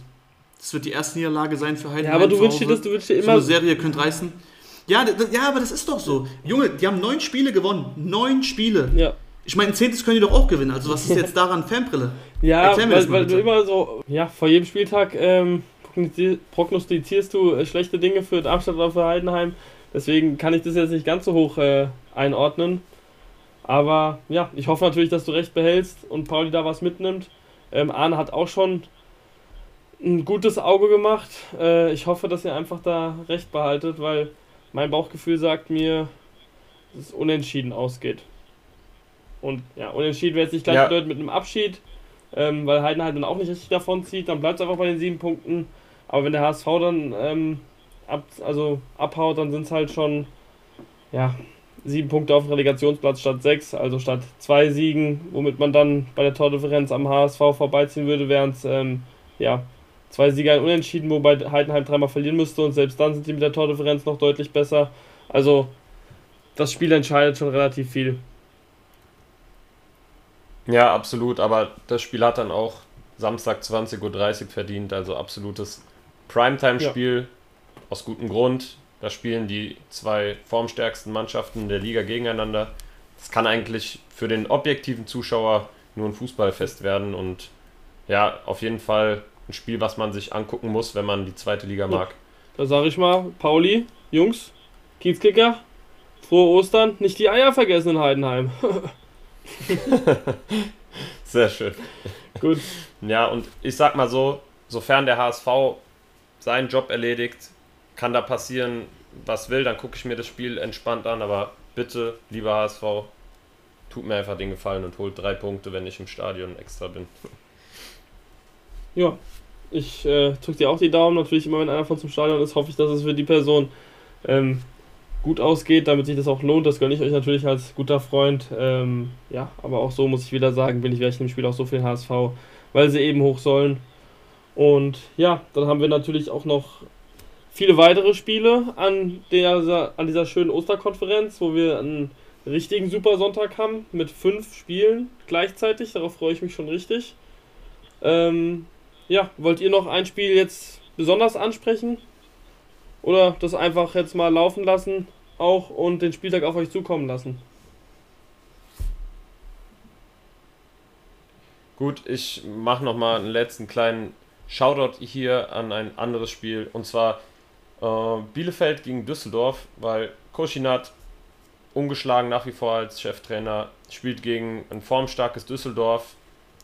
Das wird die erste Niederlage sein für Heidenheim. Ja, aber du wünschst dir das, du wünschst dir So immer. eine Serie könnte reißen. Ja, d- d- ja, aber das ist doch so. Junge, die haben neun Spiele gewonnen. Neun Spiele. Ja, Ich meine, ein zehntes können die doch auch gewinnen. Also was ist jetzt daran Fanbrille? ja das weil, mal weil du immer so, ja, vor jedem Spieltag ähm, prognostiz- prognostizierst du äh, schlechte Dinge für Darmstadt oder für Heidenheim. Deswegen kann ich das jetzt nicht ganz so hoch äh, einordnen. Aber ja, ich hoffe natürlich, dass du recht behältst und Pauli da was mitnimmt. Ähm, Arne hat auch schon ein gutes Auge gemacht. Äh, ich hoffe, dass ihr einfach da recht behaltet, weil mein Bauchgefühl sagt mir, dass es unentschieden ausgeht. Und ja, unentschieden wäre jetzt nicht gleich Ja. mit einem Abschied, ähm, weil Heidenheim dann auch nicht richtig davon zieht. Dann bleibt es einfach bei den sieben Punkten. Aber wenn der HSV dann ähm, ab, also abhaut, dann sind es halt schon ja, sieben Punkte auf dem Relegationsplatz statt sechs, also statt zwei Siegen, womit man dann bei der Tordifferenz am HSV vorbeiziehen würde, wären es ähm, ja, zwei Siege, ein Unentschieden, wobei Heidenheim dreimal verlieren müsste und selbst dann sind die mit der Tordifferenz noch deutlich besser. Also das Spiel entscheidet schon relativ viel. Ja, absolut, aber das Spiel hat dann auch Samstag 20.30 Uhr verdient, also absolutes Primetime-Spiel aus gutem Grund. Da spielen die zwei formstärksten Mannschaften der Liga gegeneinander. Das kann eigentlich für den objektiven Zuschauer nur ein Fußballfest werden und ja, auf jeden Fall ein Spiel, was man sich angucken muss, wenn man die zweite Liga mag. Da sage ich mal, Pauli, Jungs, Kiezkicker, frohe Ostern, nicht die Eier vergessen in Heidenheim. Sehr schön. Gut. Ja, und ich sag mal so, sofern der HSV seinen Job erledigt, kann da passieren, was will, dann gucke ich mir das Spiel entspannt an, aber bitte, lieber HSV, tut mir einfach den Gefallen und holt drei Punkte, wenn ich im Stadion extra bin. Ja, ich äh, drücke dir auch die Daumen. Natürlich immer, wenn einer von im Stadion ist, hoffe ich, dass es für die Person ähm, gut ausgeht, damit sich das auch lohnt. Das gönne ich euch natürlich als guter Freund. Ähm, ja, aber auch so muss ich wieder sagen, bin ich ich im Spiel auch so den HSV, weil sie eben hoch sollen. Und ja, dann haben wir natürlich auch noch viele weitere Spiele an, der, an dieser schönen Osterkonferenz, wo wir einen richtigen Super Sonntag haben mit fünf Spielen gleichzeitig. Darauf freue ich mich schon richtig. Ähm, ja, wollt ihr noch ein Spiel jetzt besonders ansprechen? Oder das einfach jetzt mal laufen lassen auch und den Spieltag auf euch zukommen lassen? Gut, ich mache nochmal einen letzten kleinen Shoutout hier an ein anderes Spiel und zwar äh, Bielefeld gegen Düsseldorf, weil Koschinat ungeschlagen nach wie vor als Cheftrainer spielt gegen ein formstarkes Düsseldorf.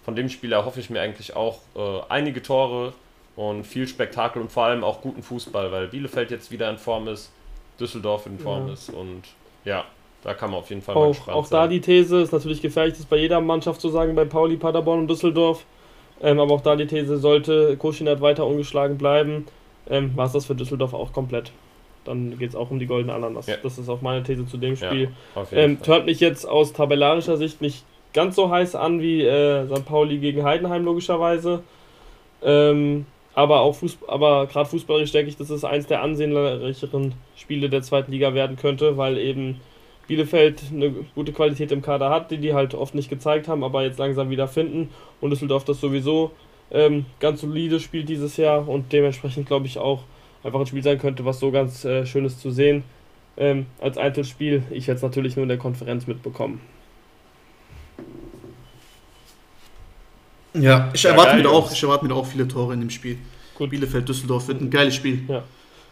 Von dem Spiel erhoffe ich mir eigentlich auch äh, einige Tore und viel Spektakel und vor allem auch guten Fußball, weil Bielefeld jetzt wieder in Form ist, Düsseldorf in Form Ja. ist und ja, da kann man auf jeden Fall mal Auch, gespannt auch da sein. die These ist natürlich gefährlich, das bei jeder Mannschaft zu sagen, bei Pauli, Paderborn und Düsseldorf. Ähm, aber auch da die These, sollte Koschinat weiter ungeschlagen bleiben, ähm, war es das für Düsseldorf auch komplett. Dann geht es auch um die goldene Ananas. Ja. Das ist auch meine These zu dem Ja, Spiel. jeden Ähm, mich jetzt aus tabellarischer Sicht nicht ganz so heiß an wie äh, St. Pauli gegen Heidenheim logischerweise. Ähm, aber auch Fußball, aber gerade fußballerisch denke ich, dass es eins der ansehnlicheren Spiele der zweiten Liga werden könnte, weil eben Bielefeld eine gute Qualität im Kader hat, die die halt oft nicht gezeigt haben, aber jetzt langsam wieder finden und Düsseldorf das sowieso ähm, ganz solide spielt dieses Jahr und dementsprechend glaube ich auch einfach ein Spiel sein könnte, was so ganz äh, schön ist zu sehen ähm, als Einzelspiel. Ich jetzt natürlich nur in der Konferenz mitbekommen. Ja, ich Ja, erwarte mir auch, ich erwarte mir auch viele Tore in dem Spiel. Gut. Bielefeld-Düsseldorf wird ein geiles Spiel.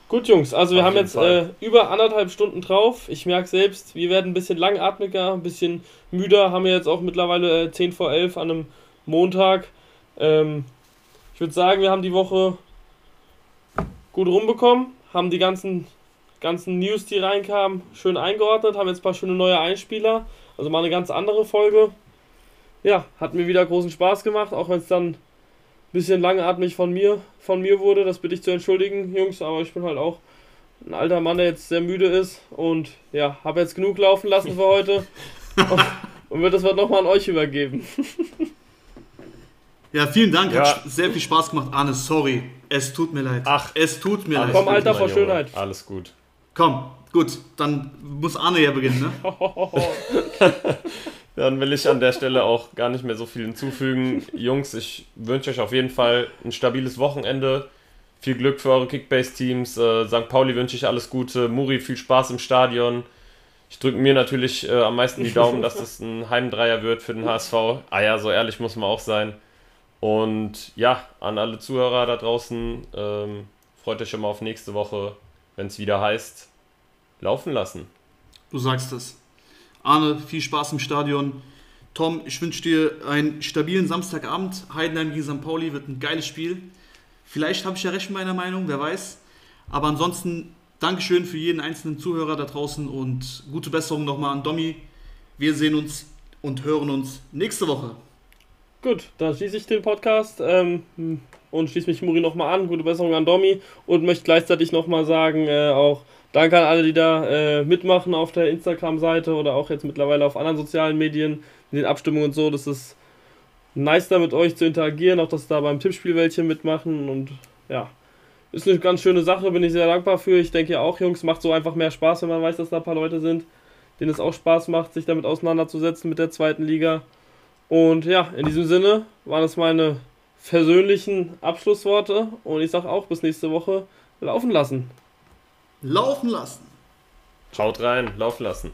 Gut, Jungs, also wir Auf haben jetzt äh, über anderthalb Stunden drauf. Ich merke selbst, wir werden ein bisschen langatmiger, ein bisschen müder. Haben wir jetzt auch mittlerweile äh, 10 vor 11 an einem Montag. Ähm, ich würde sagen, wir haben die Woche gut rumbekommen, haben die ganzen, ganzen News, die reinkamen, schön eingeordnet, haben jetzt ein paar schöne neue Einspieler. Also mal eine ganz andere Folge. Ja, hat mir wieder großen Spaß gemacht, auch wenn es dann ein bisschen langatmig von mir, von mir wurde. Das bitte ich zu entschuldigen, Jungs, aber ich bin halt auch ein alter Mann, der jetzt sehr müde ist und ja, habe jetzt genug laufen lassen für heute und, und wird das Wort nochmal an euch übergeben. Ja, vielen Dank, Ja. hat sehr viel Spaß gemacht. Arne, sorry, es tut mir leid. Ach. es tut mir leid. Komm, Alter, vor. Schönheit. Alles gut. Komm, gut, dann muss Arne ja beginnen, ne? Dann will ich an der Stelle auch gar nicht mehr so viel hinzufügen. Jungs, ich wünsche euch auf jeden Fall ein stabiles Wochenende. Viel Glück für eure Kickbase-Teams. Äh, St. Pauli wünsche ich alles Gute. Muri, viel Spaß im Stadion. Ich drücke mir natürlich äh, am meisten die Daumen, dass das ein Heimdreier wird für den HSV. Ah ja, so ehrlich muss man auch sein. Und ja, an alle Zuhörer da draußen, ähm, freut euch schon mal auf nächste Woche, wenn es wieder heißt, laufen lassen. Du sagst es. Arne, viel Spaß im Stadion. Tom, ich wünsche dir einen stabilen Samstagabend. Heidenheim gegen St. Pauli wird ein geiles Spiel. Vielleicht habe ich ja recht mit meiner Meinung, wer weiß. Aber ansonsten Dankeschön für jeden einzelnen Zuhörer da draußen und gute Besserung nochmal an Domi. Wir sehen uns und hören uns nächste Woche. Gut, dann schließe ich den Podcast ähm, und schließe mich Muri nochmal an. Gute Besserung an Domi und möchte gleichzeitig nochmal sagen, äh, auch danke an alle, die da äh, mitmachen auf der Instagram-Seite oder auch jetzt mittlerweile auf anderen sozialen Medien, in den Abstimmungen und so. Das ist nice, da mit euch zu interagieren, auch dass da beim Tippspiel welche mitmachen und ja, ist eine ganz schöne Sache, bin ich sehr dankbar für. Ich denke ja auch, Jungs, macht so einfach mehr Spaß, wenn man weiß, dass da ein paar Leute sind, denen es auch Spaß macht, sich damit auseinanderzusetzen mit der zweiten Liga. Und ja, in diesem Sinne waren es meine persönlichen Abschlussworte und ich sage auch bis nächste Woche laufen lassen. Laufen lassen. Schaut rein, laufen lassen.